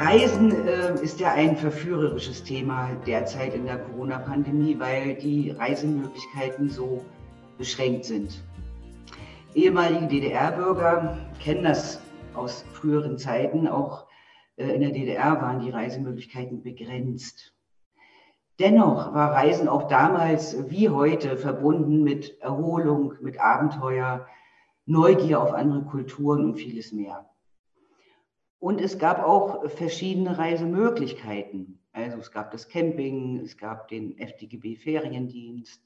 Reisen äh, ist ja ein verführerisches Thema derzeit in der Corona-Pandemie, weil die Reisemöglichkeiten so beschränkt sind. Ehemalige DDR-Bürger kennen das aus früheren Zeiten. Auch äh, in der DDR waren die Reisemöglichkeiten begrenzt. Dennoch war Reisen auch damals wie heute verbunden mit Erholung, mit Abenteuer, Neugier auf andere Kulturen und vieles mehr. Und es gab auch verschiedene Reisemöglichkeiten. Also es gab das Camping, es gab den FDGB Feriendienst,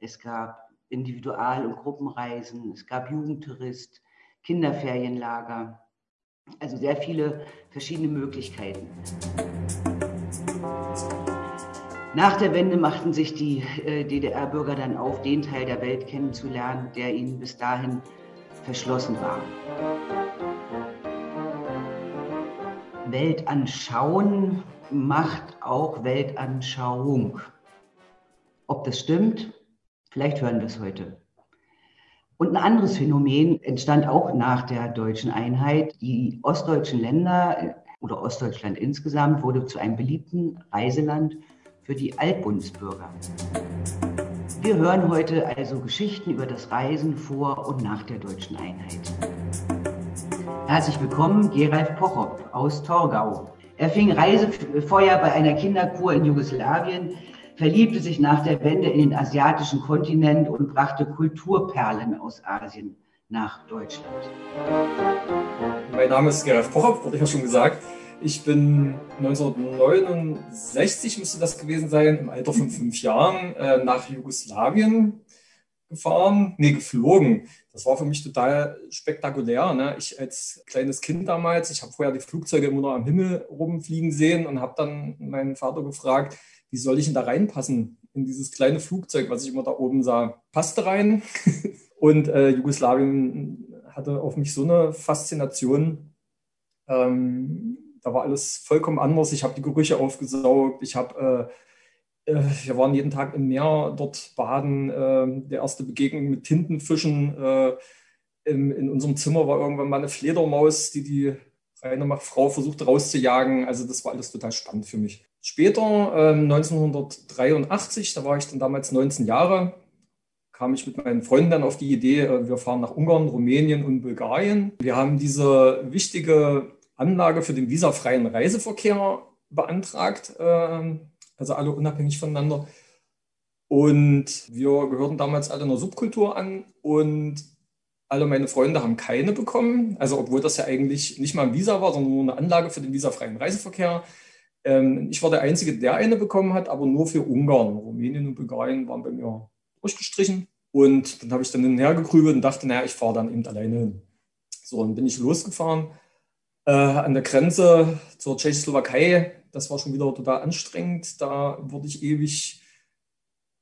es gab Individual- und Gruppenreisen, es gab Jugendtourist, Kinderferienlager. Also sehr viele verschiedene Möglichkeiten. Nach der Wende machten sich die äh, DDR-Bürger dann auf, den Teil der Welt kennenzulernen, der ihnen bis dahin verschlossen war. Weltanschauen macht auch Weltanschauung. Ob das stimmt, vielleicht hören wir es heute. Und ein anderes Phänomen entstand auch nach der deutschen Einheit. Die ostdeutschen Länder äh, oder Ostdeutschland insgesamt wurde zu einem beliebten Reiseland für die Altbundesbürger. Wir hören heute also Geschichten über das Reisen vor und nach der deutschen Einheit. Herzlich willkommen, Geralf Pochop aus Torgau. Er fing Reisefeuer bei einer Kinderkur in Jugoslawien, verliebte sich nach der Wende in den asiatischen Kontinent und brachte Kulturperlen aus Asien nach Deutschland. Mein Name ist Geralf Pochop, wurde ja schon gesagt. Ich bin 1969, müsste das gewesen sein, im Alter von fünf Jahren äh, nach Jugoslawien gefahren, nee, geflogen. Das war für mich total spektakulär. Ne? Ich als kleines Kind damals, ich habe vorher die Flugzeuge immer noch am Himmel rumfliegen sehen und habe dann meinen Vater gefragt, wie soll ich denn da reinpassen in dieses kleine Flugzeug, was ich immer da oben sah. Passte rein und äh, Jugoslawien hatte auf mich so eine Faszination. Ähm, da war alles vollkommen anders. Ich habe die Gerüche aufgesaugt. Ich habe äh, wir waren jeden Tag im Meer dort baden. Ähm, der erste Begegnung mit Tintenfischen. Äh, in, unserem Zimmer war irgendwann mal eine Fledermaus, die die reine Frau versucht rauszujagen. Also das war alles total spannend für mich. Später, 1983, ähm, da war ich dann damals 19 Jahre, kam ich mit meinen Freunden dann auf die Idee, äh, wir fahren nach Ungarn, Rumänien und Bulgarien. Wir haben diese wichtige Anlage für den visafreien Reiseverkehr beantragt ähm, also alle unabhängig voneinander. Und wir gehörten damals alle einer Subkultur an und alle meine Freunde haben keine bekommen. Also obwohl das ja eigentlich nicht mal ein Visa war, sondern nur eine Anlage für den visafreien Reiseverkehr. Ähm, ich war der Einzige, der eine bekommen hat, aber nur für Ungarn. Rumänien und Bulgarien waren bei mir durchgestrichen. Und dann habe ich dann hinhergegrübelt und dachte, naja, ich fahre dann eben alleine hin. So, dann bin ich losgefahren äh, an der Grenze zur Tschechoslowakei das war schon wieder total anstrengend. Da wurde ich ewig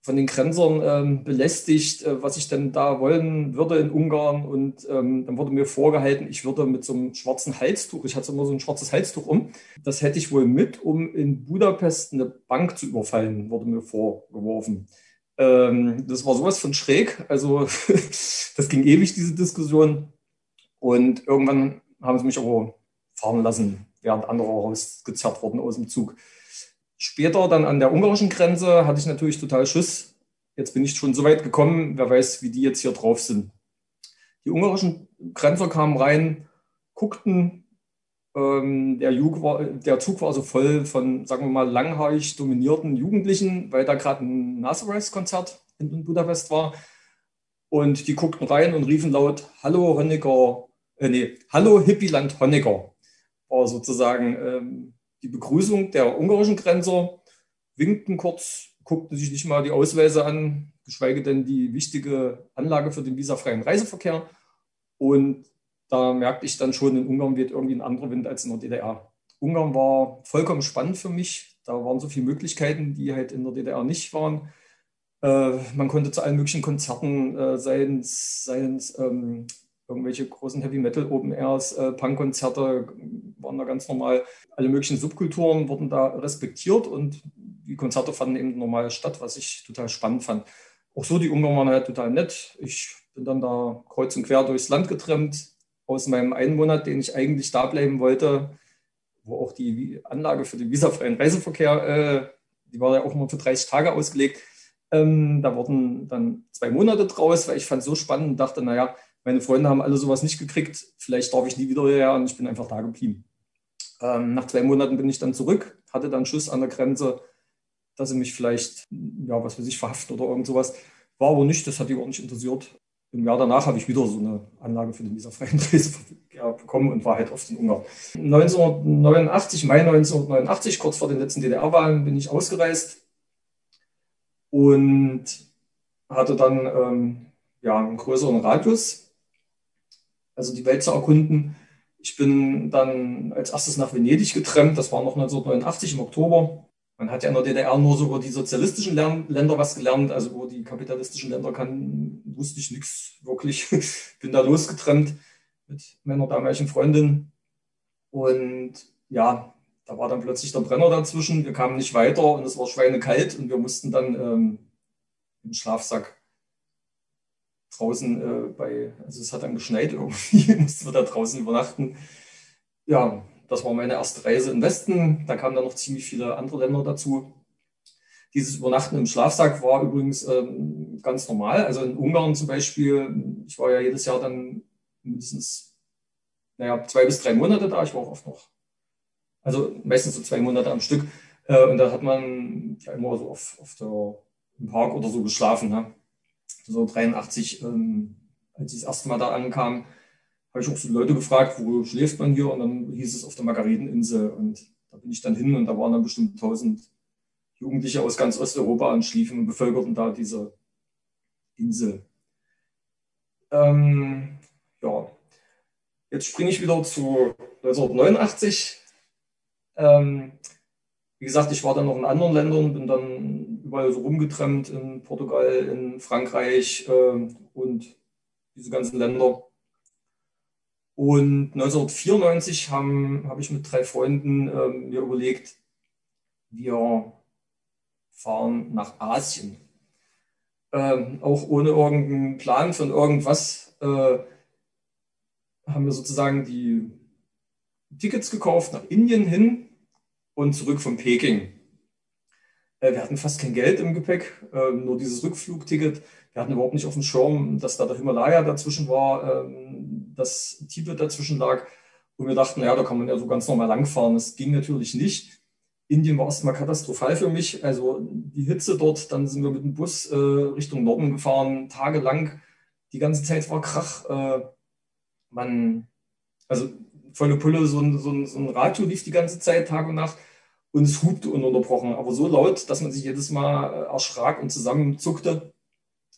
von den Grenzern ähm, belästigt, äh, was ich denn da wollen würde in Ungarn. Und ähm, dann wurde mir vorgehalten, ich würde mit so einem schwarzen Halstuch, ich hatte immer so ein schwarzes Halstuch um, das hätte ich wohl mit, um in Budapest eine Bank zu überfallen, wurde mir vorgeworfen. Ähm, das war sowas von schräg. Also das ging ewig, diese Diskussion. Und irgendwann haben sie mich aber fahren lassen während andere rausgezerrt wurden aus dem Zug. Später dann an der ungarischen Grenze hatte ich natürlich total Schiss. Jetzt bin ich schon so weit gekommen, wer weiß, wie die jetzt hier drauf sind. Die ungarischen Grenzer kamen rein, guckten, ähm, der, war, der, Zug war so voll von, sagen wir mal, langhaarig dominierten Jugendlichen, weil da gerade ein Nazareth-Konzert in Budapest war. Und die guckten rein und riefen laut, Hallo Honecker, äh, nee, Hallo Hippieland Honecker sozusagen ähm, die Begrüßung der ungarischen Grenzer, winkten kurz, guckten sich nicht mal die Ausweise an, geschweige denn die wichtige Anlage für den visafreien Reiseverkehr. Und da merkte ich dann schon, in Ungarn weht irgendwie ein anderer Wind als in der DDR. Ungarn war vollkommen spannend für mich. Da waren so viele Möglichkeiten, die halt in der DDR nicht waren. Äh, man konnte zu allen möglichen Konzerten, äh, seien es ähm, irgendwelche großen Heavy Metal Open Airs, äh, Punkkonzerte waren da ganz normal. Alle möglichen Subkulturen wurden da respektiert und die Konzerte fanden eben normal statt, was ich total spannend fand. Auch so, die Ungarn waren halt total nett. Ich bin dann da kreuz und quer durchs Land getrennt, aus meinem einen Monat, den ich eigentlich da bleiben wollte, wo auch die Anlage für den visafreien Reiseverkehr, äh, die war ja auch nur für 30 Tage ausgelegt. Ähm, da wurden dann zwei Monate draus, weil ich fand es so spannend und dachte, naja, meine Freunde haben alle sowas nicht gekriegt, vielleicht darf ich nie wieder hierher und ich bin einfach da geblieben. Ähm, nach zwei Monaten bin ich dann zurück, hatte dann Schuss an der Grenze, dass sie mich vielleicht, ja, was weiß ich, verhaften oder irgend sowas. War aber nicht, das hat die auch nicht interessiert. Im Jahr danach habe ich wieder so eine Anlage für den visafreien Reiseverkehr bekommen und war halt oft in Ungarn. 1989, Mai 1989, kurz vor den letzten DDR-Wahlen, bin ich ausgereist und hatte dann ähm, ja, einen größeren Radius, also die Welt zu erkunden. Ich bin dann als erstes nach Venedig getrennt, das war noch 1989 im Oktober. Man hat ja in der DDR nur so über die sozialistischen Länder was gelernt, also über die kapitalistischen Länder kann, wusste ich nichts wirklich. bin da losgetrennt mit meiner damaligen Freundin und ja, da war dann plötzlich der Brenner dazwischen. Wir kamen nicht weiter und es war schweinekalt und wir mussten dann ähm, im Schlafsack draußen äh, bei, also es hat dann geschneit irgendwie, mussten wir da draußen übernachten. Ja, das war meine erste Reise im Westen. Da kamen dann noch ziemlich viele andere Länder dazu. Dieses Übernachten im Schlafsack war übrigens ähm, ganz normal. Also in Ungarn zum Beispiel, ich war ja jedes Jahr dann mindestens, naja, zwei bis drei Monate da. Ich war auch oft noch also meistens so zwei Monate am Stück. Äh, und da hat man ja immer so auf, auf der, im Park oder so geschlafen. Ne? So 83, ähm, als ich das erste Mal da ankam, habe ich auch so Leute gefragt, wo schläft man hier? Und dann hieß es auf der Margareteninsel. Und da bin ich dann hin und da waren dann bestimmt tausend Jugendliche aus ganz Osteuropa und schliefen und bevölkerten da diese Insel. Ähm, ja, jetzt springe ich wieder zu 1989. Ähm, wie gesagt, ich war dann noch in anderen Ländern, bin dann überall so rumgetrennt, in Portugal, in Frankreich äh, und diese ganzen Länder. Und 1994 habe hab ich mit drei Freunden äh, mir überlegt, wir fahren nach Asien. Ähm, auch ohne irgendeinen Plan von irgendwas äh, haben wir sozusagen die Tickets gekauft nach Indien hin und zurück von Peking. Äh, wir hatten fast kein Geld im Gepäck, ähm, nur dieses Rückflugticket. Wir hatten überhaupt nicht auf dem Schirm, dass da der Himalaya dazwischen war, ähm, dass Tibet dazwischen lag. Und wir dachten, ja, da kann man ja so ganz normal langfahren. Das ging natürlich nicht. Indien war erstmal katastrophal für mich. Also die Hitze dort, dann sind wir mit dem Bus äh, Richtung Norden gefahren, tagelang. Die ganze Zeit war Krach. Äh, man, also volle Pulle, so ein, so, ein, so ein Radio lief die ganze Zeit, Tag und Nacht und es hupte ununterbrochen, aber so laut, dass man sich jedes Mal äh, erschrak und zusammenzuckte.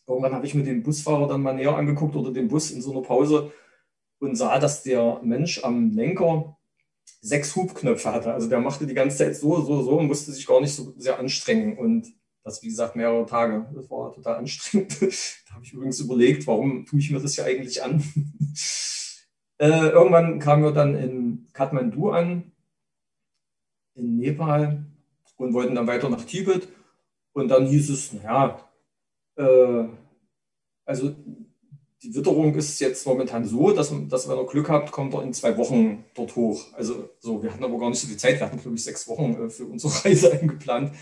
Irgendwann habe ich mir den Busfahrer dann mal näher angeguckt oder den Bus in so einer Pause und sah, dass der Mensch am Lenker sechs Hubknöpfe hatte. Also der machte die ganze Zeit so, so, so und musste sich gar nicht so sehr anstrengen. Und das, wie gesagt, mehrere Tage. Das war total anstrengend. da habe ich übrigens überlegt, warum tue ich mir das ja eigentlich an? äh, irgendwann kamen wir dann in Kathmandu an in Nepal und wollten dann weiter nach Tibet. Und dann hieß es, naja, äh, also die Witterung ist jetzt momentan so, dass, dass wenn ihr Glück habt, kommt er in zwei Wochen dort hoch. Also so, wir hatten aber gar nicht so viel Zeit, wir hatten, glaube ich, sechs Wochen äh, für unsere Reise eingeplant.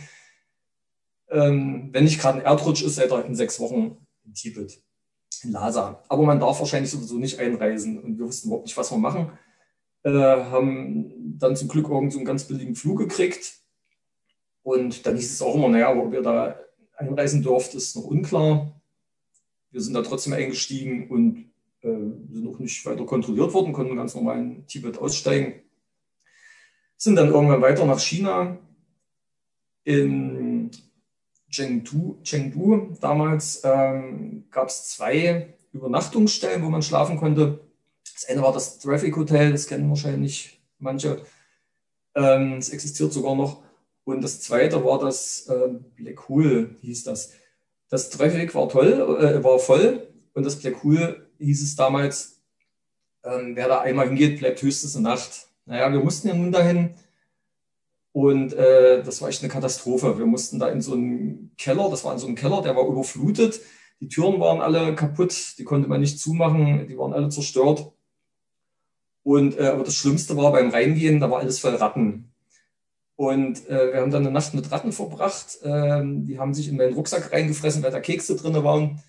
Ähm, wenn nicht gerade ein Erdrutsch ist, seid ihr in sechs Wochen in Tibet, in Lhasa. Aber man darf wahrscheinlich sowieso nicht einreisen und wir wussten überhaupt nicht, was wir machen. Äh, haben dann zum Glück irgend so einen ganz billigen Flug gekriegt. Und dann hieß es auch immer, naja, ob ihr da einreisen dürft, ist noch unklar. Wir sind da trotzdem eingestiegen und äh, sind noch nicht weiter kontrolliert worden, konnten ganz normal in Tibet aussteigen. Sind dann irgendwann weiter nach China. In Chengdu, Chengdu damals ähm, gab es zwei Übernachtungsstellen, wo man schlafen konnte. Das eine war das Traffic Hotel, das kennen wahrscheinlich manche. Ähm, es existiert sogar noch. Und das zweite war das äh, Black Hole, hieß das. Das Traffic war toll, äh, war voll und das Black Hole hieß es damals, ähm, wer da einmal hingeht, bleibt höchstens eine Nacht. Naja, wir mussten ja nun dahin und äh, das war echt eine Katastrophe. Wir mussten da in so einen Keller, das war in so einem Keller, der war überflutet. Die Türen waren alle kaputt, die konnte man nicht zumachen, die waren alle zerstört. Und äh, aber das Schlimmste war beim Reingehen, da war alles voll Ratten. Und äh, wir haben dann eine Nacht mit Ratten verbracht. Ähm, die haben sich in meinen Rucksack reingefressen, weil da Kekse drin waren.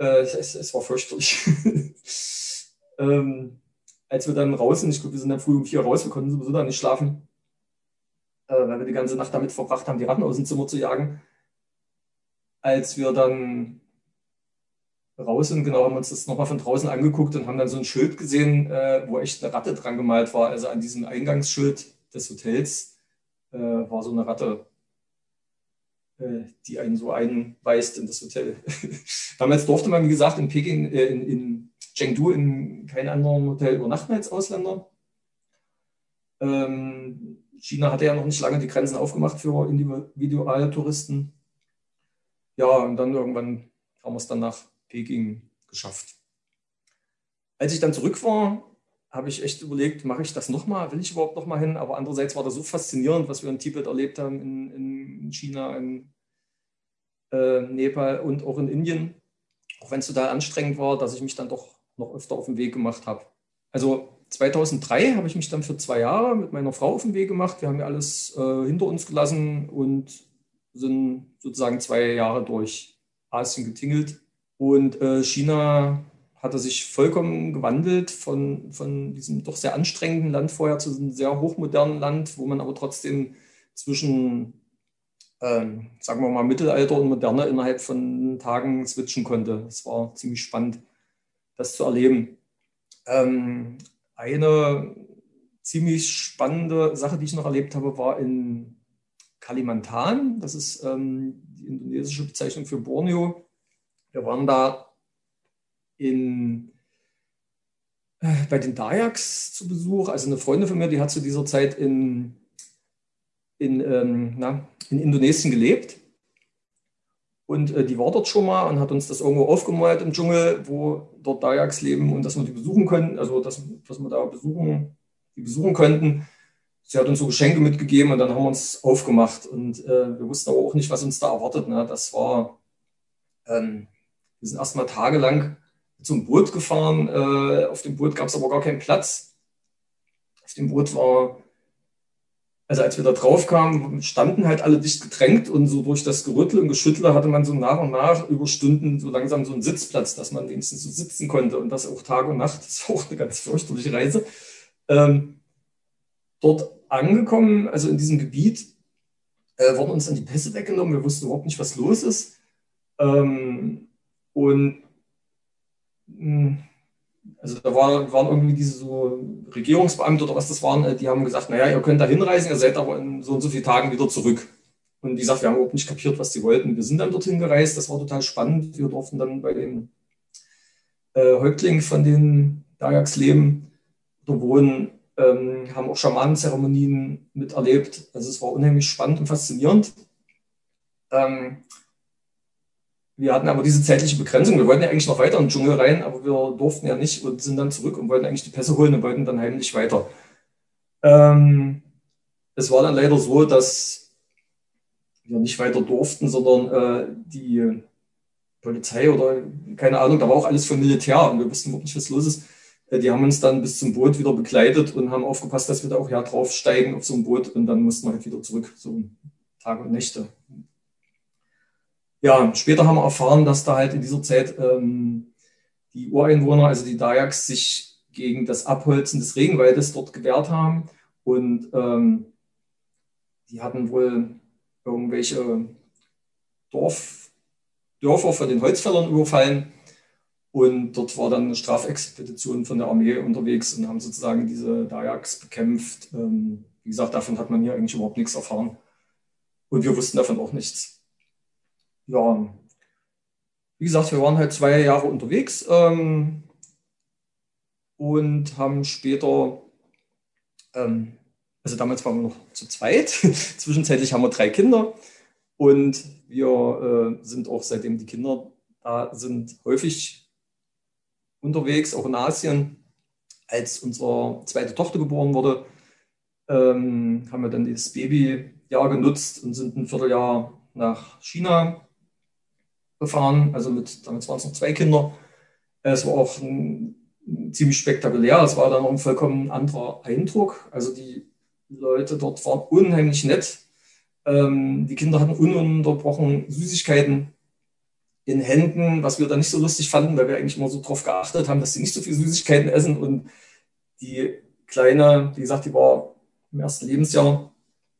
Äh, es, es, war fürchterlich. ähm, als wir dann raus sind, ich glaube, wir sind dann früh um vier raus, wir konnten sowieso da nicht schlafen, äh, weil wir die ganze Nacht damit verbracht haben, die Ratten aus dem Zimmer zu jagen. Als wir dann raus sind, genau, haben uns das nochmal von draußen angeguckt und haben dann so ein Schild gesehen, äh, wo echt eine Ratte dran gemalt war. Also an diesem Eingangsschild des Hotels äh, war so eine Ratte, äh, die einen so einweist in das Hotel. Damals durfte man, wie gesagt, in Peking, äh, in, in Chengdu in keinem anderen Hotel übernachten als Ausländer. Ähm, China hatte ja noch nicht lange die Grenzen aufgemacht für Individualtouristen. Ja, und dann irgendwann haben wir es dann nach Peking geschafft. Als ich dann zurück war, habe ich echt überlegt, mache ich das nochmal? Will ich überhaupt nochmal hin? Aber andererseits war das so faszinierend, was wir in Tibet erlebt haben, in, in China, in äh, Nepal und auch in Indien. Auch wenn es total anstrengend war, dass ich mich dann doch noch öfter auf den Weg gemacht habe. Also 2003 habe ich mich dann für zwei Jahre mit meiner Frau auf den Weg gemacht. Wir haben ja alles äh, hinter uns gelassen und sind sozusagen zwei Jahre durch Asien getingelt. Und äh, China hat er sich vollkommen gewandelt von, von diesem doch sehr anstrengenden Land vorher zu einem sehr hochmodernen Land, wo man aber trotzdem zwischen, ähm, sagen wir mal, Mittelalter und Moderne innerhalb von Tagen switchen konnte. Es war ziemlich spannend, das zu erleben. Ähm, eine ziemlich spannende Sache, die ich noch erlebt habe, war in Kalimantan. Das ist ähm, die indonesische Bezeichnung für Borneo. Wir waren da in, äh, bei den Dayaks zu Besuch. Also eine Freundin von mir, die hat zu dieser Zeit in, in, ähm, na, in Indonesien gelebt. Und äh, die war dort schon mal und hat uns das irgendwo aufgemalt im Dschungel, wo dort Dayaks leben und dass wir die besuchen können, also dass, dass wir da besuchen, die besuchen könnten. Sie hat uns so Geschenke mitgegeben und dann haben wir uns aufgemacht. Und äh, wir wussten aber auch nicht, was uns da erwartet. Ne? Das war, ähm, wir sind erstmal tagelang zum Boot gefahren. Äh, auf dem Boot gab es aber gar keinen Platz. Auf dem Boot war, also als wir da drauf kamen, standen halt alle dicht gedrängt und so durch das Gerüttel und Geschüttle hatte man so nach und nach über Stunden so langsam so einen Sitzplatz, dass man wenigstens so sitzen konnte und das auch Tag und Nacht. Das war auch eine ganz fürchterliche Reise. Ähm, dort angekommen, also in diesem Gebiet, äh, wurden uns dann die Pässe weggenommen. Wir wussten überhaupt nicht, was los ist. Ähm, und hm. also da war, waren irgendwie diese so Regierungsbeamte oder was das waren, äh, die haben gesagt, naja, ihr könnt da hinreisen, ihr seid aber in so und so vielen Tagen wieder zurück. Und wie gesagt, wir haben überhaupt nicht kapiert, was sie wollten. Wir sind dann dorthin gereist, das war total spannend. Wir durften dann bei den äh, Häuptlingen von den Dayaks leben oder wohnen, ähm, haben auch Schamanenzeremonien miterlebt. Also es war unheimlich spannend und faszinierend. Ähm, wir hatten aber diese zeitliche Begrenzung. Wir wollten ja eigentlich noch weiter in den Dschungel rein, aber wir durften ja nicht und sind dann zurück und wollten eigentlich die Pässe holen und wollten dann heimlich weiter. Ähm, es war dann leider so, dass wir nicht weiter durften, sondern äh, die Polizei oder keine Ahnung, da war auch alles vom Militär und wir wussten nicht, was los ist. Äh, die haben uns dann bis zum Boot wieder begleitet und haben aufgepasst, dass wir da auch ja draufsteigen auf so ein Boot und dann mussten wir halt wieder zurück, so Tage und Nächte ja, später haben wir erfahren, dass da halt in dieser Zeit ähm, die Ureinwohner, also die Dayaks, sich gegen das Abholzen des Regenwaldes dort gewehrt haben. Und ähm, die hatten wohl irgendwelche Dorf, Dörfer von den Holzfällern überfallen. Und dort war dann eine Strafexpedition von der Armee unterwegs und haben sozusagen diese Dayaks bekämpft. Ähm, wie gesagt, davon hat man hier eigentlich überhaupt nichts erfahren. Und wir wussten davon auch nichts ja, wie gesagt, wir waren halt zwei Jahre unterwegs. Ähm, und haben später, ähm, also damals waren wir noch zu zweit, zwischenzeitlich haben wir drei Kinder und wir äh, sind auch seitdem die Kinder da sind häufig unterwegs, auch in Asien. Als unsere zweite Tochter geboren wurde, ähm, haben wir dann das Babyjahr genutzt und sind ein Vierteljahr nach China gefahren. Also mit, damals waren es noch zwei Kinder. Es war auch ein, ziemlich spektakulär. Es war dann auch ein vollkommen anderer Eindruck. Also die Leute dort waren unheimlich nett. Ähm, die Kinder hatten ununterbrochen Süßigkeiten in Händen, was wir dann nicht so lustig fanden, weil wir eigentlich immer so drauf geachtet haben, dass sie nicht so viel Süßigkeiten essen. Und die Kleine, wie gesagt, die war im ersten Lebensjahr,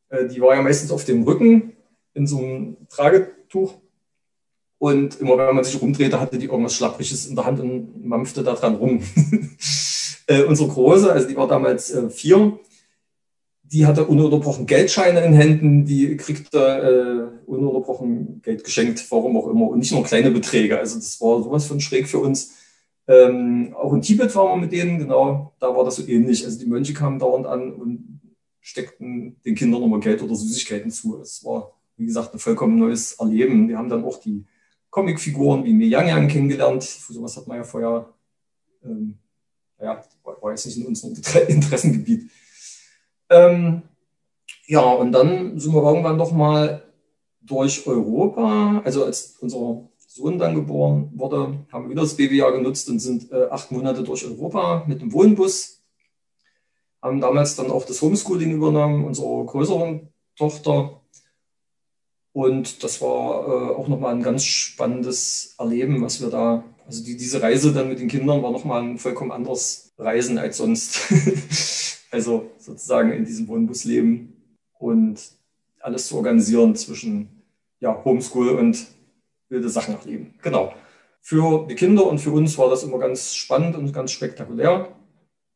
äh, die war ja meistens auf dem Rücken in so einem Tragetuch. Und immer wenn man sich rumdrehte, hatte die irgendwas Schlappriges in der Hand und mampfte da dran rum. äh, unsere Große, also die war damals äh, vier, die hatte ununterbrochen Geldscheine in Händen, die kriegte äh, ununterbrochen Geld geschenkt, warum auch immer, und nicht nur kleine Beträge. Also das war sowas von schräg für uns. Ähm, auch in Tibet waren wir mit denen, genau, da war das so ähnlich. Also die Mönche kamen dauernd an und steckten den Kindern nochmal Geld oder Süßigkeiten zu. Es war, wie gesagt, ein vollkommen neues Erleben. Wir haben dann auch die Comicfiguren wie Mi Yang Yang kennengelernt. Für sowas hat man ja vorher, ähm, ja, war jetzt nicht in unserem Interessengebiet. Ähm, ja, und dann sind wir irgendwann noch mal durch Europa, also als unser Sohn dann geboren wurde, haben wir wieder das Babyjahr genutzt und sind äh, acht Monate durch Europa mit dem Wohnbus. Haben damals dann auch das Homeschooling übernommen, unserer größeren Tochter. Und das war äh, auch nochmal ein ganz spannendes Erleben, was wir da, also die, diese Reise dann mit den Kindern war nochmal ein vollkommen anderes Reisen als sonst. also sozusagen in diesem Wohnbus leben und alles zu organisieren zwischen ja, Homeschool und wilde Sachen erleben. Genau. Für die Kinder und für uns war das immer ganz spannend und ganz spektakulär.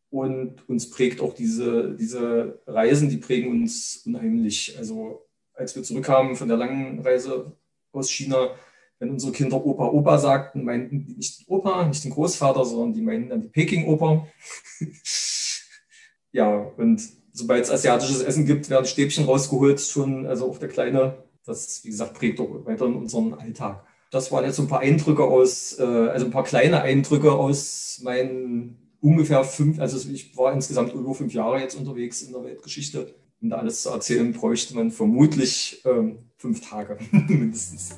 Und uns prägt auch diese, diese Reisen, die prägen uns unheimlich. Also als wir zurückkamen von der langen Reise aus China, wenn unsere Kinder Opa, Opa sagten, meinten die nicht den Opa, nicht den Großvater, sondern die meinten dann die Peking-Oper. ja, und sobald es asiatisches Essen gibt, werden Stäbchen rausgeholt, schon, also auch der Kleine, das, wie gesagt, prägt auch weiter in unseren Alltag. Das waren jetzt ein paar Eindrücke aus, äh, also ein paar kleine Eindrücke aus meinen ungefähr fünf, also ich war insgesamt über fünf Jahre jetzt unterwegs in der Weltgeschichte. Um da alles zu erzählen, bräuchte man vermutlich ähm, fünf Tage mindestens.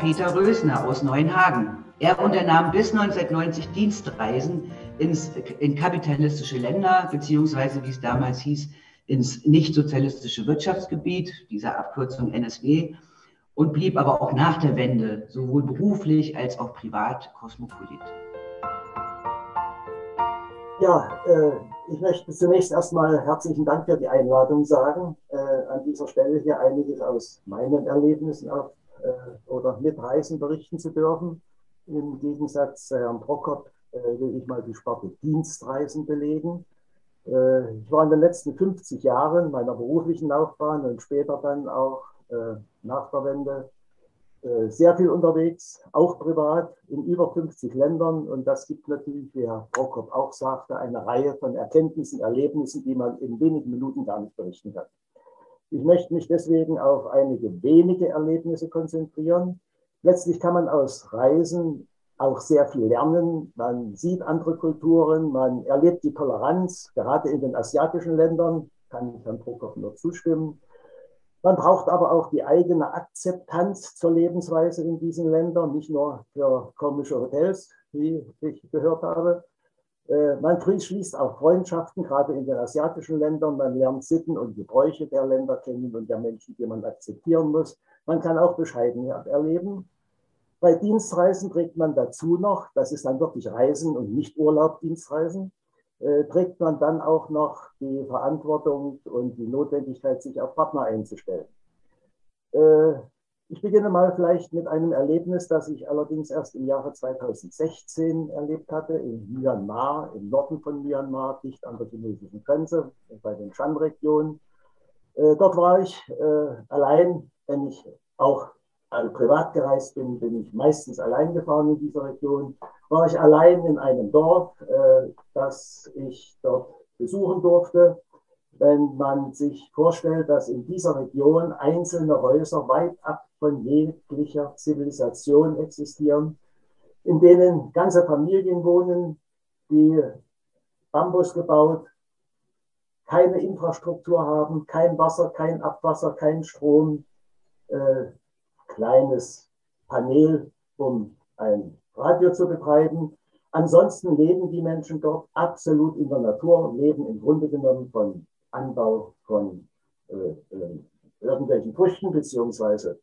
Peter Rösner aus Neuenhagen. Er unternahm bis 1990 Dienstreisen ins, in kapitalistische Länder, beziehungsweise wie es damals hieß, ins nicht-sozialistische Wirtschaftsgebiet, dieser Abkürzung NSW, und blieb aber auch nach der Wende sowohl beruflich als auch privat kosmopolit. Ja, äh, ich möchte zunächst erstmal herzlichen Dank für die Einladung sagen, äh, an dieser Stelle hier einiges aus meinen Erlebnissen auf, äh, oder mitreisen berichten zu dürfen. Im Gegensatz zu Herrn Prokop äh, will ich mal die Sparte Dienstreisen belegen. Äh, ich war in den letzten 50 Jahren meiner beruflichen Laufbahn und später dann auch äh, nach der Wende sehr viel unterwegs, auch privat, in über 50 Ländern. Und das gibt natürlich, wie Herr Prokop auch sagte, eine Reihe von Erkenntnissen, Erlebnissen, die man in wenigen Minuten gar nicht berichten kann. Ich möchte mich deswegen auf einige wenige Erlebnisse konzentrieren. Letztlich kann man aus Reisen auch sehr viel lernen. Man sieht andere Kulturen, man erlebt die Toleranz, gerade in den asiatischen Ländern, kann ich Herrn Prokop nur zustimmen. Man braucht aber auch die eigene Akzeptanz zur Lebensweise in diesen Ländern, nicht nur für komische Hotels, wie ich gehört habe. Äh, man schließt auch Freundschaften, gerade in den asiatischen Ländern. Man lernt Sitten und Gebräuche der Länder kennen und der Menschen, die man akzeptieren muss. Man kann auch Bescheidenheit erleben. Bei Dienstreisen trägt man dazu noch, das ist dann wirklich Reisen und nicht Urlaub, Dienstreisen, äh, trägt man dann auch noch die Verantwortung und die Notwendigkeit, sich auf Partner einzustellen. Äh, ich beginne mal vielleicht mit einem Erlebnis, das ich allerdings erst im Jahre 2016 erlebt hatte, in Myanmar, im Norden von Myanmar, dicht an der chinesischen Grenze, bei den Shan-Regionen. Äh, dort war ich allein, wenn ich auch privat gereist bin, bin ich meistens allein gefahren in dieser Region. War ich allein in einem Dorf, äh, das ich dort besuchen durfte. Wenn man sich vorstellt, dass in dieser Region einzelne Häuser weit ab von jeglicher Zivilisation existieren, in denen ganze Familien wohnen, die Bambus gebaut, keine Infrastruktur haben, kein Wasser, kein Abwasser, kein Strom, äh, kleines Panel, um ein Radio zu betreiben. Ansonsten leben die Menschen dort absolut in der Natur, leben im Grunde genommen von Anbau von äh, äh, irgendwelchen Früchten beziehungsweise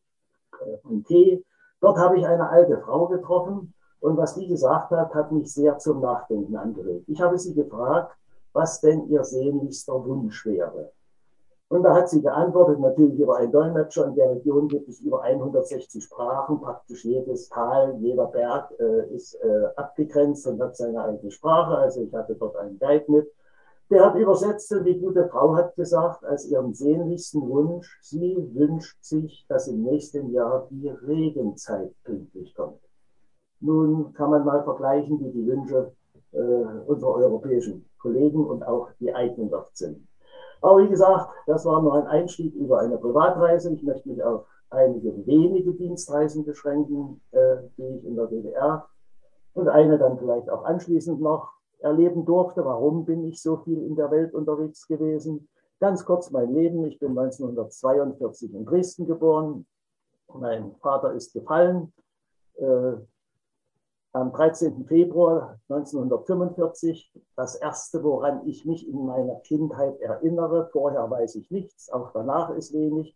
äh, von Tee. Dort habe ich eine alte Frau getroffen und was die gesagt hat, hat mich sehr zum Nachdenken angeregt. Ich habe sie gefragt, was denn ihr sehnlichster Wunsch wäre. Und da hat sie geantwortet, natürlich über einen Dolmetscher. In der Region gibt es über 160 Sprachen. Praktisch jedes Tal, jeder Berg äh, ist äh, abgegrenzt und hat seine eigene Sprache. Also ich hatte dort einen Guide mit. Der hat übersetzt und die gute Frau hat gesagt, als ihren sehnlichsten Wunsch, sie wünscht sich, dass im nächsten Jahr die Regenzeit pünktlich kommt. Nun kann man mal vergleichen, wie die Wünsche äh, unserer europäischen Kollegen und auch die eigenen dort sind. Aber wie gesagt, das war nur ein Einstieg über eine Privatreise. Ich möchte mich auf einige wenige Dienstreisen beschränken, äh, die ich in der DDR und eine dann vielleicht auch anschließend noch erleben durfte. Warum bin ich so viel in der Welt unterwegs gewesen? Ganz kurz mein Leben. Ich bin 1942 in Dresden geboren. Mein Vater ist gefallen. Äh, am 13. Februar 1945 das erste, woran ich mich in meiner Kindheit erinnere. Vorher weiß ich nichts, auch danach ist wenig.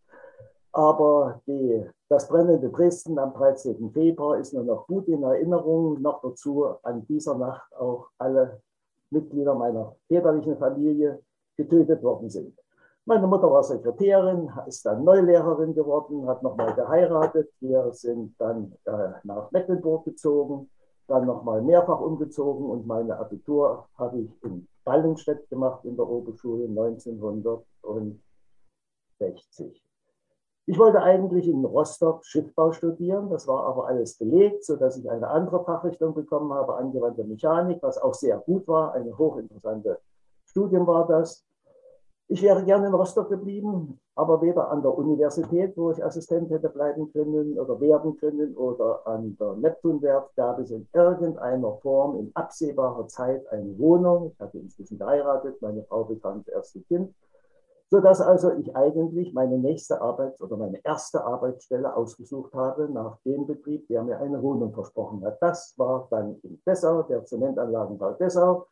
Aber die, das brennende Dresden am 13. Februar ist mir noch gut in Erinnerung. Noch dazu an dieser Nacht auch alle Mitglieder meiner väterlichen Familie getötet worden sind. Meine Mutter war Sekretärin, ist dann Neulehrerin geworden, hat nochmal geheiratet. Wir sind dann äh, nach Mecklenburg gezogen dann nochmal mehrfach umgezogen und meine Abitur habe ich in Ballenstedt gemacht in der Oberschule 1960. Ich wollte eigentlich in Rostock Schiffbau studieren, das war aber alles belegt, sodass ich eine andere Fachrichtung bekommen habe, angewandte Mechanik, was auch sehr gut war, eine hochinteressante Studium war das. Ich wäre gerne in Rostock geblieben, aber weder an der Universität, wo ich Assistent hätte bleiben können oder werden können, oder an der Neptunwerft gab es in irgendeiner Form in absehbarer Zeit eine Wohnung. Ich hatte inzwischen geheiratet, meine Frau bekam das erste Kind, sodass also ich eigentlich meine nächste Arbeit oder meine erste Arbeitsstelle ausgesucht habe nach dem Betrieb, der mir eine Wohnung versprochen hat. Das war dann in Dessau, der Zementanlagenbau Dessau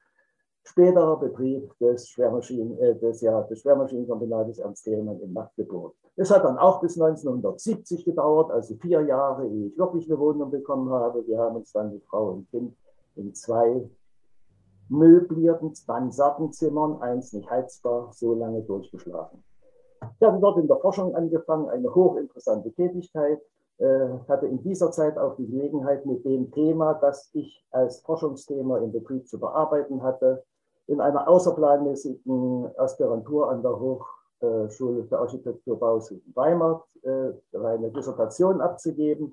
späterer Betrieb des, Schwermaschinen, äh, des, ja, des Schwermaschinenkombinates Ernst Thälmann in Magdeburg. Es hat dann auch bis 1970 gedauert, also vier Jahre, ehe ich wirklich eine Wohnung bekommen habe. Wir haben uns dann mit Frau und Kind in zwei möblierten Mansardenzimmern, eins nicht heizbar, so lange durchgeschlafen. Ich habe dort in der Forschung angefangen, eine hochinteressante Tätigkeit, äh, hatte in dieser Zeit auch die Gelegenheit, mit dem Thema, das ich als Forschungsthema im Betrieb zu bearbeiten hatte, in einer außerplanmäßigen Aspirantur an der Hochschule für Architektur Baus in Weimar äh, eine Dissertation abzugeben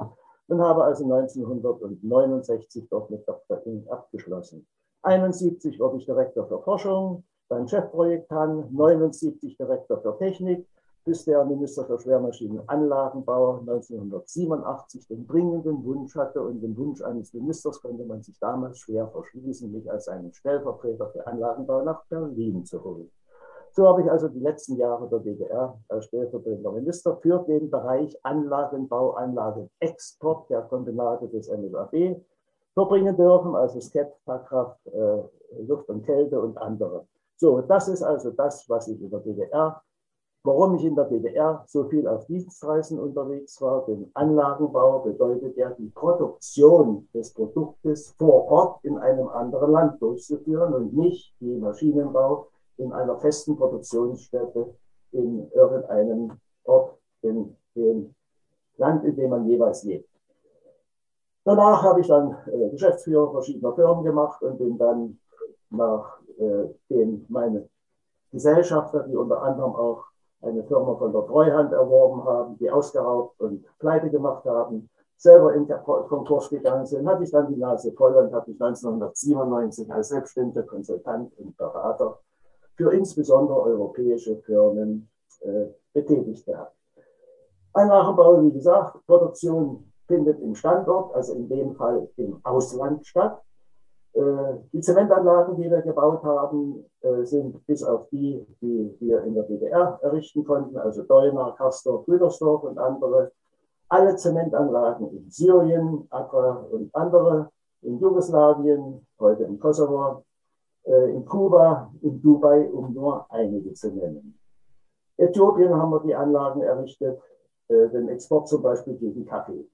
und habe also 1969 dort mit Dr. Ing abgeschlossen. 71 wurde ich Direktor für Forschung, dann Chefprojektant, 79 Direktor für Technik, bis der Minister für Schwermaschinenanlagenbau 1987 den dringenden Wunsch hatte und den Wunsch eines Ministers konnte man sich damals schwer verschließen, mich als einen Stellvertreter für Anlagenbau nach Berlin zu holen. So habe ich also die letzten Jahre der DDR als stellvertretender Minister für den Bereich Anlagenbau, Anlagenexport der Kombinate des NSAB verbringen dürfen, also SCEP, Fachkraft, äh, Luft und Kälte und andere. So, das ist also das, was ich der DDR Warum ich in der DDR so viel auf Dienstreisen unterwegs war, denn Anlagenbau bedeutet ja die Produktion des Produktes vor Ort in einem anderen Land durchzuführen und nicht die Maschinenbau in einer festen Produktionsstätte in irgendeinem Ort in dem Land, in dem man jeweils lebt. Danach habe ich dann äh, Geschäftsführer verschiedener Firmen gemacht und bin dann nach äh, dem meine Gesellschafter, die unter anderem auch eine Firma von der Treuhand erworben haben, die ausgeraubt und pleite gemacht haben, selber in der Konkurs gegangen sind, hatte ich dann die Nase voll und habe mich 1997 als selbstständiger Konsultant und Berater für insbesondere europäische Firmen äh, betätigt gehabt. Anlagenbau, wie gesagt, Produktion findet im Standort, also in dem Fall im Ausland statt. Äh, die Zementanlagen, die wir gebaut haben, äh, sind bis auf die, die wir in der DDR errichten konnten, also Deuna, Karsdorf, Rüdersdorf und andere, alle Zementanlagen in Syrien, Accra und andere, in Jugoslawien, heute im Kosovo, äh, in Kuba, in Dubai, um nur einige zu nennen. Äthiopien haben wir die Anlagen errichtet, den Export zum Beispiel gegen Kaffee.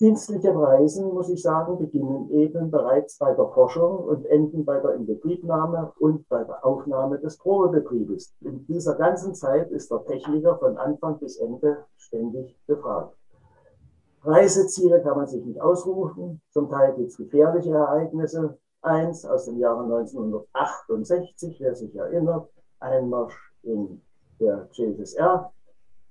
Dienstliche Reisen, muss ich sagen, beginnen eben bereits bei der Forschung und enden bei der Inbetriebnahme und bei der Aufnahme des Probebetriebes. In dieser ganzen Zeit ist der Techniker von Anfang bis Ende ständig befragt. Reiseziele kann man sich nicht ausrufen. Zum Teil gibt es gefährliche Ereignisse. Eins aus dem Jahre 1968, wer sich erinnert, Einmarsch in der äh,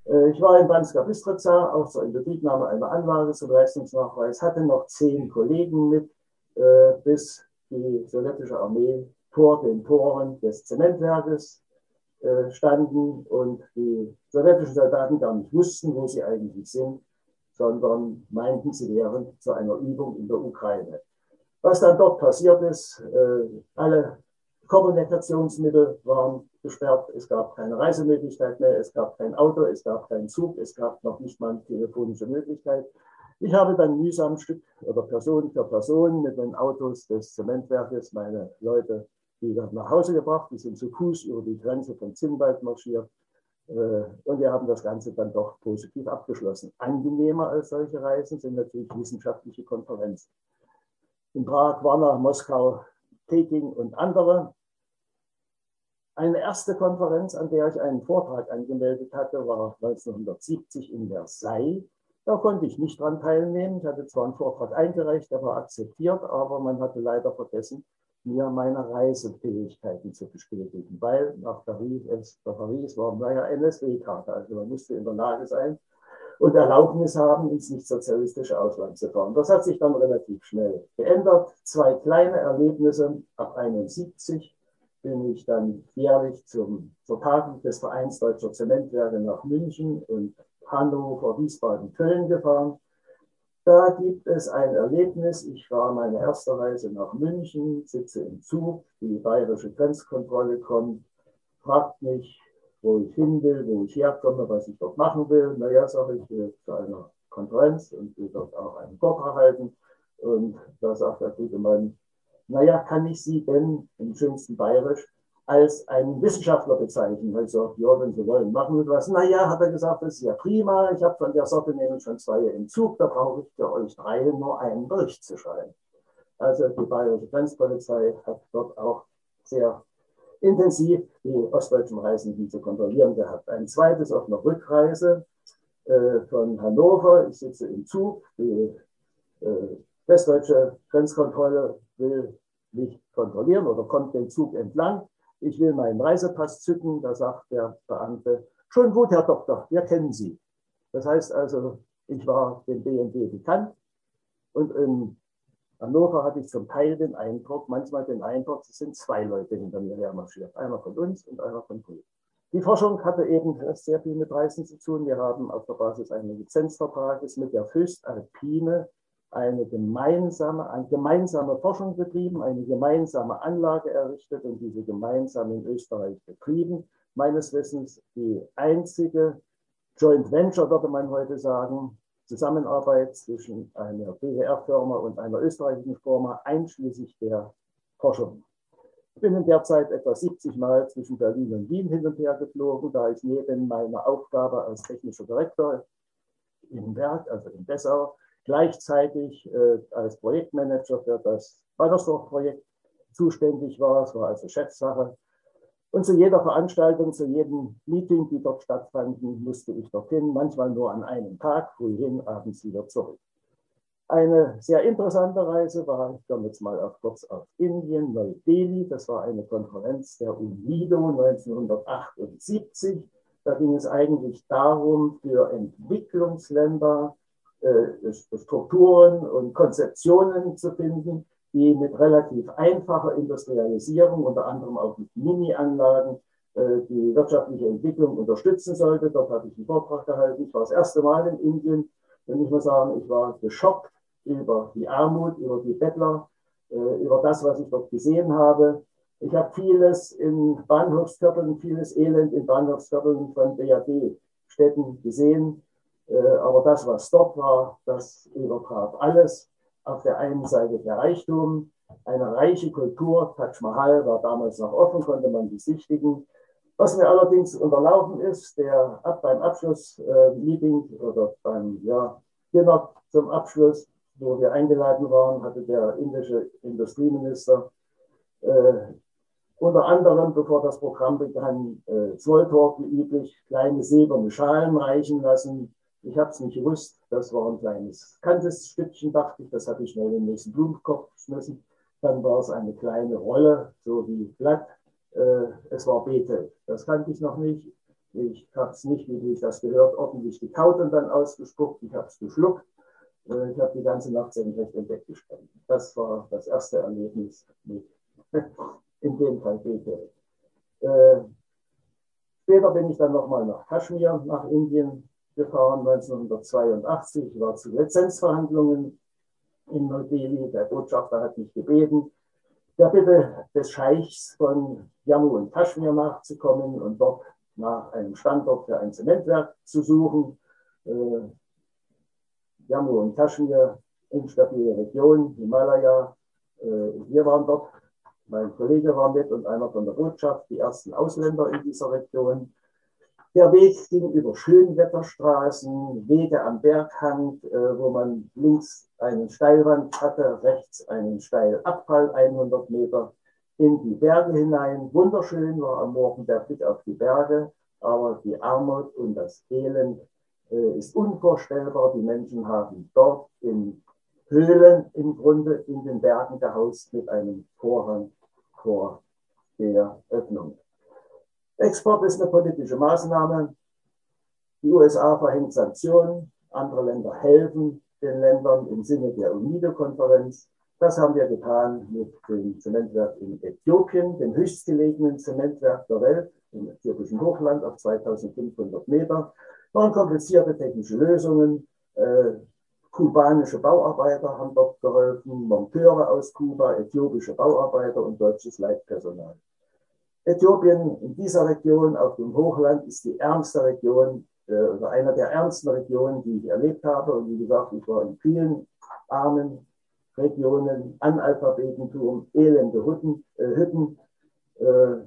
ich war in Banska Bystrica, auch zur Inbetriebnahme einer Anlage zum Leistungsnachweis, hatte noch zehn Kollegen mit, äh, bis die sowjetische Armee vor den Toren des Zementwerkes äh, standen und die sowjetischen Soldaten gar nicht wussten, wo sie eigentlich sind, sondern meinten, sie wären zu einer Übung in der Ukraine. Was dann dort passiert ist, alle Kommunikationsmittel waren gesperrt, es gab keine Reisemöglichkeit mehr, es gab kein Auto, es gab keinen Zug, es gab noch nicht mal eine telefonische Möglichkeit. Ich habe dann mühsam Stück oder Person für Person mit den Autos des Zementwerkes meine Leute wieder nach Hause gebracht. Die sind zu Fuß über die Grenze von Zinnwald marschiert. Äh, und wir haben das Ganze dann doch positiv abgeschlossen. Angenehmer als solche Reisen sind natürlich wissenschaftliche Konferenzen. In Prag, Warna, Moskau, Peking und andere. Eine erste Konferenz, an der ich einen Vortrag angemeldet hatte, war 1970 in Versailles. Da konnte ich nicht dran teilnehmen. Ich hatte zwar einen Vortrag eingereicht, der war akzeptiert, aber man hatte leider vergessen, mir meine Reisefähigkeiten zu bestätigen, weil nach Paris, nach Paris war naja NSW-Karte, also man musste in der Lage sein und Erlaubnis haben, ins nicht-sozialistische Ausland zu fahren. Das hat sich dann relativ schnell geändert. Zwei kleine Erlebnisse ab 71 bin ich dann jährlich zum, zur Tagung des Vereins Deutscher Zementwerke nach München und Hannover, Wiesbaden, Köln gefahren. Da gibt es ein Erlebnis. Ich war meine erste Reise nach München, sitze im Zug, die bayerische Grenzkontrolle kommt, fragt mich, wo ich hin will, wo ich herkomme, was ich dort machen will. Naja, sage ich, will zu einer Konferenz und will dort auch einen Vortrag halten. Und da sagt der gute Mann, naja, kann ich Sie denn im schönsten Bayerisch als einen Wissenschaftler bezeichnen? Also, ja, wenn Sie wollen, machen wir was. Naja, hat er gesagt, das ist ja prima. Ich habe von der Sorte nämlich schon zwei im Zug. Da brauche ich für euch drei nur einen Bericht zu schreiben. Also die bayerische Grenzpolizei hat dort auch sehr intensiv die ostdeutschen Reisenden zu kontrollieren gehabt. Ein zweites auf einer Rückreise äh, von Hannover. Ich sitze im Zug. Die äh, westdeutsche Grenzkontrolle will mich kontrollieren oder kommt den Zug entlang. Ich will meinen Reisepass zücken. Da sagt der Beamte, schon gut, Herr Doktor, wir kennen Sie. Das heißt also, ich war dem BND bekannt und in Hannover hatte ich zum Teil den Eindruck, manchmal den Eindruck, es sind zwei Leute hinter mir hermarschiert. Einer von uns und einer von Polen. Die Forschung hatte eben sehr viel mit Reisen zu tun. Wir haben auf der Basis eines Lizenzvertrages mit der Föst Alpine eine gemeinsame, eine gemeinsame Forschung betrieben, eine gemeinsame Anlage errichtet und diese gemeinsam in Österreich betrieben. Meines Wissens die einzige Joint Venture, würde man heute sagen, Zusammenarbeit zwischen einer BWR-Firma und einer österreichischen Firma, einschließlich der Forschung. Ich bin in der Zeit etwa 70 Mal zwischen Berlin und Wien hin und her geflogen, da ich neben meiner Aufgabe als technischer Direktor im Werk, also in Dessau, gleichzeitig äh, als Projektmanager für das Wallersdorf-Projekt zuständig war. Es war also Chefsache und zu jeder Veranstaltung, zu jedem Meeting, die dort stattfanden, musste ich dorthin, manchmal nur an einem Tag, früh hin, abends wieder zurück. Eine sehr interessante Reise war, ich komme jetzt mal auf, kurz auf Indien, Neu-Delhi. Das war eine Konferenz der UNIDO 1978. Da ging es eigentlich darum, für Entwicklungsländer Strukturen und Konzeptionen zu finden, die mit relativ einfacher Industrialisierung, unter anderem auch mit Mini-Anlagen, äh, die wirtschaftliche Entwicklung unterstützen sollte. Dort habe ich einen Vortrag gehalten. Ich war das erste Mal in Indien und ich muss sagen, ich war geschockt über die Armut, über die Bettler, äh, über das, was ich dort gesehen habe. Ich habe vieles in Bahnhofsvierteln, vieles Elend in Bahnhofsvierteln von BAD-Städten gesehen. Äh, aber das, was dort war, das übertraf alles. Auf der einen Seite der Reichtum, eine reiche Kultur. Taj Mahal war damals noch offen, konnte man besichtigen. Was mir allerdings unterlaufen ist, der ab beim Abschlussmeeting äh, oder beim ja, Dinner zum Abschluss, wo wir eingeladen waren, hatte der indische Industrieminister äh, unter anderem, bevor das Programm begann, äh, Smalltalk wie üblich, kleine silberne Schalen reichen lassen. Ich habe es nicht gewusst, das war ein kleines kantes Stückchen, dachte ich, das hatte ich schnell in den nächsten Blumenkopf geschmissen. Dann war es eine kleine Rolle, so wie Blatt. Äh, es war Betel. Das kannte ich noch nicht. Ich habe es nicht, wie ich das gehört, ordentlich gekaut und dann ausgespuckt. Ich habe es geschluckt. Äh, ich habe die ganze Nacht senkrecht im Bett gespannt. Das war das erste Erlebnis mit, in dem Fall Betel. Äh, später bin ich dann nochmal nach Kaschmir, nach Indien gefahren, 1982. Ich war zu Lizenzverhandlungen in Neu-Delhi. Der Botschafter hat mich gebeten, der Bitte des Scheichs von Jammu und Kaschmir nachzukommen und dort nach einem Standort für ein Zementwerk zu suchen. Äh, Jammu und Kaschmir, instabile Region, Himalaya. Äh, wir waren dort, mein Kollege war mit und einer von der Botschaft, die ersten Ausländer in dieser Region. Der Weg ging über Schönwetterstraßen, Wege am Berghang, äh, wo man links einen Steilwand hatte, rechts einen Steilabfall, 100 Meter in die Berge hinein. Wunderschön war am Morgen der Blick auf die Berge, aber die Armut und das Elend äh, ist unvorstellbar. Die Menschen haben dort in Höhlen im Grunde in den Bergen gehaust mit einem Vorhang vor der Öffnung. Export ist eine politische Maßnahme. Die USA verhängt Sanktionen, andere Länder helfen den Ländern im Sinne der UNIDO-Konferenz. Das haben wir getan mit dem Zementwerk in Äthiopien, dem höchstgelegenen Zementwerk der Welt im äthiopischen Hochland auf 2500 Meter. Waren komplizierte technische Lösungen. Äh, kubanische Bauarbeiter haben dort geholfen, Monteure aus Kuba, äthiopische Bauarbeiter und deutsches Leitpersonal. Äthiopien in dieser Region auf dem Hochland ist die ärmste Region äh, oder einer der ärmsten Regionen, die ich erlebt habe. Und wie gesagt, ich war in vielen armen Regionen, Analphabetentum, elende Hütten, äh, Hütten äh,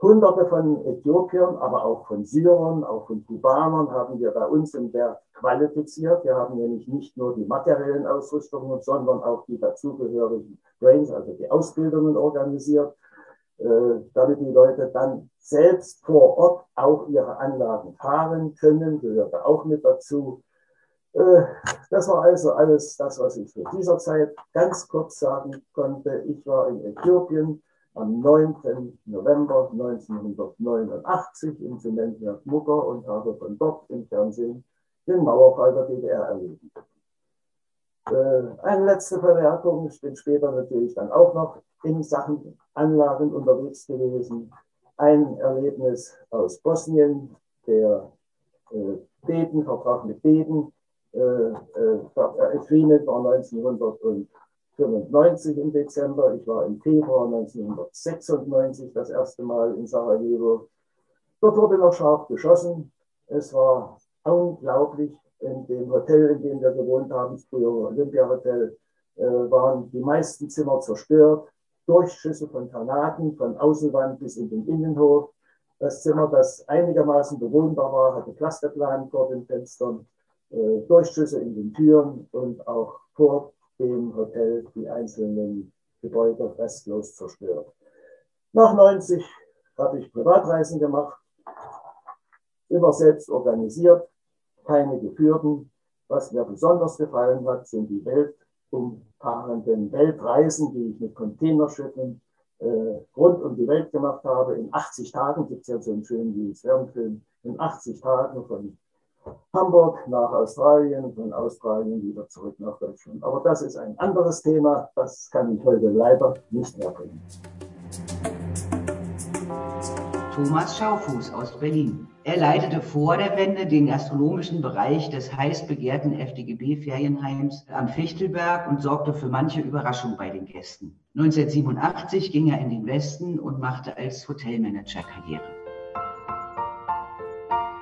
Hunderte von Äthiopiern, aber auch von Syrern, auch von Kubanern haben wir bei uns im Werk qualifiziert. Wir haben nämlich nicht nur die materiellen Ausrüstungen, sondern auch die dazugehörigen Brains, also die Ausbildungen organisiert. Äh, damit die Leute dann selbst vor Ort auch ihre Anlagen fahren können, gehörte auch mit dazu. Äh, das war also alles das, was ich zu dieser Zeit ganz kurz sagen konnte. Ich war in Äthiopien am 9. November 1989 im Zementwerk Mucker und habe von dort im Fernsehen den Mauerfall der DDR erlebt. Äh, eine letzte Verwertung, ich bin später natürlich dann auch noch in Sachen Anlagen unterwegs gewesen. Ein Erlebnis aus Bosnien, der äh, Beten, Vertrag mit Beten, äh, äh, Agreement war 1995 im Dezember. Ich war im Februar 1996 das erste Mal in Sarajevo. Dort wurde noch scharf geschossen. Es war unglaublich. In dem Hotel, in dem wir gewohnt haben, früher Olympia-Hotel, äh, waren die meisten Zimmer zerstört. Durchschüsse von Granaten von Außenwand bis in den Innenhof. Das Zimmer, das einigermaßen bewohnbar war, hatte Plastikplan vor den Fenstern, äh, Durchschüsse in den Türen und auch vor dem Hotel die einzelnen Gebäude restlos zerstört. Nach 90 habe ich Privatreisen gemacht, immer selbst organisiert, keine geführten. Was mir besonders gefallen hat, sind die Welt umfahrenden Weltreisen, die ich mit Containerschiffen äh, rund um die Welt gemacht habe. In 80 Tagen gibt es ja so einen schönen Jules. In 80 Tagen von Hamburg nach Australien, von Australien wieder zurück nach Deutschland. Aber das ist ein anderes Thema, das kann ich heute leider nicht mehr bringen. Thomas Schaufuß aus Berlin. Er leitete vor der Wende den gastronomischen Bereich des heiß begehrten FDGB-Ferienheims am Fichtelberg und sorgte für manche Überraschung bei den Gästen. 1987 ging er in den Westen und machte als Hotelmanager Karriere.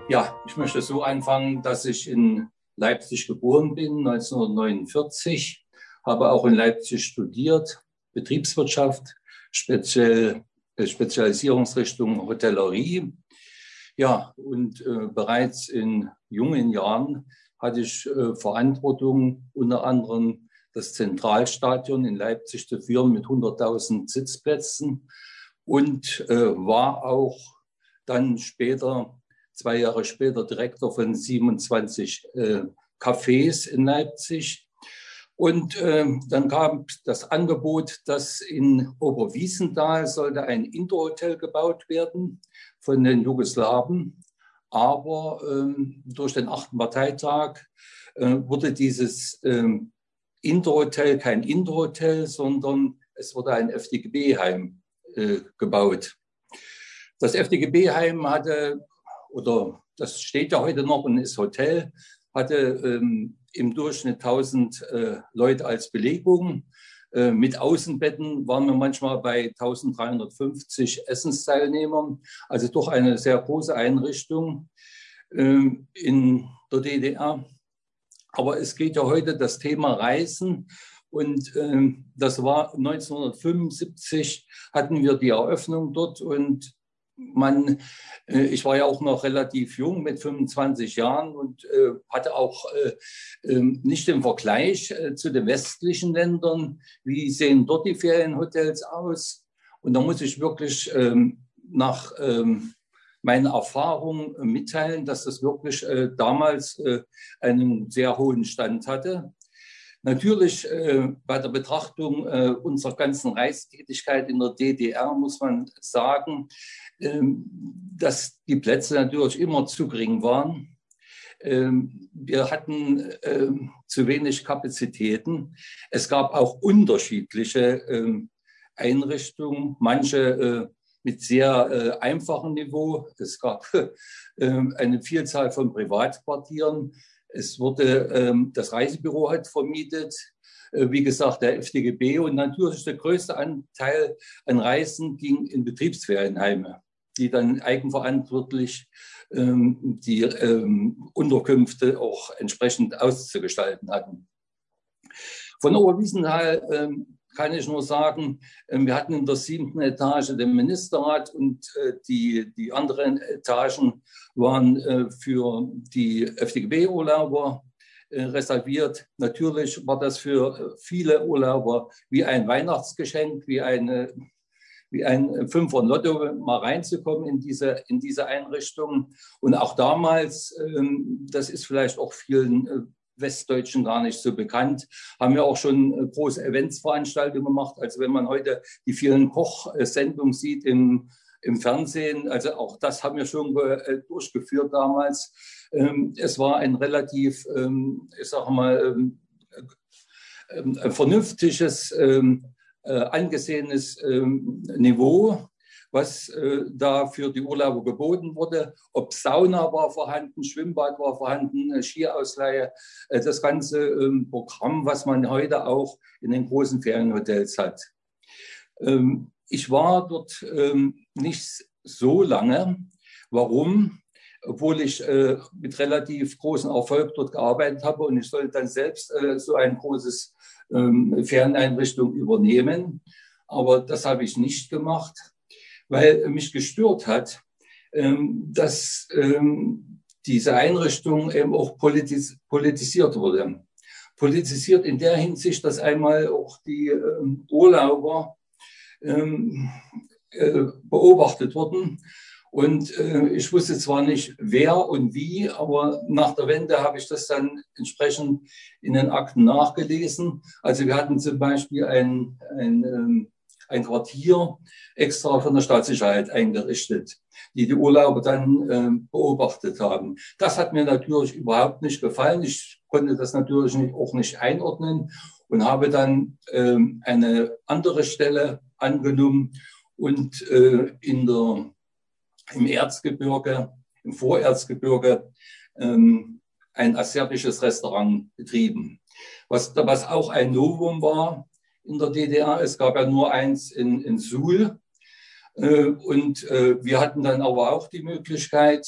Ja, ich möchte so anfangen, dass ich in Leipzig geboren bin, 1949, habe auch in Leipzig studiert, Betriebswirtschaft, speziell Spezialisierungsrichtung Hotellerie. Ja, und äh, bereits in jungen Jahren hatte ich äh, Verantwortung, unter anderem das Zentralstadion in Leipzig zu führen mit 100.000 Sitzplätzen und äh, war auch dann später zwei Jahre später Direktor von 27 äh, Cafés in Leipzig. Und äh, dann kam das Angebot, dass in Oberwiesenthal sollte ein Indoor-Hotel gebaut werden von den Jugoslawen. Aber ähm, durch den achten Parteitag äh, wurde dieses ähm, Indoor-Hotel kein Indoor-Hotel, sondern es wurde ein FDGB-Heim äh, gebaut. Das FDGB-Heim hatte oder das steht ja heute noch und ist Hotel, hatte ähm, im Durchschnitt 1000 äh, Leute als Belegung. Äh, mit Außenbetten waren wir manchmal bei 1350 Essensteilnehmern, also doch eine sehr große Einrichtung ähm, in der DDR. Aber es geht ja heute das Thema Reisen. Und ähm, das war 1975, hatten wir die Eröffnung dort und man, äh, ich war ja auch noch relativ jung mit 25 Jahren und äh, hatte auch äh, ähm, nicht den Vergleich zu den westlichen Ländern. Wie sehen dort die Ferienhotels aus? Und da muss ich wirklich ähm, nach ähm, meinen Erfahrungen mitteilen, dass das wirklich damals einen sehr hohen Stand hatte. Natürlich äh, bei der Betrachtung äh, unserer ganzen Reichstätigkeit in der DDR muss man sagen, dass die Plätze natürlich immer zu gering waren. Ähm, wir hatten ähm, zu wenig Kapazitäten. Es gab auch unterschiedliche ähm, Einrichtungen, manche äh, mit sehr äh, einfachem Niveau. Es gab eine Vielzahl von Privatquartieren. Es wurde, ähm, das Reisebüro hat vermietet, äh, wie gesagt, der FDGB und natürlich der größte Anteil an Reisen ging in Betriebsferienheime, die dann eigenverantwortlich ähm, die ähm, Unterkünfte auch entsprechend auszugestalten hatten. Von Oberwiesenthal ähm, kann ich nur sagen, ähm, wir hatten in der siebten Etage den Ministerrat und äh, die, die anderen Etagen waren äh, für die FDGB-Urlauber äh, reserviert. Natürlich war das für viele Urlauber wie ein Weihnachtsgeschenk, wie eine wie ein Fünfer Lotto mal reinzukommen in diese, in diese Einrichtung. Und auch damals, ähm, das ist vielleicht auch vielen Westdeutschen gar nicht so bekannt. Haben wir auch schon äh, große Eventsveranstaltungen gemacht. Also wenn man heute die vielen Kochsendungen sieht im, im Fernsehen, also auch das haben wir schon äh, durchgeführt damals. Ähm, es war ein relativ, ähm, ich sage mal, vernünftiges, äh, angesehenes Niveau was äh, da für die Urlauber geboten wurde. Ob Sauna war vorhanden, Schwimmbad war vorhanden, äh, Skiausleihe, äh, das ganze ähm, Programm, was man heute auch in den großen Ferienhotels hat. Ähm, ich war dort ähm, nicht so lange. Warum? Obwohl ich äh, mit relativ großem Erfolg dort gearbeitet habe und ich sollte dann selbst äh, so ein großes ähm, Ferneinrichtung übernehmen. Aber das habe ich nicht gemacht weil mich gestört hat, ähm, dass ähm, diese Einrichtung eben auch politis politisiert wurde. Politisiert in der Hinsicht, dass einmal auch die ähm, Urlauber äh, beobachtet wurden. Und äh, ich wusste zwar nicht, wer und wie, aber nach der Wende habe ich das dann entsprechend in den Akten nachgelesen. Also wir hatten zum Beispiel ein, ein ein Quartier extra von der Staatssicherheit eingerichtet, die die Urlauber dann äh, beobachtet haben. Das hat mir natürlich überhaupt nicht gefallen. Ich konnte das natürlich nicht, auch nicht einordnen und habe dann ähm, eine andere Stelle angenommen und äh, in der, im Erzgebirge, im Vorerzgebirge, ähm, ein asiatisches Restaurant betrieben. Was, was auch ein Novum war in der DDR, es gab ja nur eins in, in Suhl. Äh, und äh, wir hatten dann aber auch die Möglichkeit,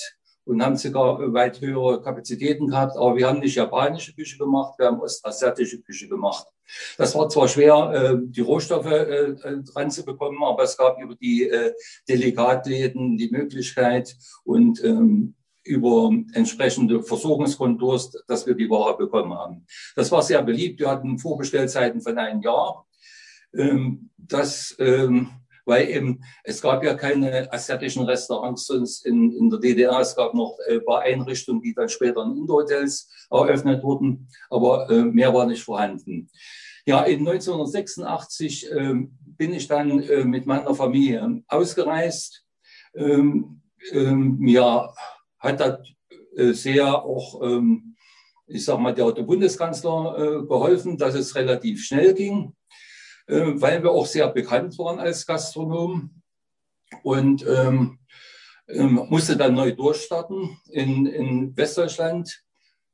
und haben sogar weit höhere Kapazitäten gehabt. Aber wir haben nicht japanische Küche gemacht, wir haben ostasiatische Küche gemacht. Das war zwar schwer, äh, die Rohstoffe äh, äh, dran zu bekommen, aber es gab über die Delegatläden die Möglichkeit und ähm, über entsprechende Versorgungskontors, dass wir die Ware bekommen haben. Das war sehr beliebt. Wir hatten Vorbestellzeiten von einem Jahr. Ähm, das ähm, weil eben es gab ja keine asiatischen Restaurants sonst in, in der DDR. Es gab noch ein paar Einrichtungen, die dann später in Indo-Hotels eröffnet wurden, aber äh, mehr war nicht vorhanden. Ja, in 1986 äh, bin ich dann äh, mit meiner Familie ausgereist. Ähm, ähm, mir hat das äh, sehr auch, ähm, ich sag mal, der, der Bundeskanzler äh, geholfen, dass es relativ schnell ging. Äh, weil wir auch sehr bekannt waren als Gastronom und ähm, ähm, musste dann neu durchstarten in, in Westdeutschland.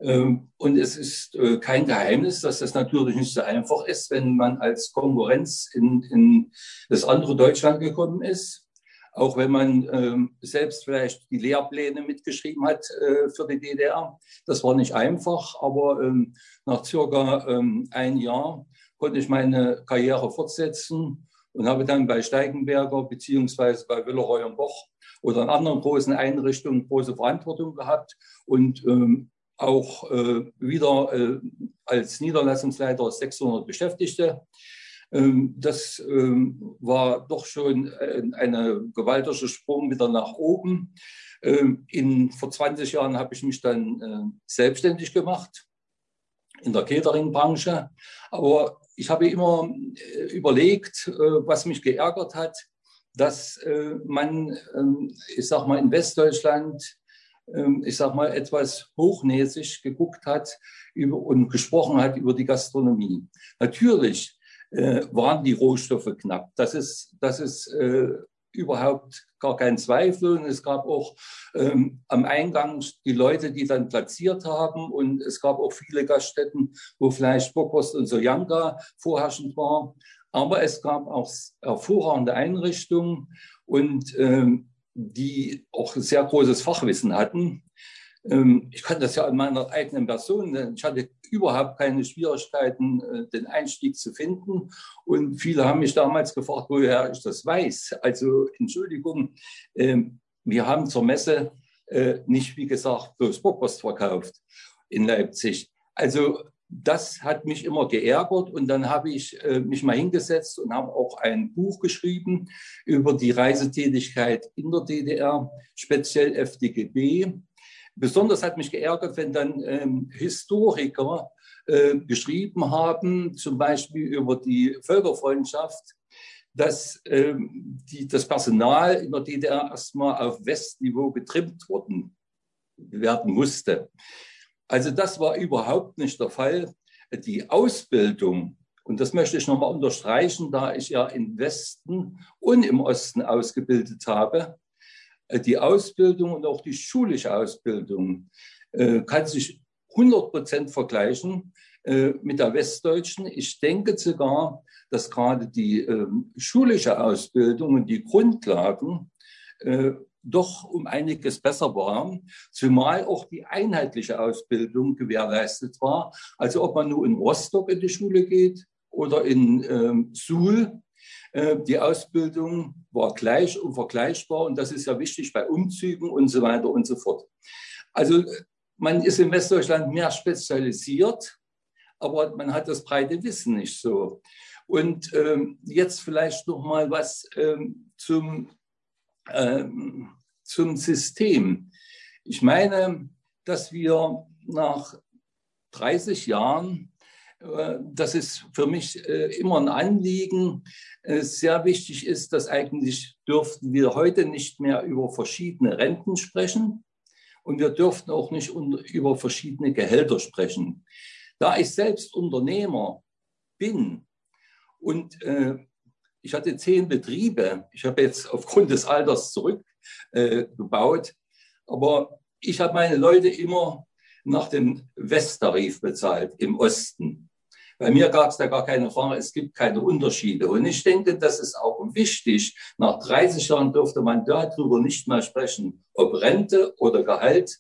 Ähm, und es ist äh, kein Geheimnis, dass das natürlich nicht so einfach ist, wenn man als Konkurrenz in, in das andere Deutschland gekommen ist. Auch wenn man ähm, selbst vielleicht die Lehrpläne mitgeschrieben hat äh, für die DDR. Das war nicht einfach, aber ähm, nach circa ähm, ein Jahr konnte ich meine Karriere fortsetzen und habe dann bei Steigenberger beziehungsweise bei Willeroy und Boch oder in anderen großen Einrichtungen große Verantwortung gehabt und ähm, auch äh, wieder äh, als Niederlassungsleiter 600 Beschäftigte. Ähm, das ähm, war doch schon ein eine gewaltiger Sprung wieder nach oben. Ähm, in, vor 20 Jahren habe ich mich dann äh, selbstständig gemacht in der Catering-Branche. Aber ich habe immer äh, überlegt, äh, was mich geärgert hat, dass äh, man, ähm, ich sag mal, in Westdeutschland, ähm, ich sag mal, etwas hochnäsig geguckt hat und gesprochen hat über die Gastronomie. Natürlich waren die Rohstoffe knapp. Das ist, das ist überhaupt gar kein Zweifel. Und es gab auch ähm, am Eingang die Leute, die dann platziert haben. Und es gab auch viele Gaststätten, wo Fleisch, Bockwurst und Sojanka vorherrschend war. Aber es gab auch hervorragende Einrichtungen und ähm, die auch sehr großes Fachwissen hatten. Ähm, ich kann das ja an meiner eigenen Person. Ich hatte überhaupt keine Schwierigkeiten, äh, den Einstieg zu finden. Und viele haben mich damals gefragt, woher ich das weiß. Also Entschuldigung, ähm, wir haben zur Messe äh, nicht, wie gesagt, bloß Bockwurst verkauft in Leipzig. Also das hat mich immer geärgert und dann habe ich äh, mich mal hingesetzt und habe auch ein Buch geschrieben über die Reisetätigkeit in der DDR, speziell FDGB. Besonders hat mich geärgert, wenn dann ähm, Historiker äh, geschrieben haben, zum Beispiel über die Völkerfreundschaft, dass ähm, die, das Personal in der DDR erstmal auf Westniveau getrimmt worden werden musste. Also das war überhaupt nicht der Fall. Die Ausbildung, und das möchte ich nochmal unterstreichen, da ich ja im Westen und im Osten ausgebildet habe, die Ausbildung und auch die schulische Ausbildung äh, kann sich 100 Prozent vergleichen äh, mit der westdeutschen. Ich denke sogar, dass gerade die ähm, schulische Ausbildung und die Grundlagen doch um einiges besser waren, zumal auch die einheitliche Ausbildung gewährleistet war. Also ob man nur in Rostock in die Schule geht oder in ähm, Suhl, äh, die Ausbildung war gleich und vergleichbar und das ist ja wichtig bei Umzügen und so weiter und so fort. Also man ist in Westdeutschland mehr spezialisiert, aber man hat das breite Wissen nicht so. Und ähm, jetzt vielleicht noch mal was ähm, zum, ähm, zum System. Ich meine, dass wir nach 30 Jahren äh, das ist für mich äh, immer ein Anliegen. Äh, sehr wichtig ist, dass eigentlich dürften wir heute nicht mehr über verschiedene Renten sprechen und wir dürften auch nicht über verschiedene Gehälter sprechen. Da ich selbst Unternehmer bin und ich hatte zehn Betriebe, ich habe jetzt aufgrund des Alters zurückgebaut, aber ich habe meine Leute immer nach dem Westtarif bezahlt im Osten. Bei mir gab es da gar keine Frage, es gibt keine Unterschiede. Und ich denke, das ist auch wichtig. Nach 30 Jahren dürfte man darüber nicht mehr sprechen, ob Rente oder Gehalt.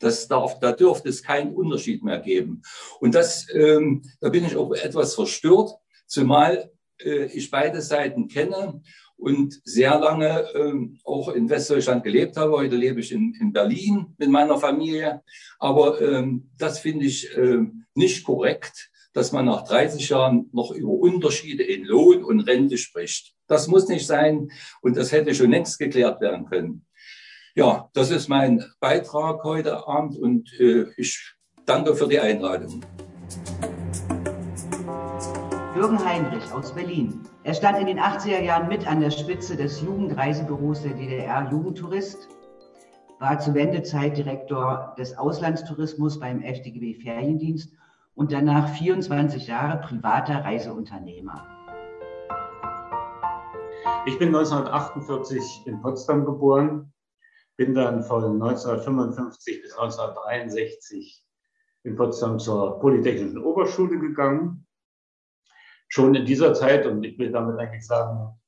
Das darf, da dürfte es keinen Unterschied mehr geben. Und das, ähm, da bin ich auch etwas verstört, zumal äh, ich beide Seiten kenne und sehr lange ähm, auch in Westdeutschland gelebt habe. Heute lebe ich in, in Berlin mit meiner Familie. Aber ähm, das finde ich äh, nicht korrekt dass man nach 30 Jahren noch über Unterschiede in Lohn und Rente spricht. Das muss nicht sein und das hätte schon längst geklärt werden können. Ja, das ist mein Beitrag heute Abend und äh, ich danke für die Einladung. Jürgen Heinrich aus Berlin. Er stand in den 80er Jahren mit an der Spitze des Jugendreisebüros der DDR Jugendtourist, war zur Wendezeit Direktor des Auslandstourismus beim FDGB Feriendienst und danach 24 Jahre privater Reiseunternehmer. Ich bin 1948 in Potsdam geboren, bin dann von 1955 bis 1963 in Potsdam zur Polytechnischen Oberschule gegangen. Schon in dieser Zeit, und ich will damit eigentlich sagen,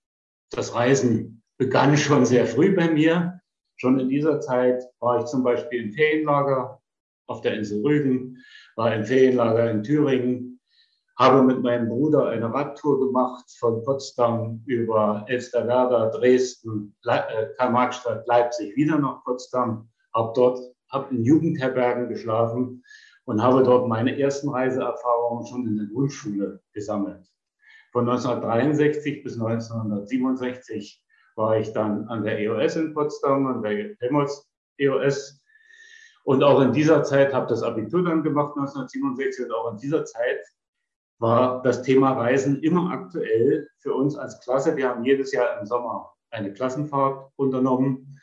das Reisen begann schon sehr früh bei mir. Schon in dieser Zeit war ich zum Beispiel im Ferienlager auf der Insel Rügen, war im Ferienlager in Thüringen, habe mit meinem Bruder eine Radtour gemacht von Potsdam über Elsterwerda, Dresden, äh, Karl-Marx-Stadt, Leipzig, wieder nach Potsdam, habe dort hab in Jugendherbergen geschlafen und habe dort meine ersten Reiseerfahrungen schon in der Grundschule gesammelt. Von 1963 bis 1967 war ich dann an der EOS in Potsdam, an der Helmholtz EOS und auch in dieser Zeit habe das Abitur dann gemacht, 1967. Und auch in dieser Zeit war das Thema Reisen immer aktuell für uns als Klasse. Wir haben jedes Jahr im Sommer eine Klassenfahrt unternommen,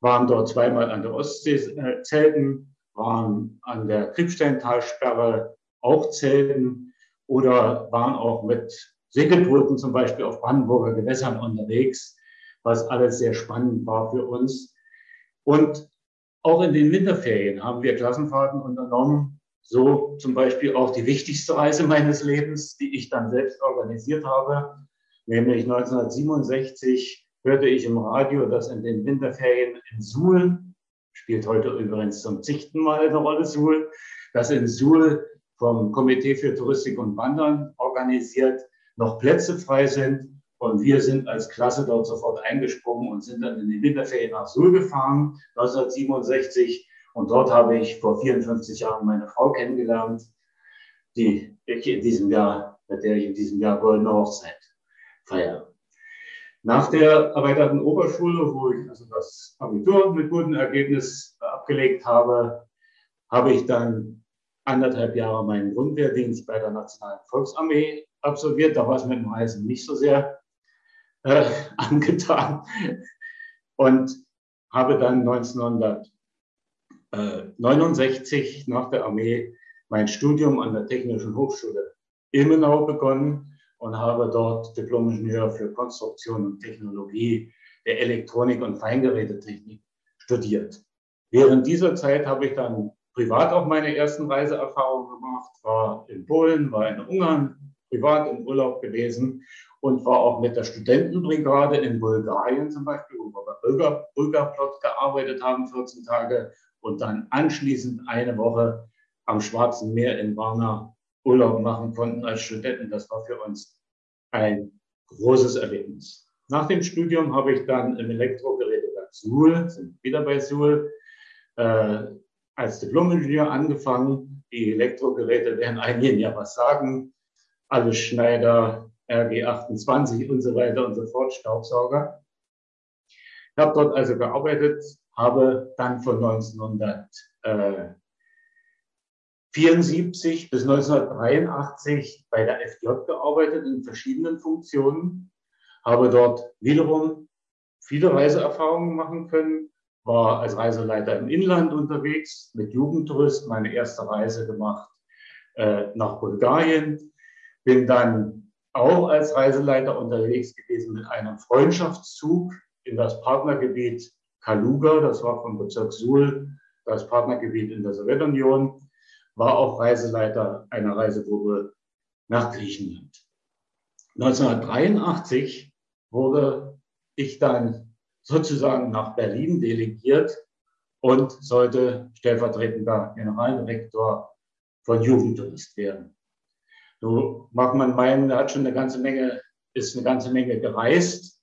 waren dort zweimal an der Ostsee äh, zelten, waren an der Kriegsteintalsperre auch zelten oder waren auch mit Segelbooten zum Beispiel auf Brandenburger Gewässern unterwegs, was alles sehr spannend war für uns. Und auch in den Winterferien haben wir Klassenfahrten unternommen. So zum Beispiel auch die wichtigste Reise meines Lebens, die ich dann selbst organisiert habe. Nämlich 1967 hörte ich im Radio, dass in den Winterferien in Suhl, spielt heute übrigens zum zigten Mal eine Rolle Suhl, dass in Suhl vom Komitee für Touristik und Wandern organisiert noch Plätze frei sind und wir sind als Klasse dort sofort eingesprungen und sind dann in die Winterferien nach Suhl gefahren, 1967. Und dort habe ich vor 54 Jahren meine Frau kennengelernt, die ich in diesem Jahr, mit der ich in diesem Jahr Goldene Hochzeit feiere. Nach der erweiterten Oberschule, wo ich also das Abitur mit gutem Ergebnis abgelegt habe, habe ich dann anderthalb Jahre meinen Grundwehrdienst bei der Nationalen Volksarmee absolviert. Da war es mit dem Reisen nicht so sehr äh, angetan und habe dann 1969 nach der Armee mein Studium an der Technischen Hochschule Ilmenau begonnen und habe dort Diplom-Ingenieur für Konstruktion und Technologie der Elektronik und Feingerätetechnik studiert. Während dieser Zeit habe ich dann privat auch meine ersten Reiseerfahrungen gemacht, war in Polen, war in Ungarn, privat im Urlaub gewesen und war auch mit der Studentenbrigade in Bulgarien zum Beispiel, wo wir bei Bulgarplot gearbeitet haben, 14 Tage und dann anschließend eine Woche am Schwarzen Meer in Varna Urlaub machen konnten als Studenten. Das war für uns ein großes Erlebnis. Nach dem Studium habe ich dann im Elektrogerätewerk Suhl, sind wieder bei Suhl, äh, als Diplom-Ingenieur angefangen. Die Elektrogeräte werden einigen ja was sagen. Alle Schneider, RG28 und so weiter und so fort, Staubsauger. Ich habe dort also gearbeitet, habe dann von 1974 74 bis 1983 bei der FJ gearbeitet in verschiedenen Funktionen, habe dort wiederum viele Reiseerfahrungen machen können, war als Reiseleiter im Inland unterwegs, mit Jugendtourist meine erste Reise gemacht äh, nach Bulgarien, bin dann auch als Reiseleiter unterwegs gewesen mit einem Freundschaftszug in das Partnergebiet Kaluga, das war vom Bezirk Suhl, das Partnergebiet in der Sowjetunion, war auch Reiseleiter einer Reisegruppe nach Griechenland. 1983 wurde ich dann sozusagen nach Berlin delegiert und sollte stellvertretender Generaldirektor von Jugendtourist werden. So mag man meinen, er hat schon eine ganze Menge, ist eine ganze Menge gereist,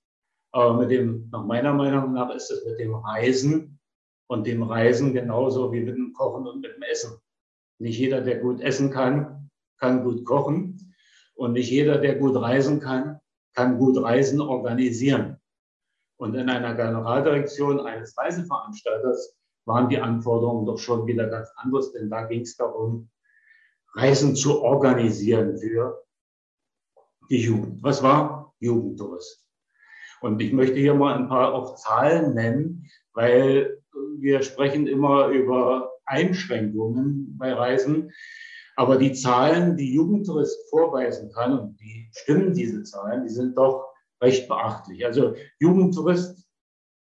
aber mit dem, nach meiner Meinung nach, ist es mit dem Reisen und dem Reisen genauso wie mit dem Kochen und mit dem Essen. Nicht jeder, der gut essen kann, kann gut kochen. Und nicht jeder, der gut reisen kann, kann gut Reisen organisieren. Und in einer Generaldirektion eines Reiseveranstalters waren die Anforderungen doch schon wieder ganz anders, denn da ging es darum, Reisen zu organisieren für die Jugend. Was war Jugendtourist? Und ich möchte hier mal ein paar auch Zahlen nennen, weil wir sprechen immer über Einschränkungen bei Reisen. Aber die Zahlen, die Jugendtourist vorweisen kann, und die stimmen diese Zahlen, die sind doch recht beachtlich. Also Jugendtourist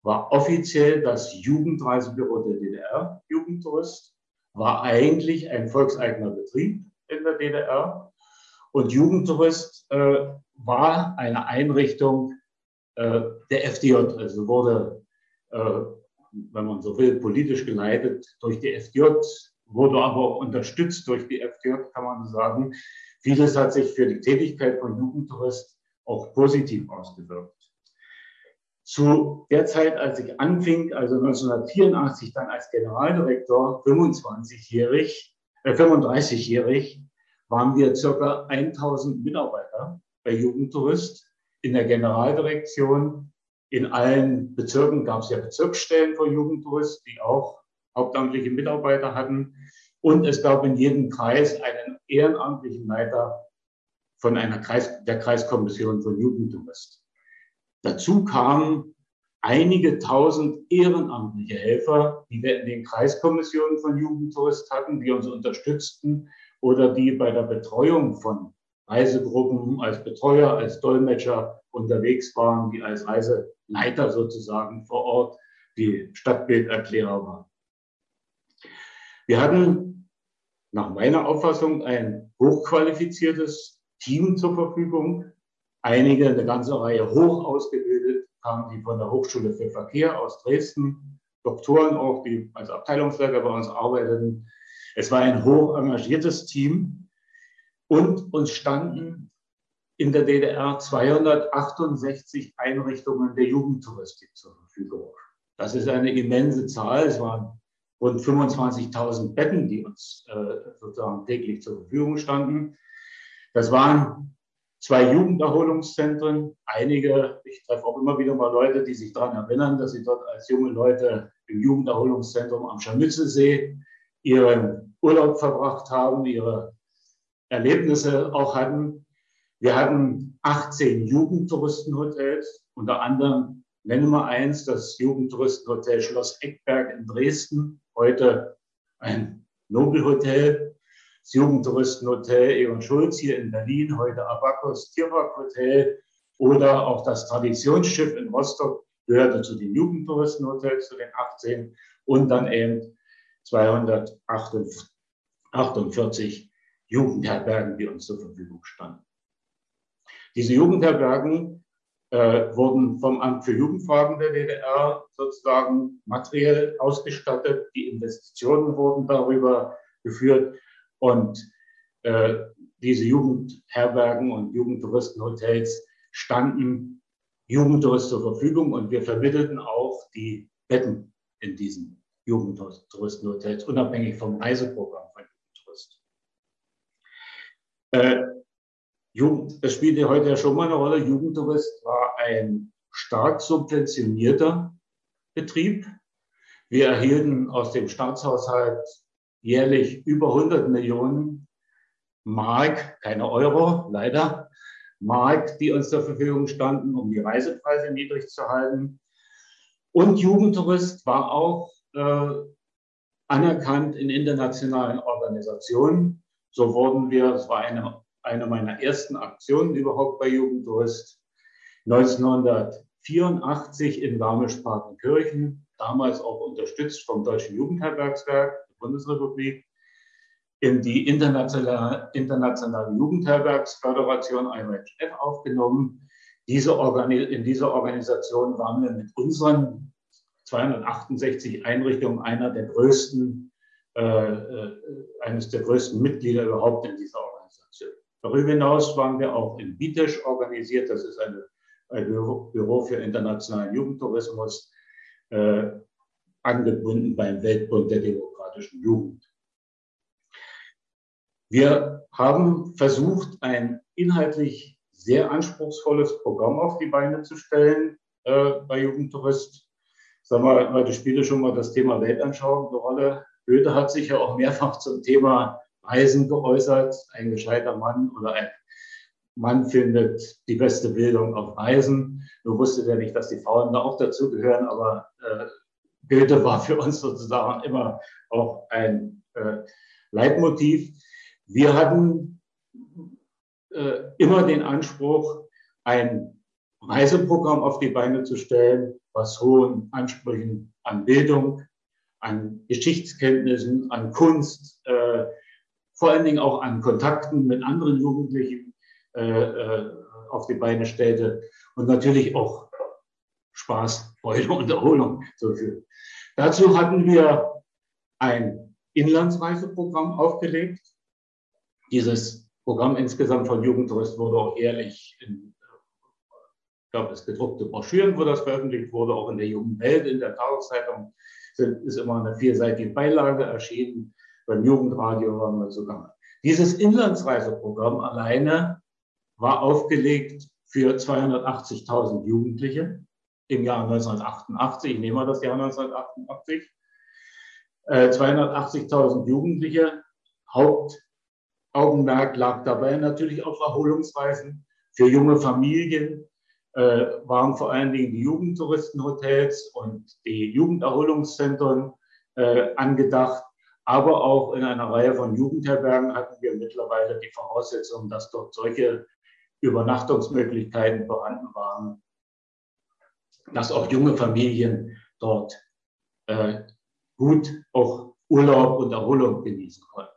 war offiziell das Jugendreisebüro der DDR. Jugendtourist war eigentlich ein volkseigener Betrieb in der DDR. Und Jugendtourist äh, war eine Einrichtung äh, der FDJ, also wurde äh, wenn man so will, politisch geleitet durch die FDJ, wurde aber auch unterstützt durch die FDJ, kann man sagen. Vieles hat sich für die Tätigkeit von Jugendtourist auch positiv ausgewirkt. Zu der Zeit, als ich anfing, also 1984 dann als Generaldirektor, 25-jährig, äh 35-jährig, waren wir circa 1000 Mitarbeiter bei Jugendtourist in der Generaldirektion in allen Bezirken gab es ja Bezirksstellen für Jugendtourist, die auch hauptamtliche Mitarbeiter hatten. Und es gab in jedem Kreis einen ehrenamtlichen Leiter von einer Kreis, der Kreiskommission von Jugendtourist. Dazu kamen einige tausend ehrenamtliche Helfer, die wir in den Kreiskommissionen von Jugendtourist hatten, die uns unterstützten oder die bei der Betreuung von Reisegruppen als Betreuer, als Dolmetscher unterwegs waren, die als Reiseleiter sozusagen vor Ort die Stadtbilderklärer waren. Wir hatten nach meiner Auffassung ein hochqualifiziertes Team zur Verfügung. Einige, eine ganze Reihe hoch ausgebildet, kamen die von der Hochschule für Verkehr aus Dresden, Doktoren auch, die als Abteilungsleiter bei uns arbeiteten. Es war ein hoch engagiertes Team und uns standen in der DDR 268 Einrichtungen der Jugendtouristik zur Verfügung. Das ist eine immense Zahl. Es waren rund 25.000 Betten, die uns äh, sozusagen täglich zur Verfügung standen. Das waren zwei Jugenderholungszentren. Einige, ich treffe auch immer wieder mal Leute, die sich daran erinnern, dass sie dort als junge Leute im Jugenderholungszentrum am Scharmützelsee ihren Urlaub verbracht haben, ihre Erlebnisse auch hatten. Wir hatten 18 Jugendtouristenhotels, unter anderem nennen wir eins, das Jugendtouristenhotel Schloss Eckberg in Dresden, heute ein Nobelhotel, das Jugendtouristenhotel Egon Schulz hier in Berlin, heute Abacus Tierparkhotel oder auch das Traditionsschiff in Rostock gehörte zu den Jugendtouristenhotels, zu den 18 und dann eben 248 Jugendherbergen, die uns zur Verfügung standen. Diese Jugendherbergen äh, wurden vom Amt für Jugendfragen der DDR sozusagen materiell ausgestattet. Die Investitionen wurden darüber geführt und äh, diese Jugendherbergen und Jugendtouristenhotels standen Jugendtouristen zur Verfügung und wir vermittelten auch die Betten in diesen Jugendtouristenhotels, unabhängig vom Reiseprogramm von Jugendtouristen. Äh, Jugend, das spielte heute ja schon mal eine Rolle. Jugendtourist war ein stark subventionierter Betrieb. Wir erhielten aus dem Staatshaushalt jährlich über 100 Millionen Mark, keine Euro, leider, Mark, die uns zur Verfügung standen, um die Reisepreise niedrig zu halten. Und Jugendtourist war auch äh, anerkannt in internationalen Organisationen. So wurden wir, das war eine, eine meiner ersten Aktionen überhaupt bei Jugendtourist, 1984 in Garmisch-Partenkirchen, damals auch unterstützt vom Deutschen Jugendherbergswerk Bundesrepublik, in die internationale, internationale Jugendherbergsföderation IMHF aufgenommen. Diese in dieser Organisation waren wir mit unseren 268 Einrichtungen einer der größten, äh, äh, eines der größten Mitglieder überhaupt in dieser Organisation. Darüber hinaus waren wir auch in Bitesch organisiert. Das ist eine, ein Büro für internationalen Jugendtourismus, äh, angebunden beim Weltbund der demokratischen Jugend. Wir haben versucht, ein inhaltlich sehr anspruchsvolles Programm auf die Beine zu stellen äh, bei Jugendtourist. Sagen wir, heute spielte schon mal das Thema Weltanschauung eine Rolle. Goethe hat sich ja auch mehrfach zum Thema Reisen geäußert. Ein gescheiter Mann oder ein Mann findet die beste Bildung auf Reisen. Nur wusste der nicht, dass die Frauen da auch dazu gehören, aber äh, Goethe war für uns sozusagen immer auch ein äh, Leitmotiv. Wir hatten äh, immer den Anspruch, ein Reiseprogramm auf die Beine zu stellen, was hohen Ansprüchen an Bildung, an Geschichtskenntnissen, an Kunst, äh, vor allen Dingen auch an Kontakten mit anderen Jugendlichen äh, äh auf die Beine stellte und natürlich auch Spaß, Freude und Erholung so viel. Dazu hatten wir ein Inlandsreiseprogramm aufgelegt, dieses Programm insgesamt von Jugendtourist wurde auch jährlich in, ich glaube, es gedruckte Broschüren, wo das veröffentlicht wurde, auch in der Jungen Welt, in der Tageszeitung ist immer eine vierseitige Beilage erschienen. Beim Jugendradio waren wir sogar. Dieses Inlandsreiseprogramm alleine war aufgelegt für 280.000 Jugendliche im Jahr 1988. Ich nehme mal das Jahr 1988. Äh, 280.000 Jugendliche. Haupt Augenmerk lag dabei natürlich auf Erholungsweisen. Für junge Familien äh, waren vor allen Dingen die Jugendtouristenhotels und die Jugenderholungszentren äh, angedacht. Aber auch in einer Reihe von Jugendherbergen hatten wir mittlerweile die Voraussetzung, dass dort solche Übernachtungsmöglichkeiten vorhanden waren, dass auch junge Familien dort äh, gut auch Urlaub und Erholung genießen konnten.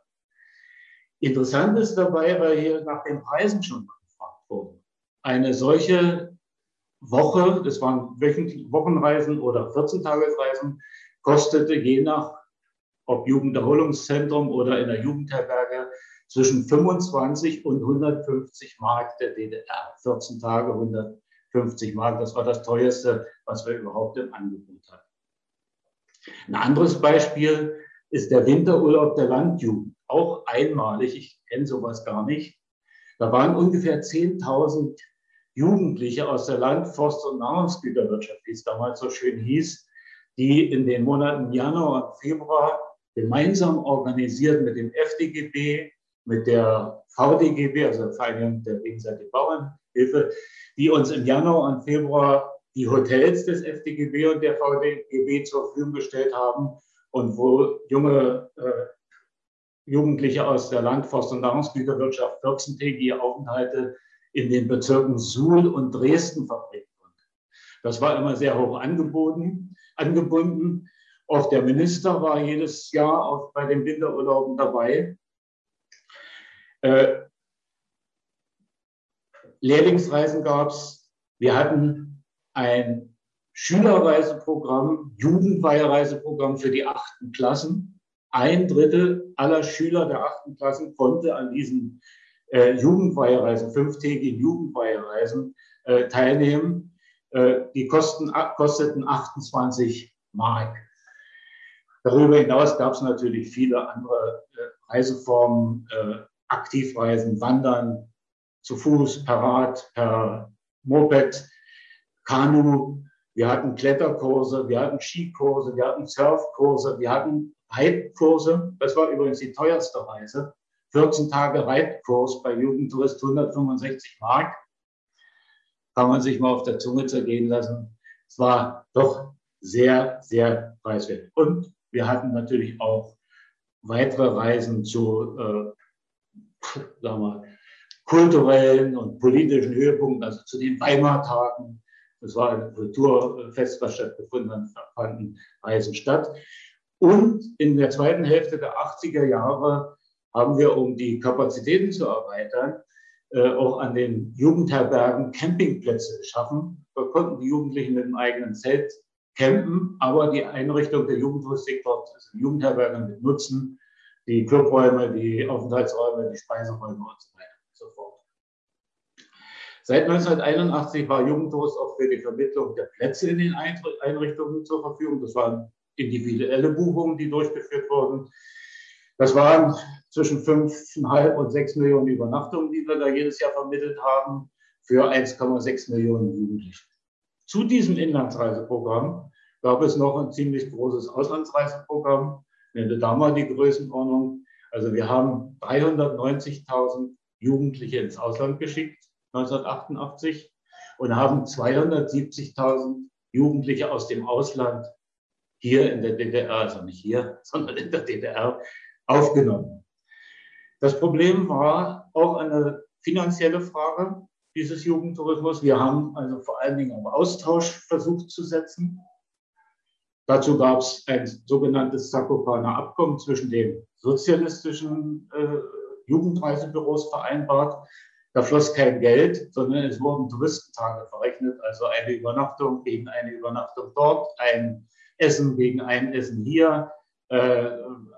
Interessant ist dabei, weil hier nach den Preisen schon gefragt wurde. Eine solche Woche, das waren Wochenreisen oder 14-Tagesreisen, kostete je nach, ob Jugenderholungszentrum oder in der Jugendherberge, zwischen 25 und 150 Mark der DDR. 14 Tage, 150 Mark, das war das teuerste, was wir überhaupt im Angebot hatten. Ein anderes Beispiel ist der Winterurlaub der Landjugend auch einmalig. Ich kenne sowas gar nicht. Da waren ungefähr 10.000 Jugendliche aus der Land-, Forst- und Nahrungsgüterwirtschaft, wie es damals so schön hieß, die in den Monaten Januar und Februar gemeinsam organisiert mit dem FDGB, mit der VDGB, also Vereinigung der gegenseitigen Bauernhilfe, die uns im Januar und Februar die Hotels des FDGB und der VDGB zur Verfügung gestellt haben und wo junge äh, Jugendliche aus der Landforst- und Nahrungsgüterwirtschaft 14-tägige Aufenthalte in den Bezirken Suhl und Dresden verbringen konnte. Das war immer sehr hoch angeboten, angebunden. Auch der Minister war jedes Jahr bei den Winterurlauben dabei. Äh, Lehrlingsreisen gab es. Wir hatten ein Schülerreiseprogramm, Jugendweihereiseprogramm für die achten Klassen ein Drittel aller Schüler der achten Klassen konnte an diesen äh, Jugendweihereisen, fünftägigen Jugendweihereisen äh, teilnehmen. Äh, die Kosten, kosteten 28 Mark. Darüber hinaus gab es natürlich viele andere äh, Reiseformen, äh, Aktivreisen, Wandern, zu Fuß, per Rad, per Moped, Kanu. Wir hatten Kletterkurse, wir hatten Skikurse, wir hatten Surfkurse, wir hatten Reitkurse. Das war übrigens die teuerste Reise. 14 Tage Reitkurs bei Jugendtourist 165 Mark. Kann man sich mal auf der Zunge zergehen lassen. Es war doch sehr, sehr preiswert. Und wir hatten natürlich auch weitere Reisen zu, äh, sagen wir, kulturellen und politischen Höhepunkten, also zu den Weimar-Tagen. Das war ein Kulturfest, was stattgefunden hat, fanden Reisen statt. Und in der zweiten Hälfte der 80er Jahre haben wir, um die Kapazitäten zu erweitern, äh, auch an den Jugendherbergen Campingplätze geschaffen. Dort konnten die Jugendlichen mit einem eigenen Zelt campen, aber die Einrichtung der Jugendtouristik dort, also Jugendherbergen mit Nutzen, die Clubräume, die Aufenthaltsräume, die Speiseräume und so. Seit 1981 war Jugendtourist auch für die Vermittlung der Plätze in den Einrichtungen zur Verfügung. Das waren individuelle Buchungen, die durchgeführt wurden. Das waren zwischen 5,5 und 6 Millionen Übernachtungen, die wir da jedes Jahr vermittelt haben, für 1,6 Millionen Jugendliche. Zu diesem Inlandsreiseprogramm gab es noch ein ziemlich großes Auslandsreiseprogramm. Nenne da mal die Größenordnung. Also wir haben 390.000 Jugendliche ins Ausland geschickt, 1988, und haben 270.000 Jugendliche aus dem Ausland hier in der DDR, also nicht hier, sondern in der DDR, aufgenommen. Das Problem war auch eine finanzielle Frage dieses Jugendtourismus. Wir haben also vor allen Dingen auf Austausch versucht zu setzen. Dazu gab es ein sogenanntes Zakopaner Abkommen zwischen den sozialistischen äh, Jugendreisebüros vereinbart. Da floss kein Geld, sondern es wurden Touristentage verrechnet, also eine Übernachtung gegen eine Übernachtung dort, ein Essen gegen ein Essen hier, äh,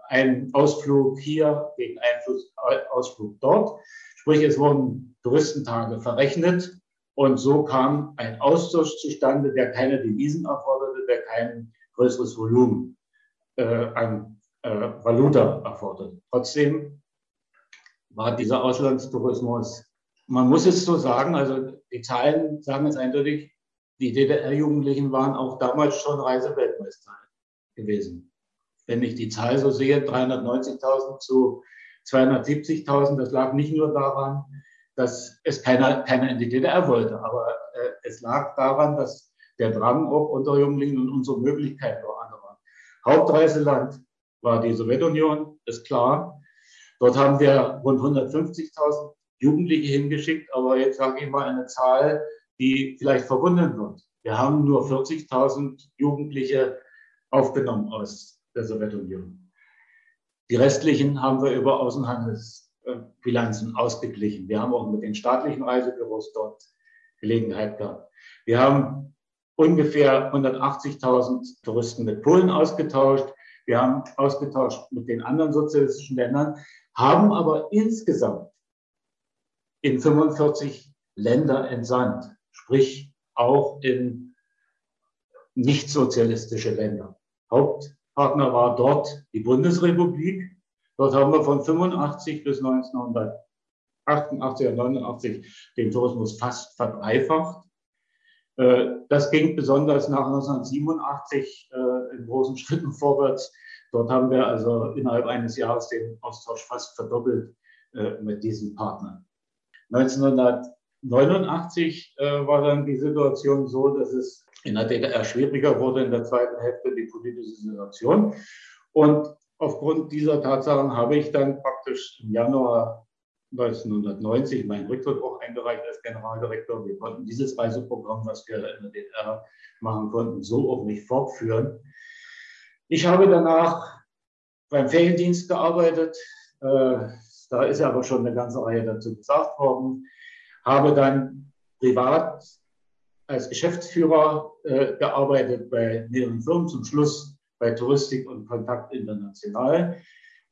ein Ausflug hier gegen einen Ausflug dort. Sprich, es wurden Touristentage verrechnet und so kam ein Austausch zustande, der keine Devisen erforderte, der kein größeres Volumen äh, an äh, Valuta erforderte. Trotzdem war dieser Auslandstourismus, man muss es so sagen, also die Zahlen sagen es eindeutig, die DDR-Jugendlichen waren auch damals schon Reiseweltmeister gewesen. Wenn ich die Zahl so sehe, 390.000 zu 270.000, das lag nicht nur daran, dass es keiner, keiner in die DDR wollte, aber äh, es lag daran, dass der Drang auch unter Jugendlichen und unsere Möglichkeiten auch andere waren. Hauptreiseland war die Sowjetunion, ist klar. Dort haben wir rund 150.000 Jugendliche hingeschickt, aber jetzt sage ich mal eine Zahl, die vielleicht verwundern wird. Wir haben nur 40.000 Jugendliche aufgenommen aus der Sowjetunion. Die restlichen haben wir über Außenhandelsbilanzen ausgeglichen. Wir haben auch mit den staatlichen Reisebüros dort Gelegenheit gehabt. Wir haben ungefähr 180.000 Touristen mit Polen ausgetauscht. Wir haben ausgetauscht mit den anderen sozialistischen Ländern, haben aber insgesamt in 45 Länder entsandt sprich auch in nichtsozialistische Länder. Hauptpartner war dort die Bundesrepublik. Dort haben wir von 85 bis 1988 und 89 den Tourismus fast verdreifacht. Äh, das ging besonders nach 1987 äh, in großen Schritten vorwärts. Dort haben wir also innerhalb eines Jahres den Austausch fast verdoppelt äh, mit diesen Partnern. 1900 89 äh, war dann die Situation so, dass es in der DDR schwieriger wurde in der zweiten Hälfte die politische Situation. Und aufgrund dieser Tatsachen habe ich dann praktisch im Januar 1990 meinen Rücktritt auch eingereicht als Generaldirektor. Wir konnten dieses Reiseprogramm, was wir in der DDR machen konnten, so auch nicht fortführen. Ich habe danach beim Feriendienst gearbeitet. Äh, da ist aber schon eine ganze Reihe dazu gesagt worden habe dann privat als Geschäftsführer äh, gearbeitet bei mehreren Firmen, zum Schluss bei Touristik und Kontakt International,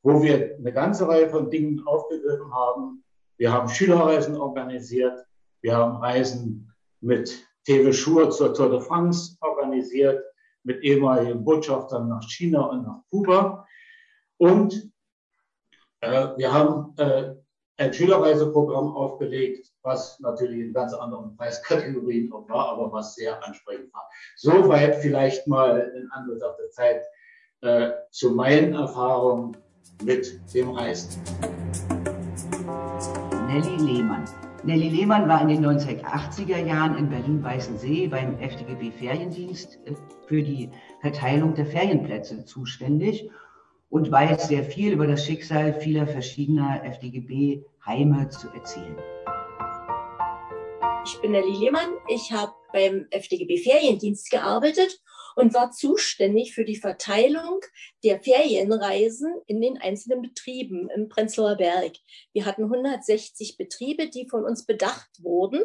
wo wir eine ganze Reihe von Dingen aufgegriffen haben. Wir haben Schülerreisen organisiert, wir haben Reisen mit TV Schur zur Tour de France organisiert, mit ehemaligen Botschaftern nach China und nach Kuba. Und wir haben äh, ein Schülerreiseprogramm aufgelegt, was natürlich in ganz anderen Preiskategorien auch war, aber was sehr ansprechend war. Soweit vielleicht mal in Anbetracht der Zeit äh, zu meinen Erfahrungen mit dem Reisen. Nelly Lehmann. Nelly Lehmann war in den 1980er Jahren in Berlin-Weißensee beim FDGB Feriendienst äh, für die Verteilung der Ferienplätze zuständig und weiß sehr viel über das Schicksal vieler verschiedener FDGB-Heime zu erzählen. Ich bin Nelly Lehmann. Ich habe beim FDGB Feriendienst gearbeitet und war zuständig für die Verteilung der Ferienreisen in den einzelnen Betrieben im Prenzlauer Berg. Wir hatten 160 Betriebe, die von uns bedacht wurden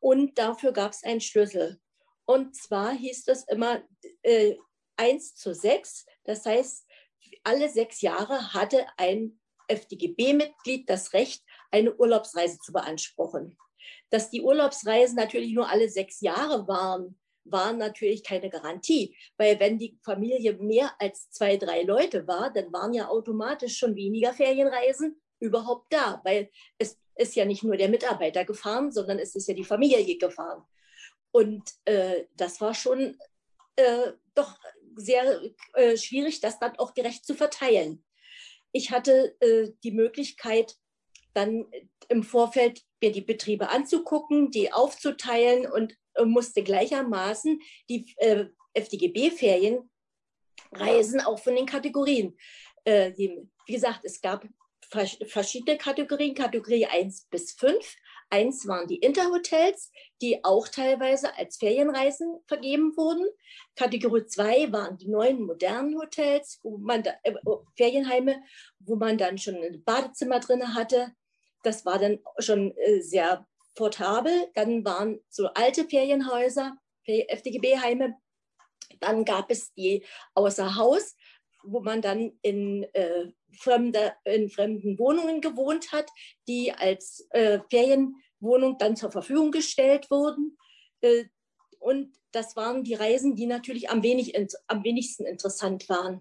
und dafür gab es einen Schlüssel. Und zwar hieß das immer äh, 1 zu 6. Das heißt, alle sechs Jahre hatte ein FDGB-Mitglied das Recht, eine Urlaubsreise zu beanspruchen. Dass die Urlaubsreisen natürlich nur alle sechs Jahre waren, war natürlich keine Garantie, weil wenn die Familie mehr als zwei, drei Leute war, dann waren ja automatisch schon weniger Ferienreisen überhaupt da, weil es ist ja nicht nur der Mitarbeiter gefahren, sondern es ist ja die Familie gefahren. Und äh, das war schon äh, doch sehr äh, schwierig, das dann auch gerecht zu verteilen. Ich hatte äh, die Möglichkeit, dann im Vorfeld mir die Betriebe anzugucken, die aufzuteilen und äh, musste gleichermaßen die äh, FDGB-Ferienreisen auch von den Kategorien äh, nehmen. Wie gesagt, es gab verschiedene Kategorien, Kategorie 1 bis 5. Eins waren die Interhotels, die auch teilweise als Ferienreisen vergeben wurden. Kategorie 2 waren die neuen modernen Hotels, wo man da, äh, Ferienheime, wo man dann schon ein Badezimmer drin hatte. Das war dann schon äh, sehr portabel. Dann waren so alte Ferienhäuser, FDGB-Heime. Dann gab es die außer Haus, wo man dann in, äh, fremde, in fremden Wohnungen gewohnt hat, die als äh, Ferienwohnung dann zur Verfügung gestellt wurden. Äh, und das waren die Reisen, die natürlich am, wenig, am wenigsten interessant waren.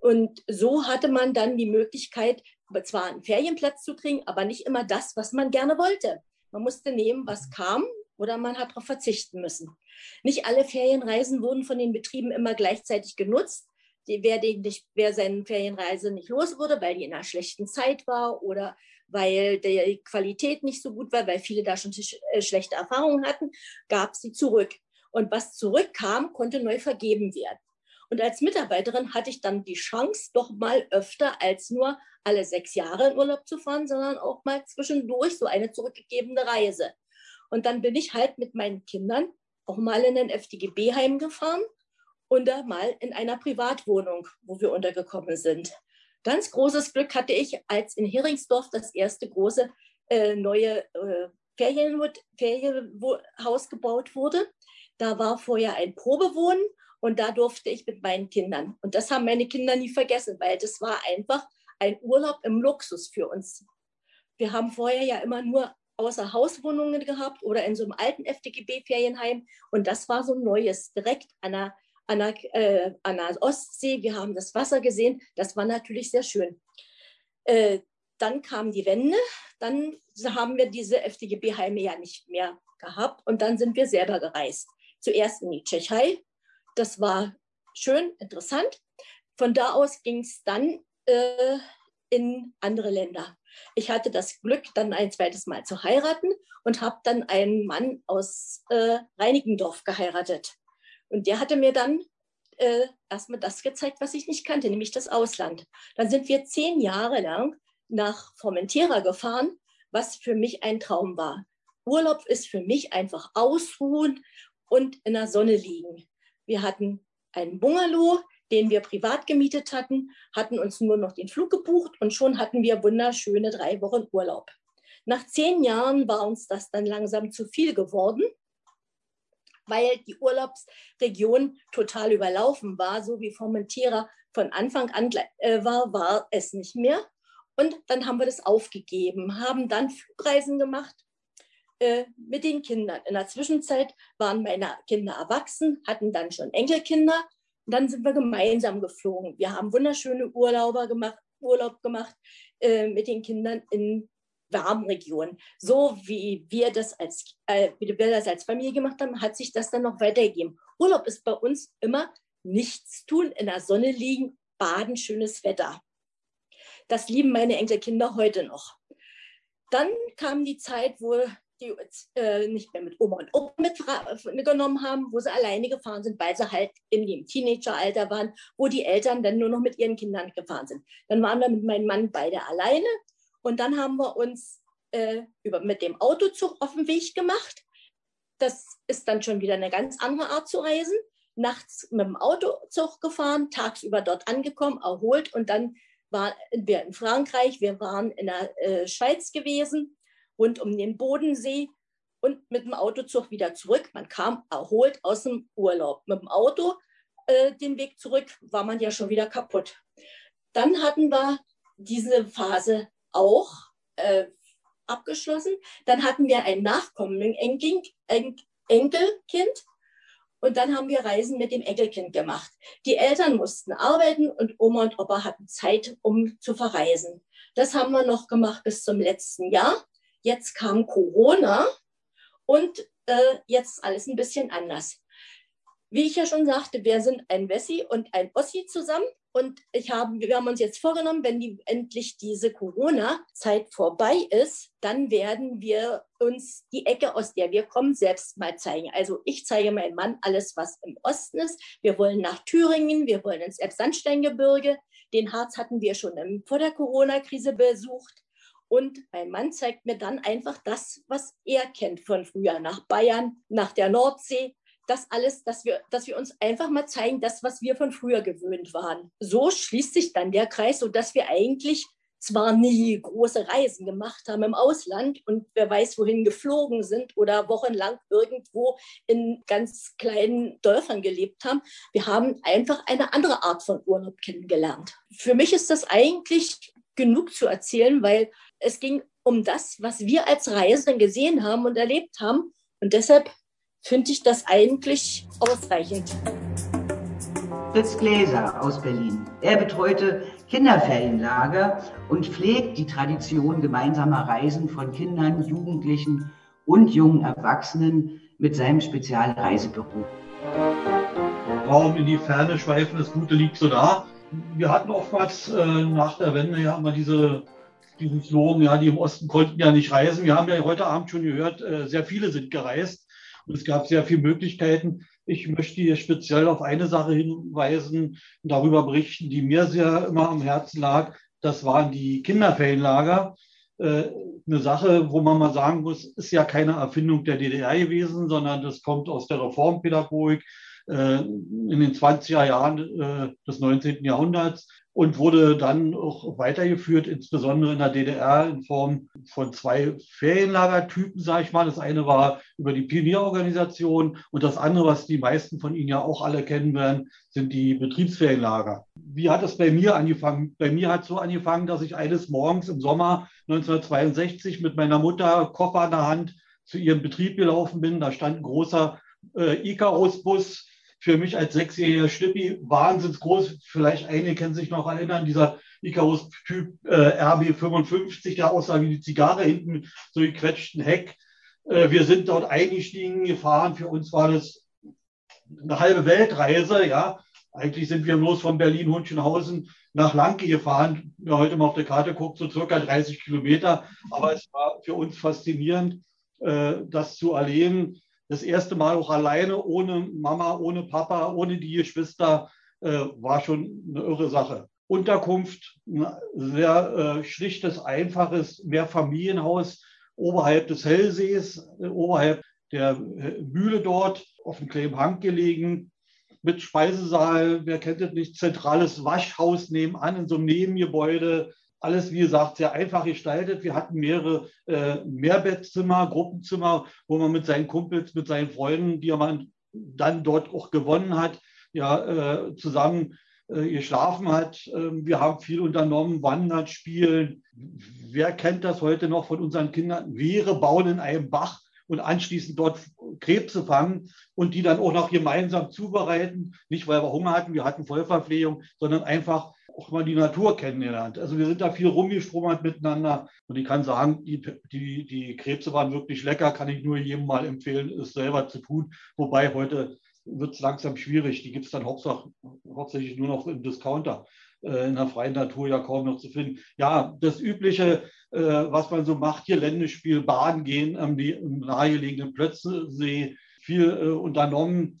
Und so hatte man dann die Möglichkeit, zwar einen Ferienplatz zu kriegen, aber nicht immer das, was man gerne wollte. Man musste nehmen, was kam, oder man hat darauf verzichten müssen. Nicht alle Ferienreisen wurden von den Betrieben immer gleichzeitig genutzt. Die, wer, den nicht, wer seine Ferienreise nicht los wurde, weil die in einer schlechten Zeit war oder weil die Qualität nicht so gut war, weil viele da schon äh, schlechte Erfahrungen hatten, gab sie zurück. Und was zurückkam, konnte neu vergeben werden. Und als Mitarbeiterin hatte ich dann die Chance, doch mal öfter als nur alle sechs Jahre in Urlaub zu fahren, sondern auch mal zwischendurch so eine zurückgegebene Reise. Und dann bin ich halt mit meinen Kindern auch mal in ein FDGB-Heim gefahren und mal in einer Privatwohnung, wo wir untergekommen sind. Ganz großes Glück hatte ich, als in Heringsdorf das erste große äh, neue äh, Ferienhaus gebaut wurde. Da war vorher ein Probewohnen und da durfte ich mit meinen Kindern. Und das haben meine Kinder nie vergessen, weil das war einfach ein Urlaub im Luxus für uns. Wir haben vorher ja immer nur außer Hauswohnungen gehabt oder in so einem alten FDGB-Ferienheim. Und das war so ein neues, direkt an der, an, der, äh, an der Ostsee. Wir haben das Wasser gesehen. Das war natürlich sehr schön. Äh, dann kam die Wende. Dann haben wir diese FDGB-Heime ja nicht mehr gehabt. Und dann sind wir selber gereist. Zuerst in die Tschechei, das war schön, interessant. Von da aus ging es dann äh, in andere Länder. Ich hatte das Glück, dann ein zweites Mal zu heiraten und habe dann einen Mann aus äh, Reinigendorf geheiratet. Und der hatte mir dann äh, erstmal das gezeigt, was ich nicht kannte, nämlich das Ausland. Dann sind wir zehn Jahre lang nach Formentera gefahren, was für mich ein Traum war. Urlaub ist für mich einfach ausruhen und in der Sonne liegen. Wir hatten einen Bungalow, den wir privat gemietet hatten, hatten uns nur noch den Flug gebucht und schon hatten wir wunderschöne drei Wochen Urlaub. Nach zehn Jahren war uns das dann langsam zu viel geworden, weil die Urlaubsregion total überlaufen war, so wie Formentera von Anfang an äh, war, war es nicht mehr. Und dann haben wir das aufgegeben, haben dann Flugreisen gemacht äh, mit den Kindern. In der Zwischenzeit waren meine Kinder erwachsen, hatten dann schon Enkelkinder. Und dann sind wir gemeinsam geflogen. Wir haben wunderschöne Urlauber gemacht, Urlaub gemacht äh, mit den Kindern in warmen Regionen. So wie wir das als, äh, wie wir das als Familie gemacht haben, hat sich das dann noch weitergegeben. Urlaub ist bei uns immer nichts tun, in der Sonne liegen, baden, schönes Wetter. Das lieben meine Enkelkinder heute noch. Dann kam die Zeit, wo die äh, nicht mehr mit Oma und Opa mitgenommen haben, wo sie alleine gefahren sind, weil sie halt im Teenageralter waren, wo die Eltern dann nur noch mit ihren Kindern gefahren sind. Dann waren wir mit meinem Mann beide alleine und dann haben wir uns äh, über, mit dem Autozug auf den Weg gemacht. Das ist dann schon wieder eine ganz andere Art zu reisen. Nachts mit dem Autozug gefahren, tagsüber dort angekommen, erholt und dann waren wir in Frankreich, wir waren in der äh, Schweiz gewesen rund um den Bodensee und mit dem Autozug wieder zurück. Man kam erholt aus dem Urlaub. Mit dem Auto äh, den Weg zurück war man ja schon wieder kaputt. Dann hatten wir diese Phase auch äh, abgeschlossen. Dann hatten wir ein nachkommenden Enkel, Enkelkind und dann haben wir Reisen mit dem Enkelkind gemacht. Die Eltern mussten arbeiten und Oma und Opa hatten Zeit, um zu verreisen. Das haben wir noch gemacht bis zum letzten Jahr. Jetzt kam Corona und äh, jetzt alles ein bisschen anders. Wie ich ja schon sagte, wir sind ein Wessi und ein Ossi zusammen. Und ich habe, wir haben uns jetzt vorgenommen, wenn die, endlich diese Corona-Zeit vorbei ist, dann werden wir uns die Ecke, aus der wir kommen, selbst mal zeigen. Also ich zeige meinem Mann alles, was im Osten ist. Wir wollen nach Thüringen, wir wollen ins Elbsandsteingebirge. Den Harz hatten wir schon im, vor der Corona-Krise besucht. Und mein Mann zeigt mir dann einfach das, was er kennt von früher, nach Bayern, nach der Nordsee. Das alles, dass wir, dass wir uns einfach mal zeigen, das, was wir von früher gewöhnt waren. So schließt sich dann der Kreis, sodass wir eigentlich zwar nie große Reisen gemacht haben im Ausland und wer weiß, wohin geflogen sind oder wochenlang irgendwo in ganz kleinen Dörfern gelebt haben. Wir haben einfach eine andere Art von Urlaub kennengelernt. Für mich ist das eigentlich genug zu erzählen, weil es ging um das, was wir als Reisenden gesehen haben und erlebt haben. Und deshalb finde ich das eigentlich ausreichend. Fritz Gläser aus Berlin. Er betreute Kinderferienlager und pflegt die Tradition gemeinsamer Reisen von Kindern, Jugendlichen und jungen Erwachsenen mit seinem Spezialreisebüro. Raum in die Ferne schweifen, das Gute liegt so da. Wir hatten oftmals äh, nach der Wende ja immer diese diesen Slogan, ja, die im Osten konnten ja nicht reisen. Wir haben ja heute Abend schon gehört, äh, sehr viele sind gereist und es gab sehr viele Möglichkeiten. Ich möchte hier speziell auf eine Sache hinweisen darüber berichten, die mir sehr immer am Herzen lag. Das waren die Kinderferienlager. Äh, eine Sache, wo man mal sagen muss, ist ja keine Erfindung der DDR gewesen, sondern das kommt aus der Reformpädagogik äh, in den 20er Jahren des 19. Jahrhunderts und wurde dann auch weitergeführt, insbesondere in der DDR in Form von zwei Ferienlagertypen, sage ich mal. Das eine war über die Pionierorganisation und das andere, was die meisten von Ihnen ja auch alle kennen werden, sind die Betriebsferienlager. Wie hat es bei mir angefangen? Bei mir hat es so angefangen, dass ich eines Morgens im Sommer 1962 mit meiner Mutter Koffer an der Hand zu ihrem Betrieb gelaufen bin. Da stand ein großer äh, Icarus-Bus für mich als sechsjähriger Schnippi wahnsinnig groß. Vielleicht einige können sich noch erinnern, dieser Icarus-Typ äh, RB55, der aussah wie die Zigarre hinten, so gequetschten Heck. Äh, wir sind dort eingestiegen, gefahren. Für uns war das eine halbe Weltreise, ja. Eigentlich sind wir bloß von Berlin-Hunschenhausen nach Lanke gefahren. Wer heute mal auf der Karte guckt, so circa 30 Kilometer. Aber es war für uns faszinierend, äh, das zu erleben das erste Mal auch alleine, ohne Mama, ohne Papa, ohne die Geschwister, äh, war schon eine irre Sache. Unterkunft, ein sehr äh, schlichtes, einfaches Mehrfamilienhaus oberhalb des Hellsees, äh, oberhalb der äh, Mühle dort, auf dem Klebenhang gelegen, mit Speisesaal, wer kennt das nicht, zentrales Waschhaus nebenan in so einem Nebengebäude, alles, wie gesagt, sehr einfach gestaltet. Wir hatten mehrere äh, Mehrbettzimmer, Gruppenzimmer, wo man mit seinen Kumpels, mit seinen Freunden, die man dann dort auch gewonnen hat, ja, äh, zusammen äh, geschlafen hat. Ähm, wir haben viel unternommen, wandern, spielen. Wer kennt das heute noch von unseren Kindern? Wehre bauen in einem Bach und anschließend dort Krebse fangen und die dann auch noch gemeinsam zubereiten. Nicht, weil wir Hunger hatten, wir hatten Vollverpflegung, sondern einfach auch mal die Natur kennengelernt. Also wir sind da viel rumgestromert miteinander und ich kann sagen, die, die, die Krebse waren wirklich lecker, kann ich nur jedem mal empfehlen, es selber zu tun. Wobei heute wird es langsam schwierig. Die gibt es dann hauptsächlich nur noch im Discounter. Äh, in der freien Natur ja kaum noch zu finden. Ja, das Übliche, äh, was man so macht, hier Ländespiel, Baden gehen am nahegelegenen Plötzensee, viel äh, unternommen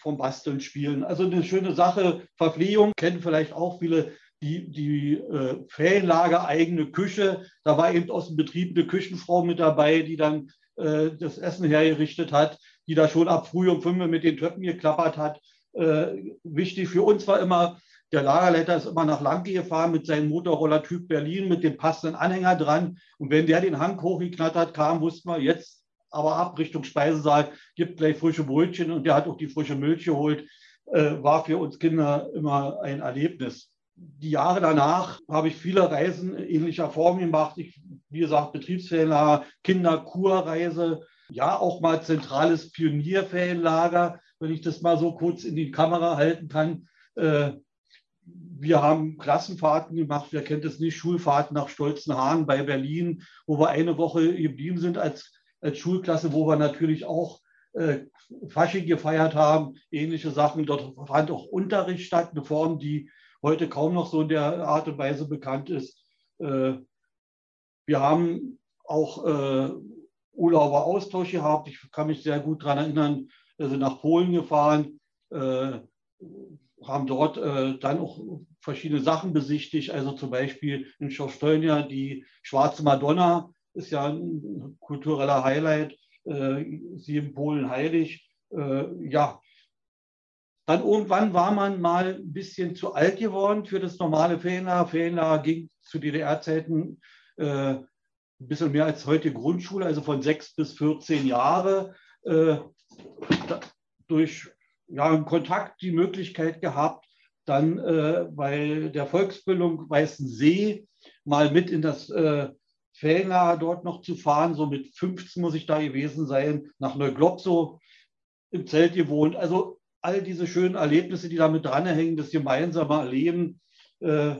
vom Basteln, Spielen. Also eine schöne Sache. Verpflegung kennen vielleicht auch viele die, die äh, Ferienlager eigene Küche. Da war eben aus dem Betrieb eine Küchenfrau mit dabei, die dann äh, das Essen hergerichtet hat, die da schon ab früh um fünf mit den Töpfen geklappert hat. Äh, wichtig für uns war immer, der Lagerleiter ist immer nach Lanke gefahren mit seinem Motorroller Typ Berlin mit dem passenden Anhänger dran. Und wenn der den Hang hochgeknattert kam, wussten wir jetzt aber ab Richtung Speisesaal, gibt gleich frische Brötchen und der hat auch die frische Milch geholt. Äh, war für uns Kinder immer ein Erlebnis. Die Jahre danach habe ich viele Reisen ähnlicher Form gemacht. Ich, wie gesagt, Betriebsferienlager, Kinderkurreise, ja auch mal zentrales Pionierferienlager, wenn ich das mal so kurz in die Kamera halten kann. Äh, wir haben Klassenfahrten gemacht, wer kennt es nicht, Schulfahrten nach Stolzenhahn bei Berlin, wo wir eine Woche geblieben sind als, als Schulklasse, wo wir natürlich auch äh, Fasching gefeiert haben, ähnliche Sachen. Dort fand auch Unterricht statt, eine Form, die heute kaum noch so in der Art und Weise bekannt ist. Äh, wir haben auch äh, Urlauber Austausch gehabt. Ich kann mich sehr gut daran erinnern, wir sind nach Polen gefahren, äh, haben dort äh, dann auch verschiedene Sachen besichtigt, also zum Beispiel in Schostolnia die Schwarze Madonna ist ja ein kultureller Highlight, äh, sie in Polen heilig. Äh, ja, dann irgendwann war man mal ein bisschen zu alt geworden für das normale Ferienlager. Ferienlager ging zu DDR-Zeiten äh, ein bisschen mehr als heute Grundschule, also von sechs bis 14 Jahre. Äh, durch ja, Kontakt die Möglichkeit gehabt, dann äh, bei der Volksbildung Weißen See mal mit in das äh, Ferienlager dort noch zu fahren. So mit 15 muss ich da gewesen sein, nach Neuglobsow im Zelt gewohnt. Also all diese schönen Erlebnisse, die damit dranhängen, das gemeinsame Erleben, äh,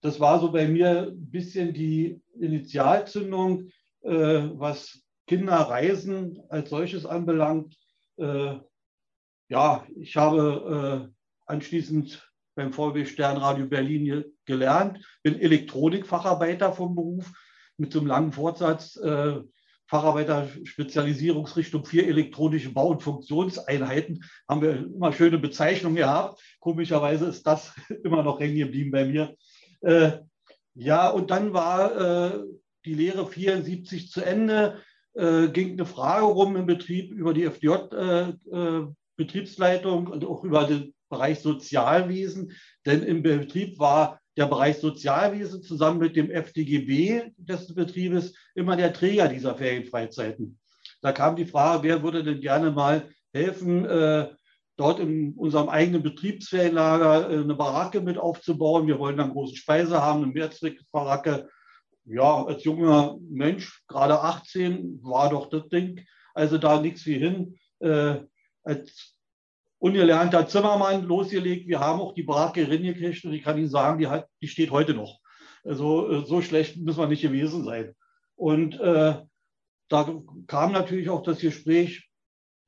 das war so bei mir ein bisschen die Initialzündung, äh, was Kinderreisen als solches anbelangt. Äh, ja, ich habe äh, anschließend beim VW Sternradio Berlin gelernt, bin Elektronikfacharbeiter vom Beruf mit so einem langen Fortsatz, äh, Facharbeiter Spezialisierungsrichtung für elektronische Bau- und Funktionseinheiten. Haben wir immer schöne Bezeichnungen gehabt. Komischerweise ist das immer noch hängen geblieben bei mir. Äh, ja, und dann war äh, die Lehre 74 zu Ende, äh, ging eine Frage rum im Betrieb über die FDJ-Betriebsleitung äh, äh, und auch über den Bereich Sozialwesen. Denn im Betrieb war der Bereich Sozialwesen zusammen mit dem FDGB des Betriebes immer der Träger dieser Ferienfreizeiten. Da kam die Frage, wer würde denn gerne mal helfen, äh, dort in unserem eigenen Betriebsferienlager äh, eine Baracke mit aufzubauen. Wir wollen dann große Speise haben, eine Mehrzweckbaracke. Ja, als junger Mensch, gerade 18, war doch das Ding. Also da nichts wie hin. Äh, als ungelernter Zimmermann losgelegt. Wir haben auch die Bratgerin gekriegt und ich kann Ihnen sagen, die, hat, die steht heute noch. Also äh, so schlecht müssen wir nicht gewesen sein. Und äh, da kam natürlich auch das Gespräch,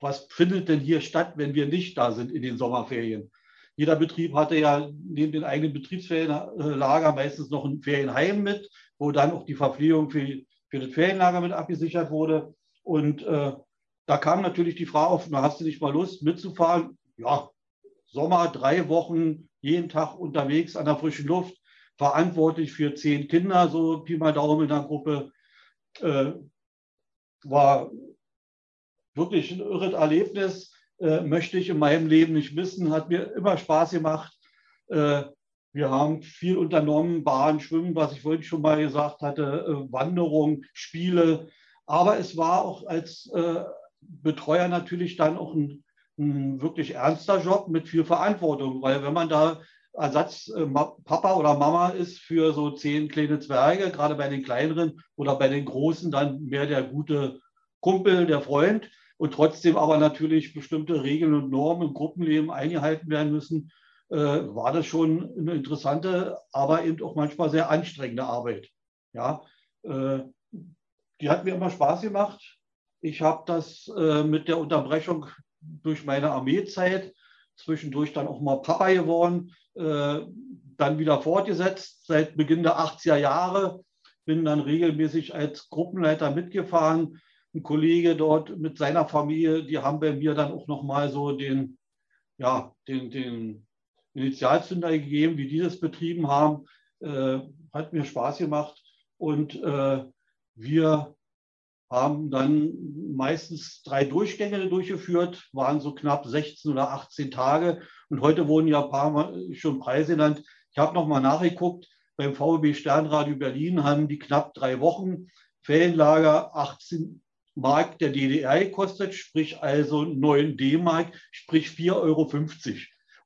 was findet denn hier statt, wenn wir nicht da sind in den Sommerferien? Jeder Betrieb hatte ja neben den eigenen Betriebsferienlager meistens noch ein Ferienheim mit, wo dann auch die Verpflegung für, für das Ferienlager mit abgesichert wurde. Und äh, da kam natürlich die Frage auf, na, hast du nicht mal Lust mitzufahren? Ja, Sommer, drei Wochen, jeden Tag unterwegs an der frischen Luft, verantwortlich für zehn Kinder, so Pi mal Daumen in der Gruppe. Äh, war wirklich ein irres Erlebnis, äh, möchte ich in meinem Leben nicht missen, hat mir immer Spaß gemacht. Äh, wir haben viel unternommen, Bahn, Schwimmen, was ich vorhin schon mal gesagt hatte, äh, Wanderung, Spiele. Aber es war auch als äh, Betreuer natürlich dann auch ein ein wirklich ernster Job mit viel Verantwortung, weil wenn man da Ersatz äh, Papa oder Mama ist für so zehn kleine Zwerge, gerade bei den kleineren oder bei den großen dann mehr der gute Kumpel, der Freund und trotzdem aber natürlich bestimmte Regeln und Normen im Gruppenleben eingehalten werden müssen, äh, war das schon eine interessante, aber eben auch manchmal sehr anstrengende Arbeit. Ja, äh, die hat mir immer Spaß gemacht. Ich habe das mit der Unterbrechung durch meine Armeezeit, zwischendurch dann auch mal Papa geworden, äh, dann wieder fortgesetzt seit Beginn der 80er Jahre, bin dann regelmäßig als Gruppenleiter mitgefahren. Ein Kollege dort mit seiner Familie, die haben bei mir dann auch nochmal so den, ja, den, den Initialzünder gegeben, wie die das betrieben haben. Äh, hat mir Spaß gemacht. Und äh, wir haben dann meistens drei Durchgänge durchgeführt, waren so knapp 16 oder 18 Tage. Und heute wurden ja ein paar Mal schon Preise genannt. Ich habe nochmal nachgeguckt. Beim VW Sternradio Berlin haben die knapp drei Wochen Ferienlager 18 Mark der DDR gekostet, sprich also 9 D-Mark, sprich 4,50 Euro,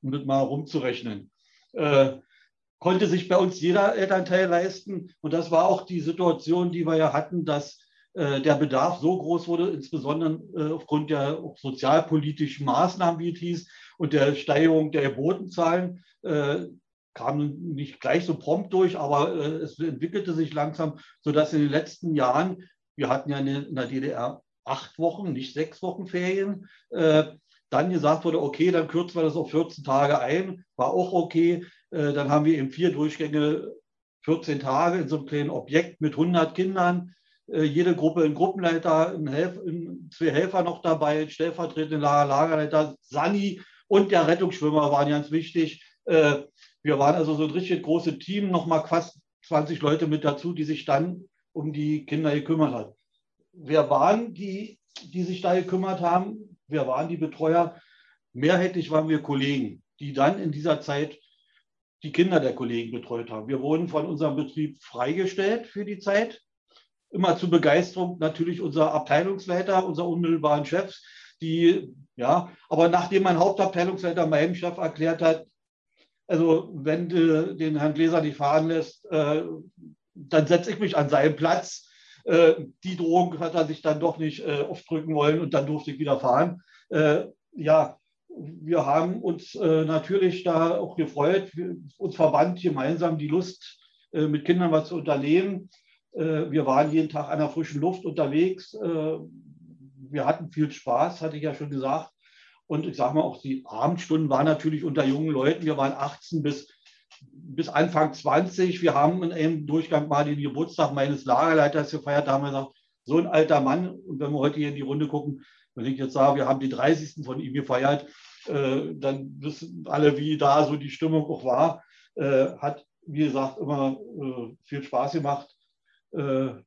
um das mal rumzurechnen. Äh, konnte sich bei uns jeder Elternteil leisten. Und das war auch die Situation, die wir ja hatten, dass der Bedarf so groß wurde, insbesondere äh, aufgrund der sozialpolitischen Maßnahmen, wie es hieß, und der Steigerung der Gebotenzahlen, äh, kam nicht gleich so prompt durch, aber es entwickelte sich langsam, sodass in den letzten Jahren, wir hatten ja in der DDR acht Wochen, nicht sechs Wochen Ferien, dann gesagt wurde, okay, dann kürzen wir das auf 14 Tage ein, war auch okay. Dann haben wir eben vier Durchgänge, 14 Tage in so einem kleinen Objekt mit 100 Kindern. Äh, jede Gruppe ein Gruppenleiter, ein Helf, zwei Helfer noch dabei, stellvertretende Lager, Lagerleiter, Sani und der Rettungsschwimmer waren ganz wichtig. Äh, wir waren also so ein richtig großes Team, nochmal fast 20 Leute mit dazu, die sich dann um die Kinder gekümmert haben. Wer waren die, die sich da gekümmert haben? Wer waren die Betreuer? Mehrheitlich waren wir Kollegen, die dann in dieser Zeit die Kinder der Kollegen betreut haben. Wir wurden von unserem Betrieb freigestellt für die Zeit immer zur Begeisterung natürlich unser Abteilungsleiter, unser unmittelbaren Chefs, die, ja, aber nachdem mein Hauptabteilungsleiter meinem Chef erklärt hat, also wenn du den Herrn Gläser nicht fahren lässt, äh, dann setze ich mich an seinen Platz. Äh, die Drohung hat er sich dann doch nicht äh, aufdrücken wollen und dann durfte ich wieder fahren. Äh, ja, wir haben uns äh, natürlich da auch gefreut, uns verband gemeinsam die Lust, äh, mit Kindern was zu unternehmen. Äh, wir waren jeden Tag an der frischen Luft unterwegs. Äh, wir hatten viel Spaß, hatte ich ja schon gesagt. Und ich sage mal, auch die Abendstunden waren natürlich unter jungen Leuten. Wir waren 18 bis, bis Anfang 20. Wir haben in einem Durchgang mal den Geburtstag meines Lagerleiters gefeiert. Da haben wir gesagt, so ein alter Mann. Und wenn wir heute hier in die Runde gucken, wenn ich jetzt sage, wir haben die 30. von ihm gefeiert, äh, dann wissen alle, wie da so die Stimmung auch war. hat, wie gesagt, immer viel Spaß gemacht. Äh,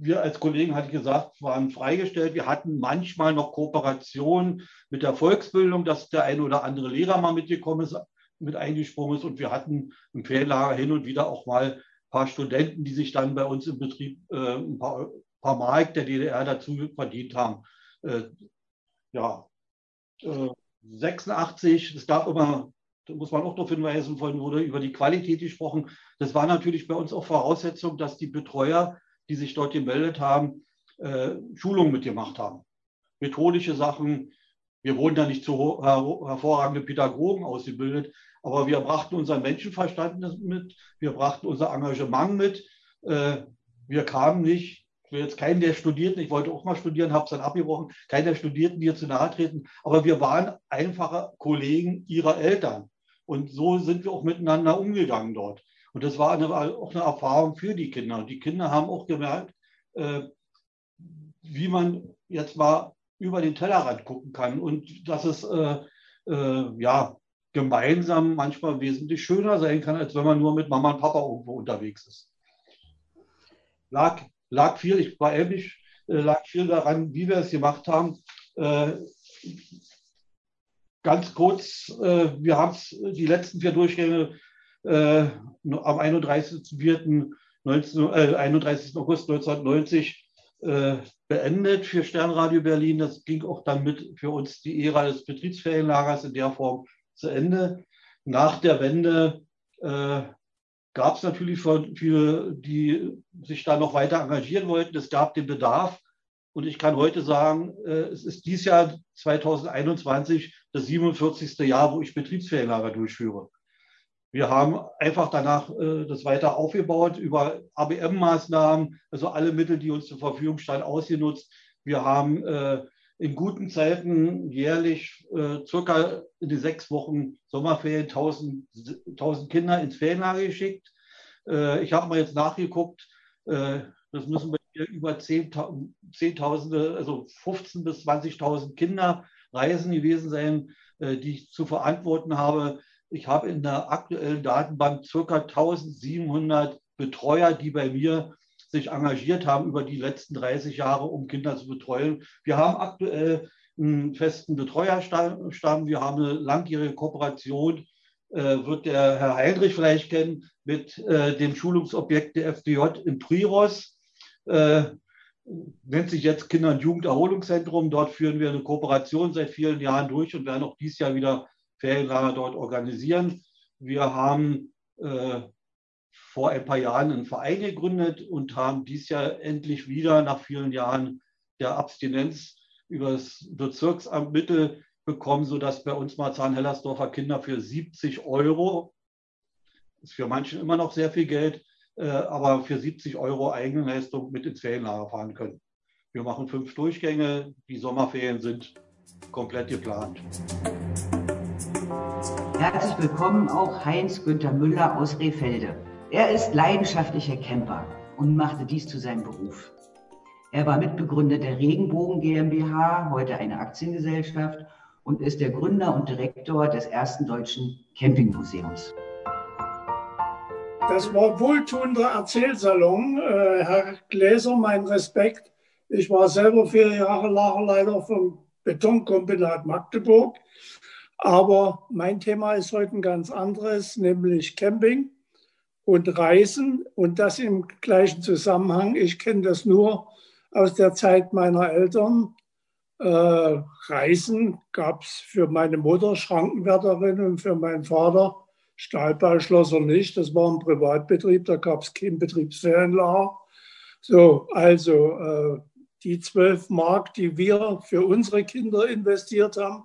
wir als Kollegen, hatte ich gesagt, waren freigestellt. Wir hatten manchmal noch Kooperation mit der Volksbildung, dass der eine oder andere Lehrer mal mitgekommen ist, mit eingesprungen ist. Und wir hatten im Ferienlager hin und wieder auch mal ein paar Studenten, die sich dann bei uns im Betrieb äh, ein paar, paar Mark der DDR dazu verdient haben. Äh, ja, äh, 86, es gab immer muss man auch darauf hinweisen, vorhin wurde über die Qualität gesprochen. Das war natürlich bei uns auch Voraussetzung, dass die Betreuer, die sich dort gemeldet haben, äh, Schulungen mitgemacht haben. Methodische Sachen. Wir wurden da nicht zu hervorragende Pädagogen ausgebildet, aber wir brachten unseren Menschenverstand mit, wir brachten unser Engagement mit. Äh, wir kamen nicht ich will jetzt keinen der Studierten, ich wollte auch mal studieren, habe es dann abgebrochen, keinen der Studierten hier zu nahe treten, aber wir waren einfache Kollegen ihrer Eltern. Und so sind wir auch miteinander umgegangen dort. Und das war eine, auch eine Erfahrung für die Kinder. Und die Kinder haben auch gemerkt, äh, wie man jetzt mal über den Tellerrand gucken kann und dass es äh, äh, ja gemeinsam manchmal wesentlich schöner sein kann, als wenn man nur mit Mama und Papa irgendwo unterwegs ist. Lag, lag viel, ich war ehrlich, äh, lag viel daran, wie wir es gemacht haben. Ganz kurz, äh, wir haben die letzten vier Durchgänge äh, am 31. 19, äh, 31. August 1990 äh, beendet für Sternradio Berlin. Das ging auch dann mit für uns die Ära des Betriebsferienlagers in der Form zu Ende. Nach der Wende äh, gab es natürlich viele, die sich da noch weiter engagieren wollten. Es gab den Bedarf. Und ich kann heute sagen, äh, es ist dieses Jahr 2021 das 47. Jahr, wo ich Betriebsferienlager durchführe. Wir haben einfach danach äh, das weiter aufgebaut über ABM-Maßnahmen, also alle Mittel, die uns zur Verfügung standen, ausgenutzt. Wir haben äh, in guten Zeiten jährlich äh, circa in die sechs Wochen Sommerferien 1000, 1000 Kinder ins Ferienlager geschickt. Ich habe mal jetzt nachgeguckt, das müssen wir über 10.000, 10 also 15.000 bis 20.000 Kinder Reisen gewesen sein, äh, die ich zu verantworten habe. Ich habe in der aktuellen Datenbank circa 1700 Betreuer, die bei mir sich engagiert haben über die letzten 30 Jahre, um Kinder zu betreuen. Wir haben aktuell einen festen Betreuerstamm. Wir haben eine langjährige Kooperation, äh, wird der Herr Heinrich vielleicht kennen, mit äh, dem Schulungsobjekt der FDJ in Priros. Äh, nennt sich jetzt Kinder- und Jugenderholungszentrum. Dort führen wir eine Kooperation seit vielen Jahren durch und werden auch dieses Jahr wieder Ferienlager dort organisieren. Wir haben äh, vor ein paar Jahren einen Verein gegründet und haben dieses Jahr endlich wieder nach vielen Jahren der Abstinenz über das Bezirksamt Mittel bekommen, sodass bei uns Marzahn-Hellersdorfer Kinder für 70 Euro, ist für manchen immer noch sehr viel Geld, aber für 70 Euro Eigenleistung mit ins Ferienlager fahren können. Wir machen fünf Durchgänge, die Sommerferien sind komplett geplant. Herzlich willkommen auch Heinz-Günther Müller aus Rehfelde. Er ist leidenschaftlicher Camper und machte dies zu seinem Beruf. Er war Mitbegründer der Regenbogen GmbH, heute eine Aktiengesellschaft, und ist der Gründer und Direktor des ersten deutschen Campingmuseums. Das war wohltuender Erzählsalon. Äh, Herr Gläser, mein Respekt. Ich war selber vier Jahre Lagerleiter vom Betonkombinat Magdeburg. Aber mein Thema ist heute ein ganz anderes, nämlich Camping und Reisen und das im gleichen Zusammenhang. Ich kenne das nur aus der Zeit meiner Eltern. Äh, Reisen gab es für meine Mutter Schrankenwärterin und für meinen Vater Stahlbauschlosser nicht. Das war ein Privatbetrieb, da gab es kein Betriebsferienlager. So, also äh, die 12 Mark, die wir für unsere Kinder investiert haben,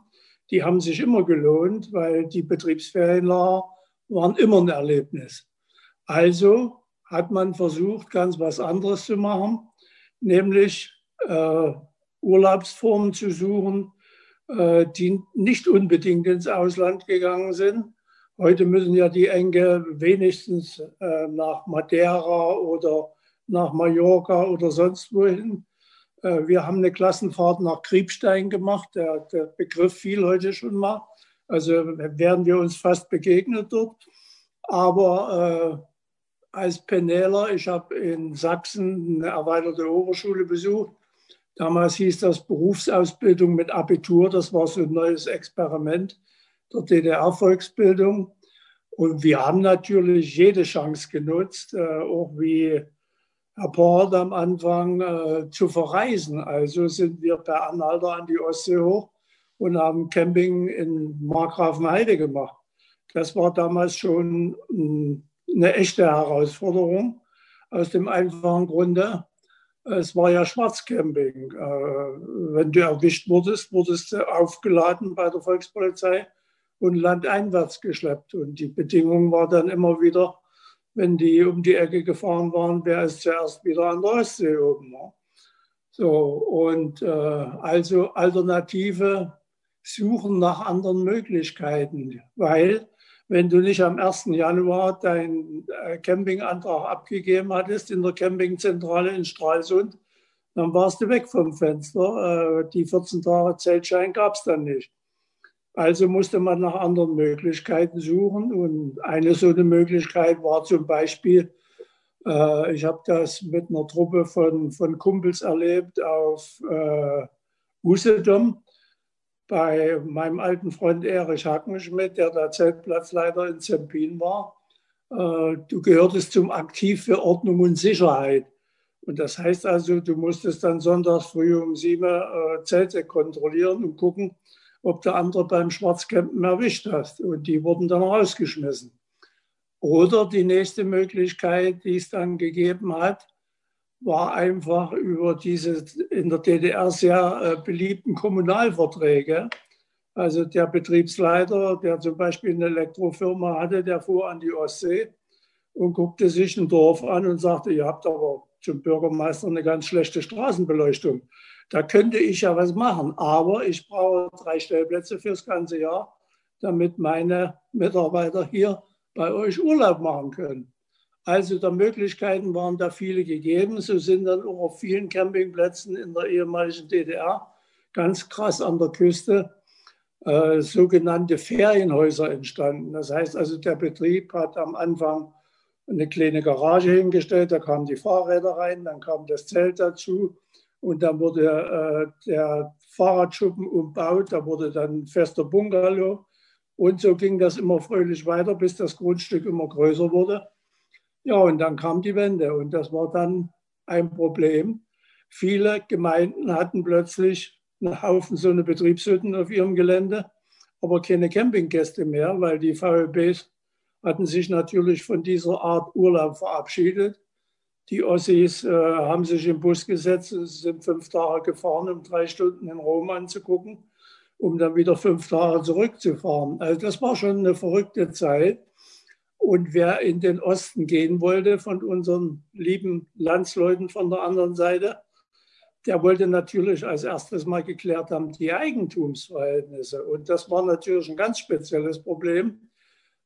die haben sich immer gelohnt, weil die Betriebsferienlager waren immer ein Erlebnis. Also hat man versucht, ganz was anderes zu machen, nämlich äh, Urlaubsformen zu suchen, äh, die nicht unbedingt ins Ausland gegangen sind. Heute müssen ja die Enkel wenigstens äh, nach Madeira oder nach Mallorca oder sonst wohin. Äh, wir haben eine Klassenfahrt nach Kriebstein gemacht. Der, der Begriff fiel heute schon mal. Also werden wir uns fast begegnet dort. Aber äh, als Penneler. Ich habe in Sachsen eine erweiterte Oberschule besucht. Damals hieß das Berufsausbildung mit Abitur. Das war so ein neues Experiment der DDR-Volksbildung. Und wir haben natürlich jede Chance genutzt, äh, auch wie Herr Port am Anfang, äh, zu verreisen. Also sind wir per Anhalter an die Ostsee hoch und haben Camping in Markgrafenheide gemacht. Das war damals schon ein eine echte Herausforderung aus dem einfachen Grunde, es war ja Schwarzcamping. Äh, wenn du erwischt wurdest, wurdest du aufgeladen bei der Volkspolizei und landeinwärts geschleppt. Und die Bedingung war dann immer wieder, wenn die um die Ecke gefahren waren, wer ist zuerst wieder an der Ostsee oben. So, und äh, also Alternative suchen nach anderen Möglichkeiten, weil wenn du nicht am 1. Januar deinen äh, Campingantrag abgegeben hattest in der Campingzentrale in Stralsund, dann warst du weg vom Fenster. Äh, die 14 Tage Zeltschein gab es dann nicht. Also musste man nach anderen Möglichkeiten suchen. Und eine so eine Möglichkeit war zum Beispiel, äh, ich habe das mit einer Truppe von, von Kumpels erlebt auf Usedom bei meinem alten Freund Erich Hackenschmidt, der da Zeltplatzleiter in Zempin war. Äh, du gehörtest zum Aktiv für Ordnung und Sicherheit. Und das heißt also, du musstest dann sonntags früh um sieben äh, Zelte kontrollieren und gucken, ob der andere beim Schwarzcampen erwischt hast. Und die wurden dann rausgeschmissen. Oder die nächste Möglichkeit, die es dann gegeben hat, war einfach über diese in der DDR sehr äh, beliebten Kommunalverträge. Also der Betriebsleiter, der zum Beispiel eine Elektrofirma hatte, der fuhr an die Ostsee und guckte sich ein Dorf an und sagte, ihr habt aber zum Bürgermeister eine ganz schlechte Straßenbeleuchtung. Da könnte ich ja was machen, aber ich brauche drei Stellplätze fürs ganze Jahr, damit meine Mitarbeiter hier bei euch Urlaub machen können. Also der Möglichkeiten waren da viele gegeben. So sind dann auch auf vielen Campingplätzen in der ehemaligen DDR ganz krass an der Küste äh, sogenannte Ferienhäuser entstanden. Das heißt also, der Betrieb hat am Anfang eine kleine Garage hingestellt, da kamen die Fahrräder rein, dann kam das Zelt dazu und dann wurde äh, der Fahrradschuppen umbaut, da wurde dann fester Bungalow und so ging das immer fröhlich weiter, bis das Grundstück immer größer wurde. Ja, und dann kam die Wende und das war dann ein Problem. Viele Gemeinden hatten plötzlich einen Haufen so eine Betriebshütten auf ihrem Gelände, aber keine Campinggäste mehr, weil die VLBs hatten sich natürlich von dieser Art Urlaub verabschiedet. Die Ossis äh, haben sich im Bus gesetzt, sind fünf Tage gefahren, um drei Stunden in Rom anzugucken, um dann wieder fünf Tage zurückzufahren. Also das war schon eine verrückte Zeit. Und wer in den Osten gehen wollte von unseren lieben Landsleuten von der anderen Seite, der wollte natürlich als erstes mal geklärt haben, die Eigentumsverhältnisse. Und das war natürlich ein ganz spezielles Problem.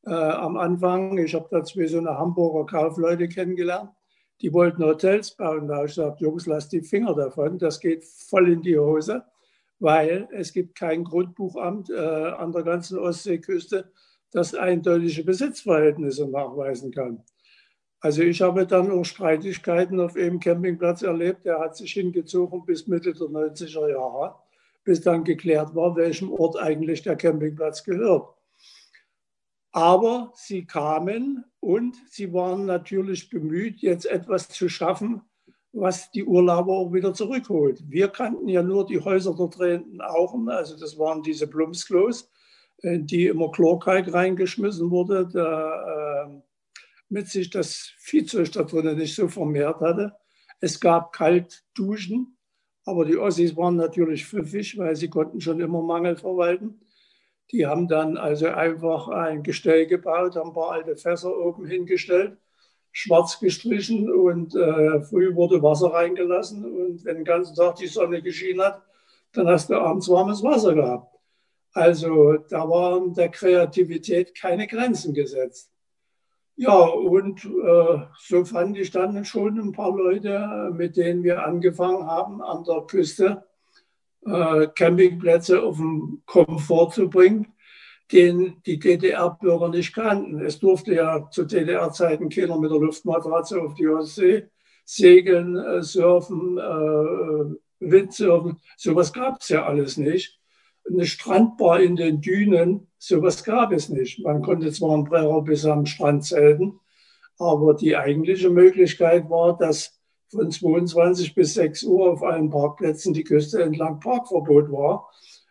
Äh, am Anfang, ich habe da zwei so eine Hamburger Kaufleute kennengelernt, die wollten Hotels bauen. Da habe ich gesagt, Jungs, lasst die Finger davon, das geht voll in die Hose, weil es gibt kein Grundbuchamt äh, an der ganzen Ostseeküste, das eindeutige Besitzverhältnisse nachweisen kann. Also ich habe dann auch Streitigkeiten auf einem Campingplatz erlebt, der hat sich hingezogen bis Mitte der 90er Jahre, bis dann geklärt war, welchem Ort eigentlich der Campingplatz gehört. Aber sie kamen und sie waren natürlich bemüht, jetzt etwas zu schaffen, was die Urlauber auch wieder zurückholt. Wir kannten ja nur die Häuser der drehenden Augen, also das waren diese Blumsklos, äh, die immer Chlorkalk reingeschmissen wurde, damit ähm, sich das Viehzeug da drinnen nicht so vermehrt hatte. Es gab Kaltduschen, aber die Ossis waren natürlich pfiffig, weil sie konnten schon immer Mangel verwalten. Die haben dann also einfach ein Gestell gebaut, haben ein paar alte Fässer oben hingestellt, schwarz gestrichen und äh, früh wurde Wasser reingelassen. Und wenn den ganzen Tag die Sonne geschienen hat, dann hast du abends warmes Wasser gehabt. Also da waren der Kreativität keine Grenzen gesetzt. Ja, und äh, so fand ich dann schon ein paar Leute, mit denen wir angefangen haben, an der Küste äh, Campingplätze auf den Komfort zu bringen, den die DDR-Bürger nicht kannten. Es durfte ja zu DDR-Zeiten keiner mit der Luftmatratze auf die Ostsee segeln, äh, surfen, äh, Windsurfen. Sowas gab es ja alles nicht eine Strandbar in den Dünen, sowas gab es nicht. Man konnte zwar einen Brenner bis am Strand zelten, aber die eigentliche Möglichkeit war, dass von 22 bis 6 Uhr auf allen Parkplätzen die Küste entlang Parkverbot war,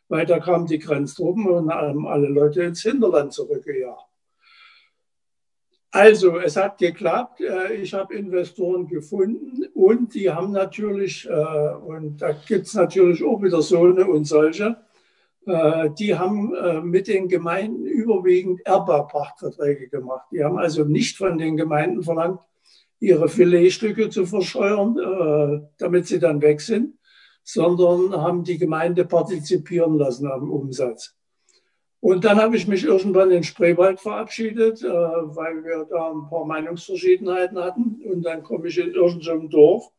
weil da kamen die Grenztruppen und haben alle Leute ins Hinterland zurückgejagt. Also, es hat geklappt. Äh, ich habe Investoren gefunden und die haben natürlich, äh, und da gibt es natürlich auch wieder so eine und solche, äh, die haben mit den Gemeinden überwiegend Erbaupachtverträge gemacht. Die haben also nicht von den Gemeinden verlangt, ihre Filetstücke zu verscheuern, äh, damit sie dann weg sind, sondern haben die Gemeinde partizipieren lassen am Umsatz. Und dann habe ich mich irgendwann in Spreewald verabschiedet, weil wir da ein paar Meinungsverschiedenheiten hatten. Und dann komme ich in irgendeinem Dorf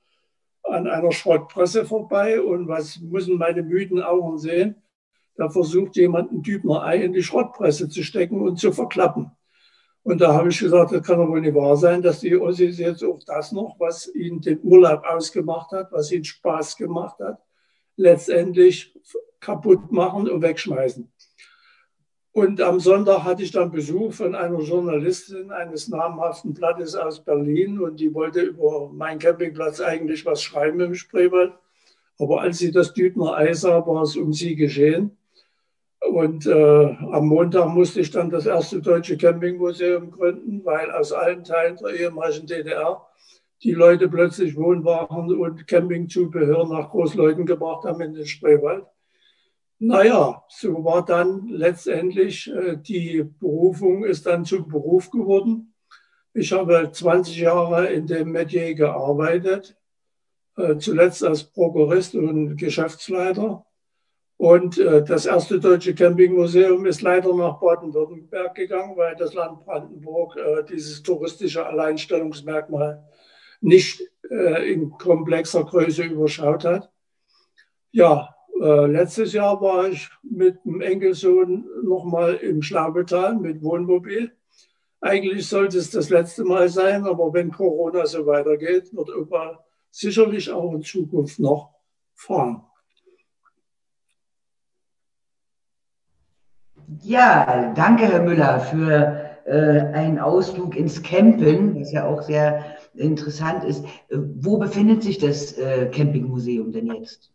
an einer Schrottpresse vorbei und was müssen meine müden Augen sehen? Da versucht jemand ein Dübner Ei in die Schrottpresse zu stecken und zu verklappen. Und da habe ich gesagt, das kann doch wohl nicht wahr sein, dass die Ossis jetzt auch das noch, was ihnen den Urlaub ausgemacht hat, was ihnen Spaß gemacht hat, letztendlich kaputt machen und wegschmeißen. Und am Sonntag hatte ich dann Besuch von einer Journalistin eines namhaften Blattes aus Berlin und die wollte über meinen Campingplatz eigentlich was schreiben im Spreewald. Aber als sie das Dübner Ei sah, war es um sie geschehen. Und äh, am Montag musste ich dann das erste deutsche Campingmuseum gründen, weil aus allen Teilen der ehemaligen DDR die Leute plötzlich Wohnwagen und Campingzubehör nach Großleuten gebracht haben in den Spreewald. Naja, so war dann letztendlich äh, die Berufung, ist dann zum Beruf geworden. Ich habe 20 Jahre in dem Metier gearbeitet, äh, zuletzt als Prokurist und Geschäftsleiter. Und äh, das erste deutsche Campingmuseum ist leider nach Baden-Württemberg gegangen, weil das Land Brandenburg äh, dieses touristische Alleinstellungsmerkmal nicht äh, in komplexer Größe überschaut hat. Ja, äh, letztes Jahr war ich mit dem Enkelsohn nochmal im Schlabetal mit Wohnmobil. Eigentlich sollte es das letzte Mal sein, aber wenn Corona so weitergeht, wird Opa sicherlich auch in Zukunft noch fahren. Ja, danke, Herr Müller, für äh, einen Ausflug ins Campen, was ja auch sehr interessant ist. Äh, wo befindet sich das äh, Campingmuseum denn jetzt?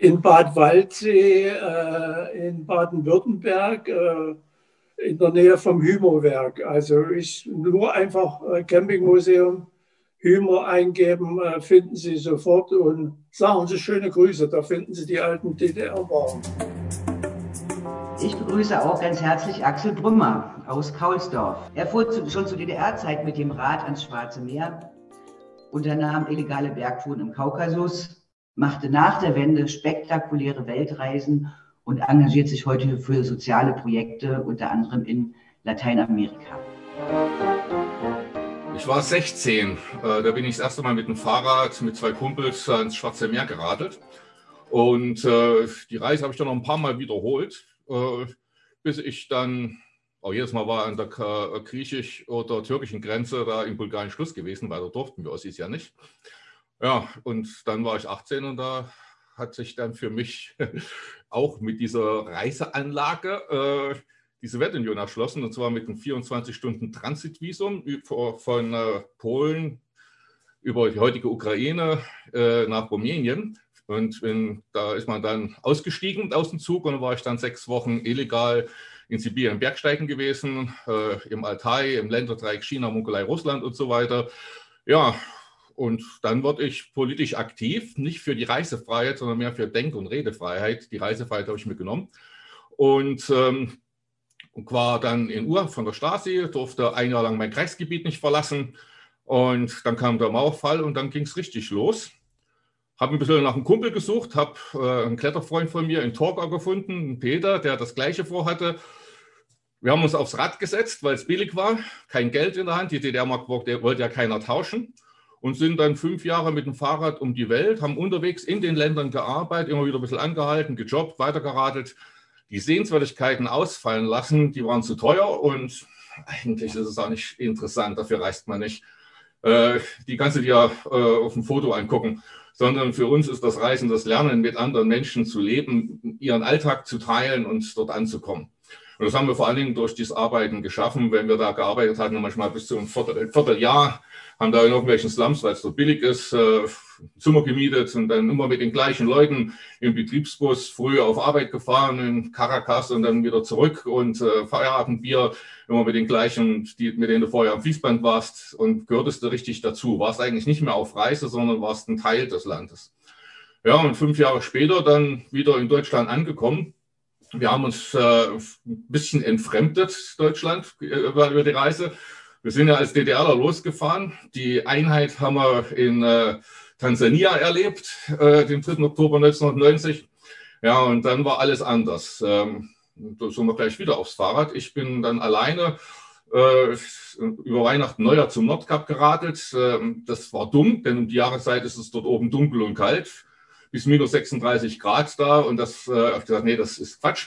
In Bad Waldsee, äh, in Baden-Württemberg, äh, in der Nähe vom Hümerwerk. Also ich nur einfach äh, Campingmuseum Hümer eingeben, finden Sie sofort und sagen Sie schöne Grüße. Da finden Sie die alten DDR-Waren. Ich begrüße auch ganz herzlich Axel Brümmer aus Kaulsdorf. Er fuhr zu, schon zu DDR-Zeit mit dem Rad ans Schwarze Meer, unternahm illegale Bergtouren im Kaukasus, machte nach der Wende spektakuläre Weltreisen und engagiert sich heute für soziale Projekte, unter anderem in Lateinamerika. Ich war 16, äh, da bin ich das erste Mal mit dem Fahrrad mit zwei Kumpels ans Schwarze Meer geradelt. Und äh, die Reise habe ich dann noch ein paar Mal wiederholt bis ich dann, auch jedes Mal war an der äh, griechisch- oder türkischen Grenze da in Bulgarien Schluss gewesen, weil da durften wir Ossis ja nicht. Ja, und dann war ich 18 und da hat sich dann für mich auch mit dieser Reiseanlage äh, die Sowjetunion erschlossen, und zwar mit einem 24-Stunden-Transitvisum von äh, Polen über die heutige Ukraine äh, nach Rumänien und in, da ist man dann ausgestiegen aus dem Zug und war ich dann sechs Wochen illegal in Sibirien Bergsteigen gewesen, äh, im Altai, im Länderdreieck China, Mongolei, Russland und so weiter. Ja, und dann wurde ich politisch aktiv, nicht für die Reisefreiheit, sondern mehr für Denk- und Redefreiheit. Die Reisefreiheit habe ich mir genommen. Und ähm, war dann in Ur von der Stasi, durfte ein Jahr lang mein Kreisgebiet nicht verlassen. Und dann kam der Mauerfall und dann ging es richtig los. Habe ein bisschen nach einem Kumpel gesucht, habe äh, einen Kletterfreund von mir in Torgau gefunden, einen Peter, der das gleiche vorhatte. Wir haben uns aufs Rad gesetzt, weil es billig war, kein Geld in der Hand. Die DDR-Mark wollte ja keiner tauschen und sind dann fünf Jahre mit dem Fahrrad um die Welt, haben unterwegs in den Ländern gearbeitet, immer wieder ein bisschen angehalten, gejobbt, weitergeradelt, die Sehenswürdigkeiten ausfallen lassen, die waren zu teuer und eigentlich ist es auch nicht interessant, dafür reist man nicht. Äh, die kannst du dir äh, auf dem Foto angucken sondern für uns ist das Reisen das Lernen, mit anderen Menschen zu leben, ihren Alltag zu teilen und dort anzukommen. Und das haben wir vor allen Dingen durch dieses Arbeiten geschaffen. Wenn wir da gearbeitet hatten, manchmal bis zu einem Viertel, Vierteljahr, haben da in irgendwelchen Slums, weil es so billig ist, äh, Zimmer gemietet und dann immer mit den gleichen Leuten im Betriebsbus früh auf Arbeit gefahren in Caracas und dann wieder zurück und äh, Feierabendbier immer mit den gleichen, die, mit denen du vorher am Fließband warst und gehörtest du richtig dazu. Warst eigentlich nicht mehr auf Reise, sondern warst ein Teil des Landes. Ja, und fünf Jahre später dann wieder in Deutschland angekommen. Wir haben uns äh, ein bisschen entfremdet, Deutschland, äh, über die Reise. Wir sind ja als DDRler losgefahren. Die Einheit haben wir in äh, Tansania erlebt, äh, den 3. Oktober 1990. Ja, und dann war alles anders. Ähm, da sind wir gleich wieder aufs Fahrrad. Ich bin dann alleine äh, über Weihnachten Neujahr zum Nordkap geradelt. Ähm, das war dumm, denn um die Jahreszeit ist es dort oben dunkel und kalt. Bis minus 36 Grad da und das, äh, ich gesagt, nee, das ist Quatsch.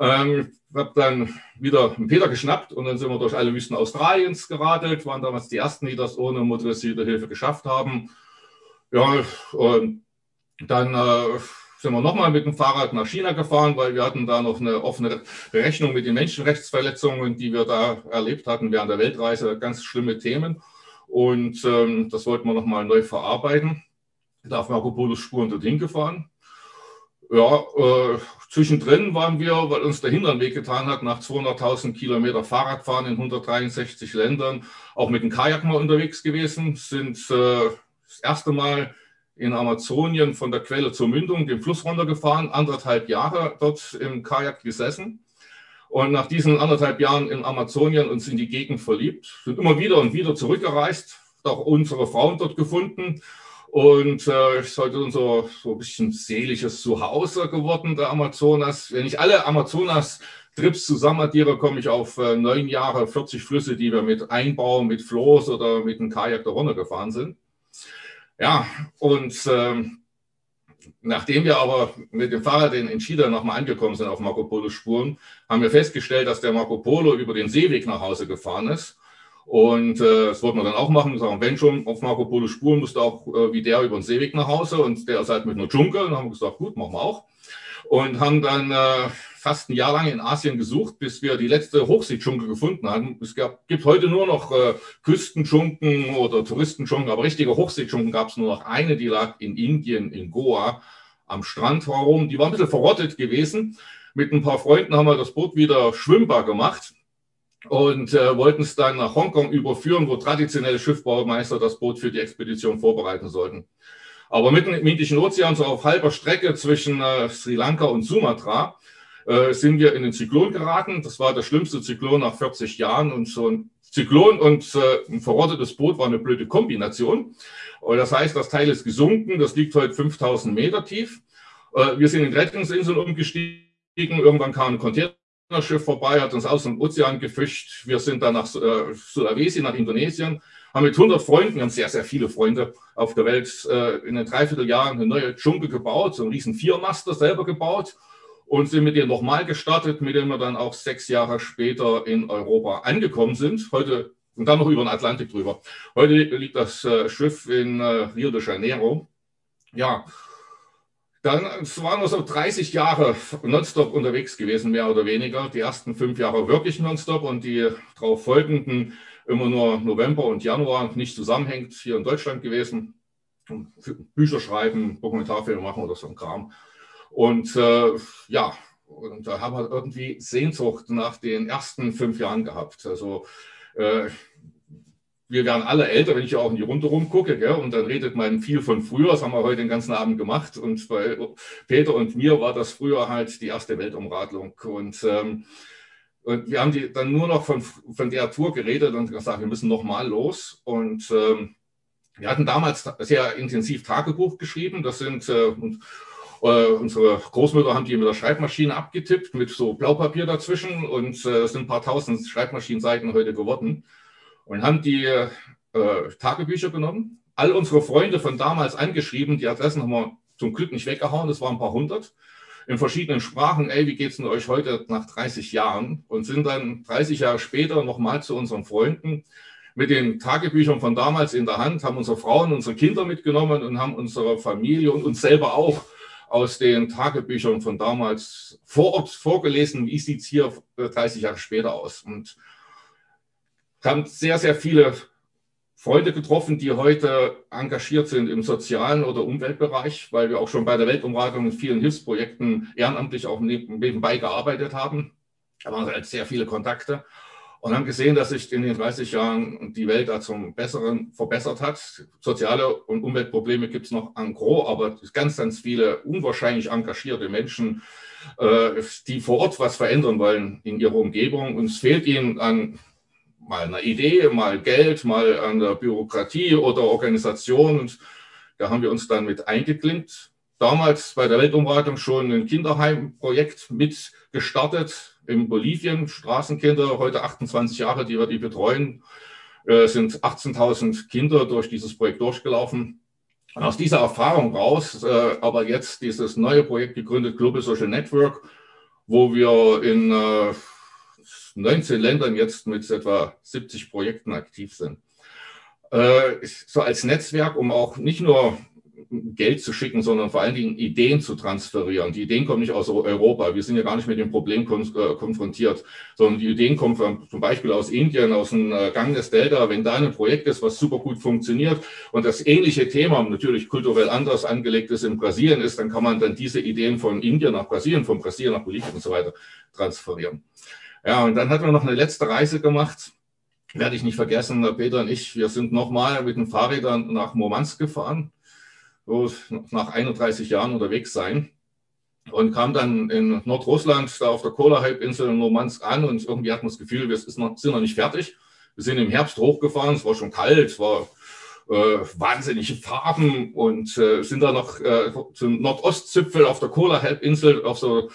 Ähm, habe dann wieder einen Peter geschnappt und dann sind wir durch alle Wüsten Australiens geradelt, waren damals die ersten, die das ohne motorisierte Hilfe geschafft haben. Ja, und dann äh, sind wir nochmal mit dem Fahrrad nach China gefahren, weil wir hatten da noch eine offene Rechnung mit den Menschenrechtsverletzungen, die wir da erlebt hatten während der Weltreise. Ganz schlimme Themen. Und ähm, das wollten wir nochmal neu verarbeiten. Da auf Marco Polos Spuren dorthin gefahren. Ja, äh, zwischendrin waren wir, weil uns der Hintern wehgetan hat, nach 200.000 Kilometer Fahrradfahren in 163 Ländern, auch mit dem Kajak mal unterwegs gewesen, sind äh, das erste Mal in Amazonien von der Quelle zur Mündung den Fluss runtergefahren, anderthalb Jahre dort im Kajak gesessen. Und nach diesen anderthalb Jahren in Amazonien uns in die Gegend verliebt, sind immer wieder und wieder zurückgereist, auch unsere Frauen dort gefunden Und äh, ist heute unser so ein bisschen seelisches Zuhause geworden, der Amazonas. Wenn ich alle Amazonas-Trips zusammenaddiere, komme ich auf äh, neun Jahre, 40 Flüsse, die wir mit Einbau, mit Floß oder mit einem Kajak da runter gefahren sind. Ja, und ähm, Nachdem wir aber mit dem Fahrrad in, in Chile nochmal angekommen sind auf Marco Polo Spuren, haben wir festgestellt, dass der Marco Polo über den Seeweg nach Hause gefahren ist. Und äh, das wollten wir dann auch machen. Wir sagen, wenn schon auf Marco Polo Spuren, musste auch äh, wie der über den Seeweg nach Hause. Und der ist halt mit einer Dschungel. Und dann haben wir gesagt, gut, machen wir auch. Und haben dann äh, fast ein Jahr lang in Asien gesucht, bis wir die letzte Hochseedschunke gefunden haben. Es gab, gibt heute nur noch äh, Küstendschunken oder Touristendschunken, aber richtige Hochseedschunken gab es nur noch eine, die lag in Indien, in Goa, am Strand herum. Die war ein bisschen verrottet gewesen. Mit ein paar Freunden haben wir das Boot wieder schwimmbar gemacht und äh, wollten es dann nach Hongkong überführen, wo traditionelle Schiffbaumeister das Boot für die Expedition vorbereiten sollten. Aber mitten im Indischen Ozean, so auf halber Strecke zwischen äh, Sri Lanka und Sumatra, äh, sind wir in den Zyklon geraten. Das war der schlimmste Zyklon nach 40 Jahren und so ein Zyklon und äh, ein verrottetes Boot war eine blöde Kombination. Und das heißt, das Teil ist gesunken, das liegt heute 5000 Meter tief. Äh, wir sind in Rettungsinseln umgestiegen, irgendwann kam ein Containerschiff vorbei, hat uns aus dem Ozean gefischt. Wir sind dann nach äh, Sulawesi, nach Indonesien, haben mit 100 Freunden, wir haben sehr, sehr viele Freunde auf der Welt, äh, in den Dreivierteljahren eine neue Dschungel gebaut, so einen riesen Viermaster selber gebaut und sind mit ihr nochmal gestartet, mit dem wir dann auch sechs Jahre später in Europa angekommen sind. Heute und dann noch über den Atlantik drüber. Heute liegt das äh, Schiff in Rio de Janeiro. Ja, dann waren wir so 30 Jahre nonstop unterwegs gewesen, mehr oder weniger. Die ersten fünf Jahre wirklich nonstop und die darauf folgenden immer nur November und Januar nicht zusammenhängt hier in Deutschland gewesen. Bücher schreiben, Dokumentarfilme machen oder so ein Kram. Und äh, ja, und da haben wir irgendwie Sehnsucht nach den ersten fünf Jahren gehabt. Also äh, wir werden alle älter, wenn ich auch in die Runde rumgucke, gell? und dann redet man viel von früher, das haben wir heute den ganzen Abend gemacht. Und bei Peter und mir war das früher halt die erste Weltumradlung. Und, ähm, und wir haben die dann nur noch von, von der Tour geredet und gesagt, wir müssen nochmal los. Und ähm, wir hatten damals sehr intensiv Tagebuch geschrieben. Das sind äh, und, äh, unsere Großmütter haben die mit der Schreibmaschine abgetippt, mit so Blaupapier dazwischen und äh, es sind ein paar tausend Schreibmaschinenseiten heute geworden. Und haben die äh, Tagebücher genommen, all unsere Freunde von damals angeschrieben, die Adressen haben wir zum Glück nicht weggehauen, das waren ein paar hundert, in verschiedenen Sprachen, ey, wie geht's denn euch heute nach 30 Jahren? Und sind dann 30 Jahre später nochmal zu unseren Freunden mit den Tagebüchern von damals in der Hand, haben unsere Frauen, unsere Kinder mitgenommen und haben unsere Familie und uns selber auch aus den Tagebüchern von damals vor Ort vorgelesen, wie sieht es hier 30 Jahre später aus. Und haben sehr, sehr viele Freunde getroffen, die heute engagiert sind im sozialen oder Umweltbereich, weil wir auch schon bei der Weltumratung in vielen Hilfsprojekten ehrenamtlich auch nebenbei gearbeitet haben. Da waren halt sehr viele Kontakte und haben gesehen, dass sich in den 30 Jahren die Welt da zum Besseren verbessert hat. Soziale und Umweltprobleme gibt es noch an gros, aber ganz, ganz viele unwahrscheinlich engagierte Menschen, äh, die vor Ort was verändern wollen in ihrer Umgebung. Und es fehlt ihnen an mal einer Idee, mal Geld, mal an der Bürokratie oder Organisation. Und da haben wir uns dann mit eingeklinkt. Damals bei der Weltumratung schon ein Kinderheimprojekt mit gestartet, in Bolivien, Straßenkinder, heute 28 Jahre, die wir die betreuen, äh, sind 18.000 Kinder durch dieses Projekt durchgelaufen. Und aus dieser Erfahrung raus, äh, aber jetzt dieses neue Projekt gegründet, Global Social Network, wo wir in äh, 19 Ländern jetzt mit etwa 70 Projekten aktiv sind. Äh, so als Netzwerk, um auch nicht nur Geld zu schicken, sondern vor allen Dingen Ideen zu transferieren. Die Ideen kommen nicht aus Europa. Wir sind ja gar nicht mit dem Problem äh, konfrontiert, sondern die Ideen kommen von, zum Beispiel aus Indien, aus dem äh, Gang des Delta. Wenn da ein Projekt ist, was super gut funktioniert und das ähnliche Thema natürlich kulturell anders angelegt ist in Brasilien ist, dann kann man dann diese Ideen von Indien nach Brasilien, von Brasilien nach Bolivien und so weiter transferieren. Ja, und dann hatten wir noch eine letzte Reise gemacht werde ich nicht vergessen, Peter und ich, wir sind nochmal mit den Fahrrädern nach Murmansk gefahren nach 31 Jahren unterwegs sein und kam dann in Nordrussland, da auf der Kola-Halbinsel in Murmansk an und irgendwie hatten wir das Gefühl, wir sind noch, sind noch nicht fertig. Wir sind im Herbst hochgefahren, es war schon kalt, es war äh, wahnsinnige Farben und äh, sind da noch äh, zum Nordostzipfel auf der Kola-Halbinsel auf so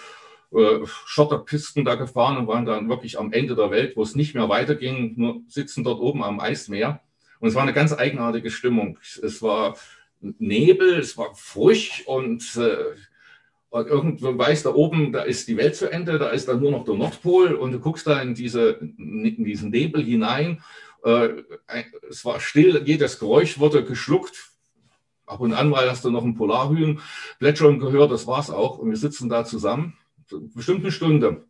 äh, Schotterpisten da gefahren und waren dann wirklich am Ende der Welt, wo es nicht mehr weiterging, nur sitzen dort oben am Eismeer. Und es war eine ganz eigenartige Stimmung. Es war Nebel, es war furcht und, äh, irgendwo weiß da oben, da ist die Welt zu Ende, da ist dann nur noch der Nordpol und du guckst da in, diese, in diesen Nebel hinein. Äh, es war still, jedes Geräusch wurde geschluckt. Ab und an mal hast du noch einen Polarhühn plätschern gehört, das war's auch. Und wir sitzen da zusammen, bestimmt eine Stunde.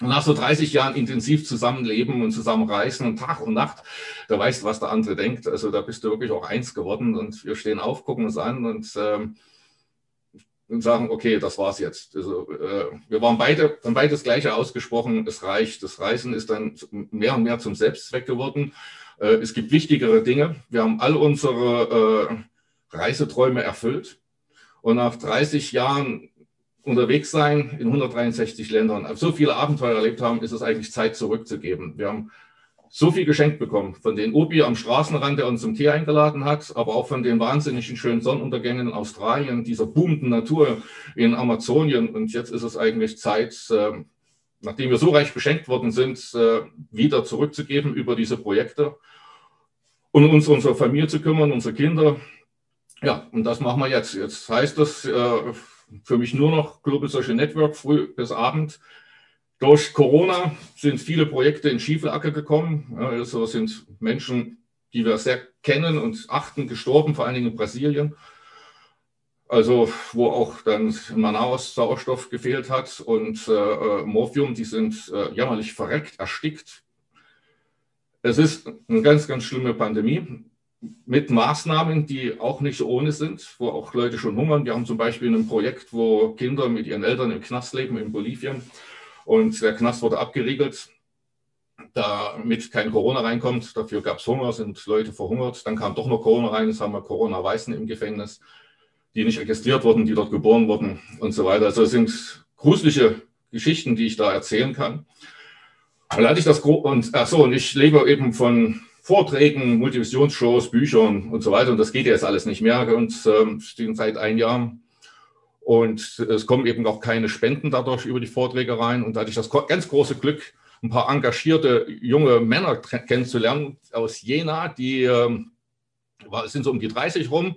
Und nach so 30 Jahren intensiv zusammenleben und zusammenreisen und Tag und Nacht, da weißt du, was der andere denkt. Also da bist du wirklich auch eins geworden und wir stehen auf, gucken uns an und, ähm, und sagen, okay, das war's jetzt. Also äh, wir waren beide, haben beide das Gleiche ausgesprochen, es reicht. Das Reisen ist dann mehr und mehr zum Selbstzweck geworden. Äh, es gibt wichtigere Dinge. Wir haben all unsere äh, Reiseträume erfüllt. Und nach 30 Jahren unterwegs sein in 163 Ländern, so viele Abenteuer erlebt haben, ist es eigentlich Zeit zurückzugeben. Wir haben so viel geschenkt bekommen von den Obi am Straßenrand, der uns zum Tee eingeladen hat, aber auch von den wahnsinnigen schönen Sonnenuntergängen in Australien, dieser boomenden Natur in Amazonien. Und jetzt ist es eigentlich Zeit, äh, nachdem wir so reich beschenkt worden sind, äh, wieder zurückzugeben über diese Projekte und uns unsere Familie zu kümmern, unsere Kinder. Ja, und das machen wir jetzt. Jetzt heißt das, äh, für mich nur noch Global Social Network, früh bis Abend. Durch Corona sind viele Projekte in Schieflage gekommen. Also sind Menschen, die wir sehr kennen und achten, gestorben, vor allen Dingen in Brasilien. Also wo auch dann in Manaus Sauerstoff gefehlt hat und äh, Morphium, die sind äh, jämmerlich verreckt, erstickt. Es ist eine ganz, ganz schlimme Pandemie mit Maßnahmen, die auch nicht ohne sind, wo auch Leute schon hungern. Wir haben zum Beispiel ein Projekt, wo Kinder mit ihren Eltern im Knast leben in Bolivien und der Knast wurde abgeriegelt, damit kein Corona reinkommt. Dafür gab es Hunger, sind Leute verhungert. Dann kam doch noch Corona rein, jetzt haben wir Corona-Weißen im Gefängnis, die nicht registriert wurden, die dort geboren wurden und so weiter. Also es sind gruselige Geschichten, die ich da erzählen kann. Und hatte ich das und ach so, und ich lebe eben von Vorträgen, Multivisionsshows, Büchern und so weiter. Und das geht jetzt alles nicht mehr und ähm, stehen seit ein Jahr. Und es kommen eben auch keine Spenden dadurch über die Vorträge rein. Und da hatte ich das ganz große Glück, ein paar engagierte junge Männer kennenzulernen aus Jena, die ähm, sind so um die 30 rum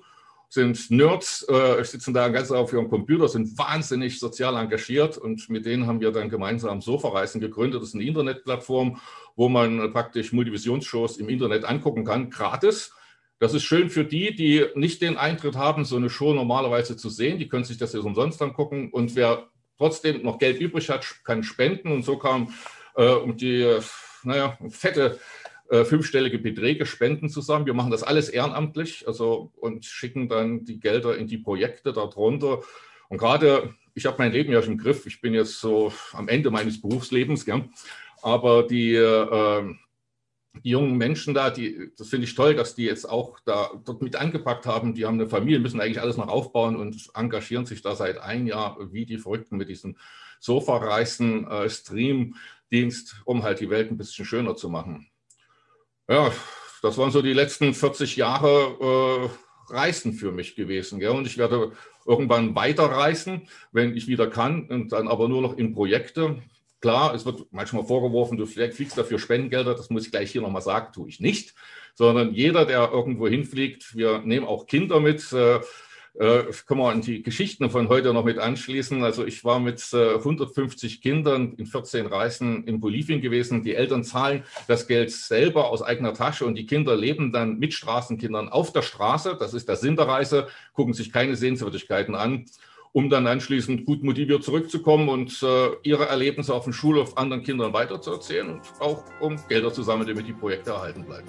sind Nerds, äh, sitzen da ganz auf ihrem Computer, sind wahnsinnig sozial engagiert und mit denen haben wir dann gemeinsam Sofareisen gegründet. Das ist eine Internetplattform, wo man praktisch Multivisionsshows im Internet angucken kann, gratis. Das ist schön für die, die nicht den Eintritt haben, so eine Show normalerweise zu sehen. Die können sich das jetzt umsonst angucken. Und wer trotzdem noch Geld übrig hat, kann spenden. Und so kam äh, um die, naja, fette äh, fünfstellige Beträge spenden zusammen. Wir machen das alles ehrenamtlich also, und schicken dann die Gelder in die Projekte darunter. Und gerade, ich habe mein Leben ja schon im Griff. Ich bin jetzt so am Ende meines Berufslebens, gell? aber die, äh, die jungen Menschen da, die, das finde ich toll, dass die jetzt auch da dort mit angepackt haben. Die haben eine Familie, müssen eigentlich alles noch aufbauen und engagieren sich da seit ein Jahr wie die Verrückten mit diesem Sofareisen, äh, Streamdienst, um halt die Welt ein bisschen schöner zu machen. Ja, das waren so die letzten 40 Jahre äh, Reisen für mich gewesen. Gell? Und ich werde irgendwann weiterreisen, wenn ich wieder kann, und dann aber nur noch in Projekte. Klar, es wird manchmal vorgeworfen, du fliegst dafür Spendengelder, das muss ich gleich hier nochmal sagen, tue ich nicht, sondern jeder, der irgendwo hinfliegt, wir nehmen auch Kinder mit, äh, äh, können wir an die Geschichten von heute noch mit anschließen. Also ich war mit äh, 150 Kindern in 14 Reisen in Bolivien gewesen. Die Eltern zahlen das Geld selber aus eigener Tasche und die Kinder leben dann mit Straßenkindern auf der Straße. Das ist der Sinn der Reise, gucken sich keine Sehenswürdigkeiten an um dann anschließend gut motiviert zurückzukommen und äh, ihre Erlebnisse auf dem Schulhof anderen Kindern weiterzuerzählen und auch um Gelder zu sammeln, damit die Projekte erhalten bleiben.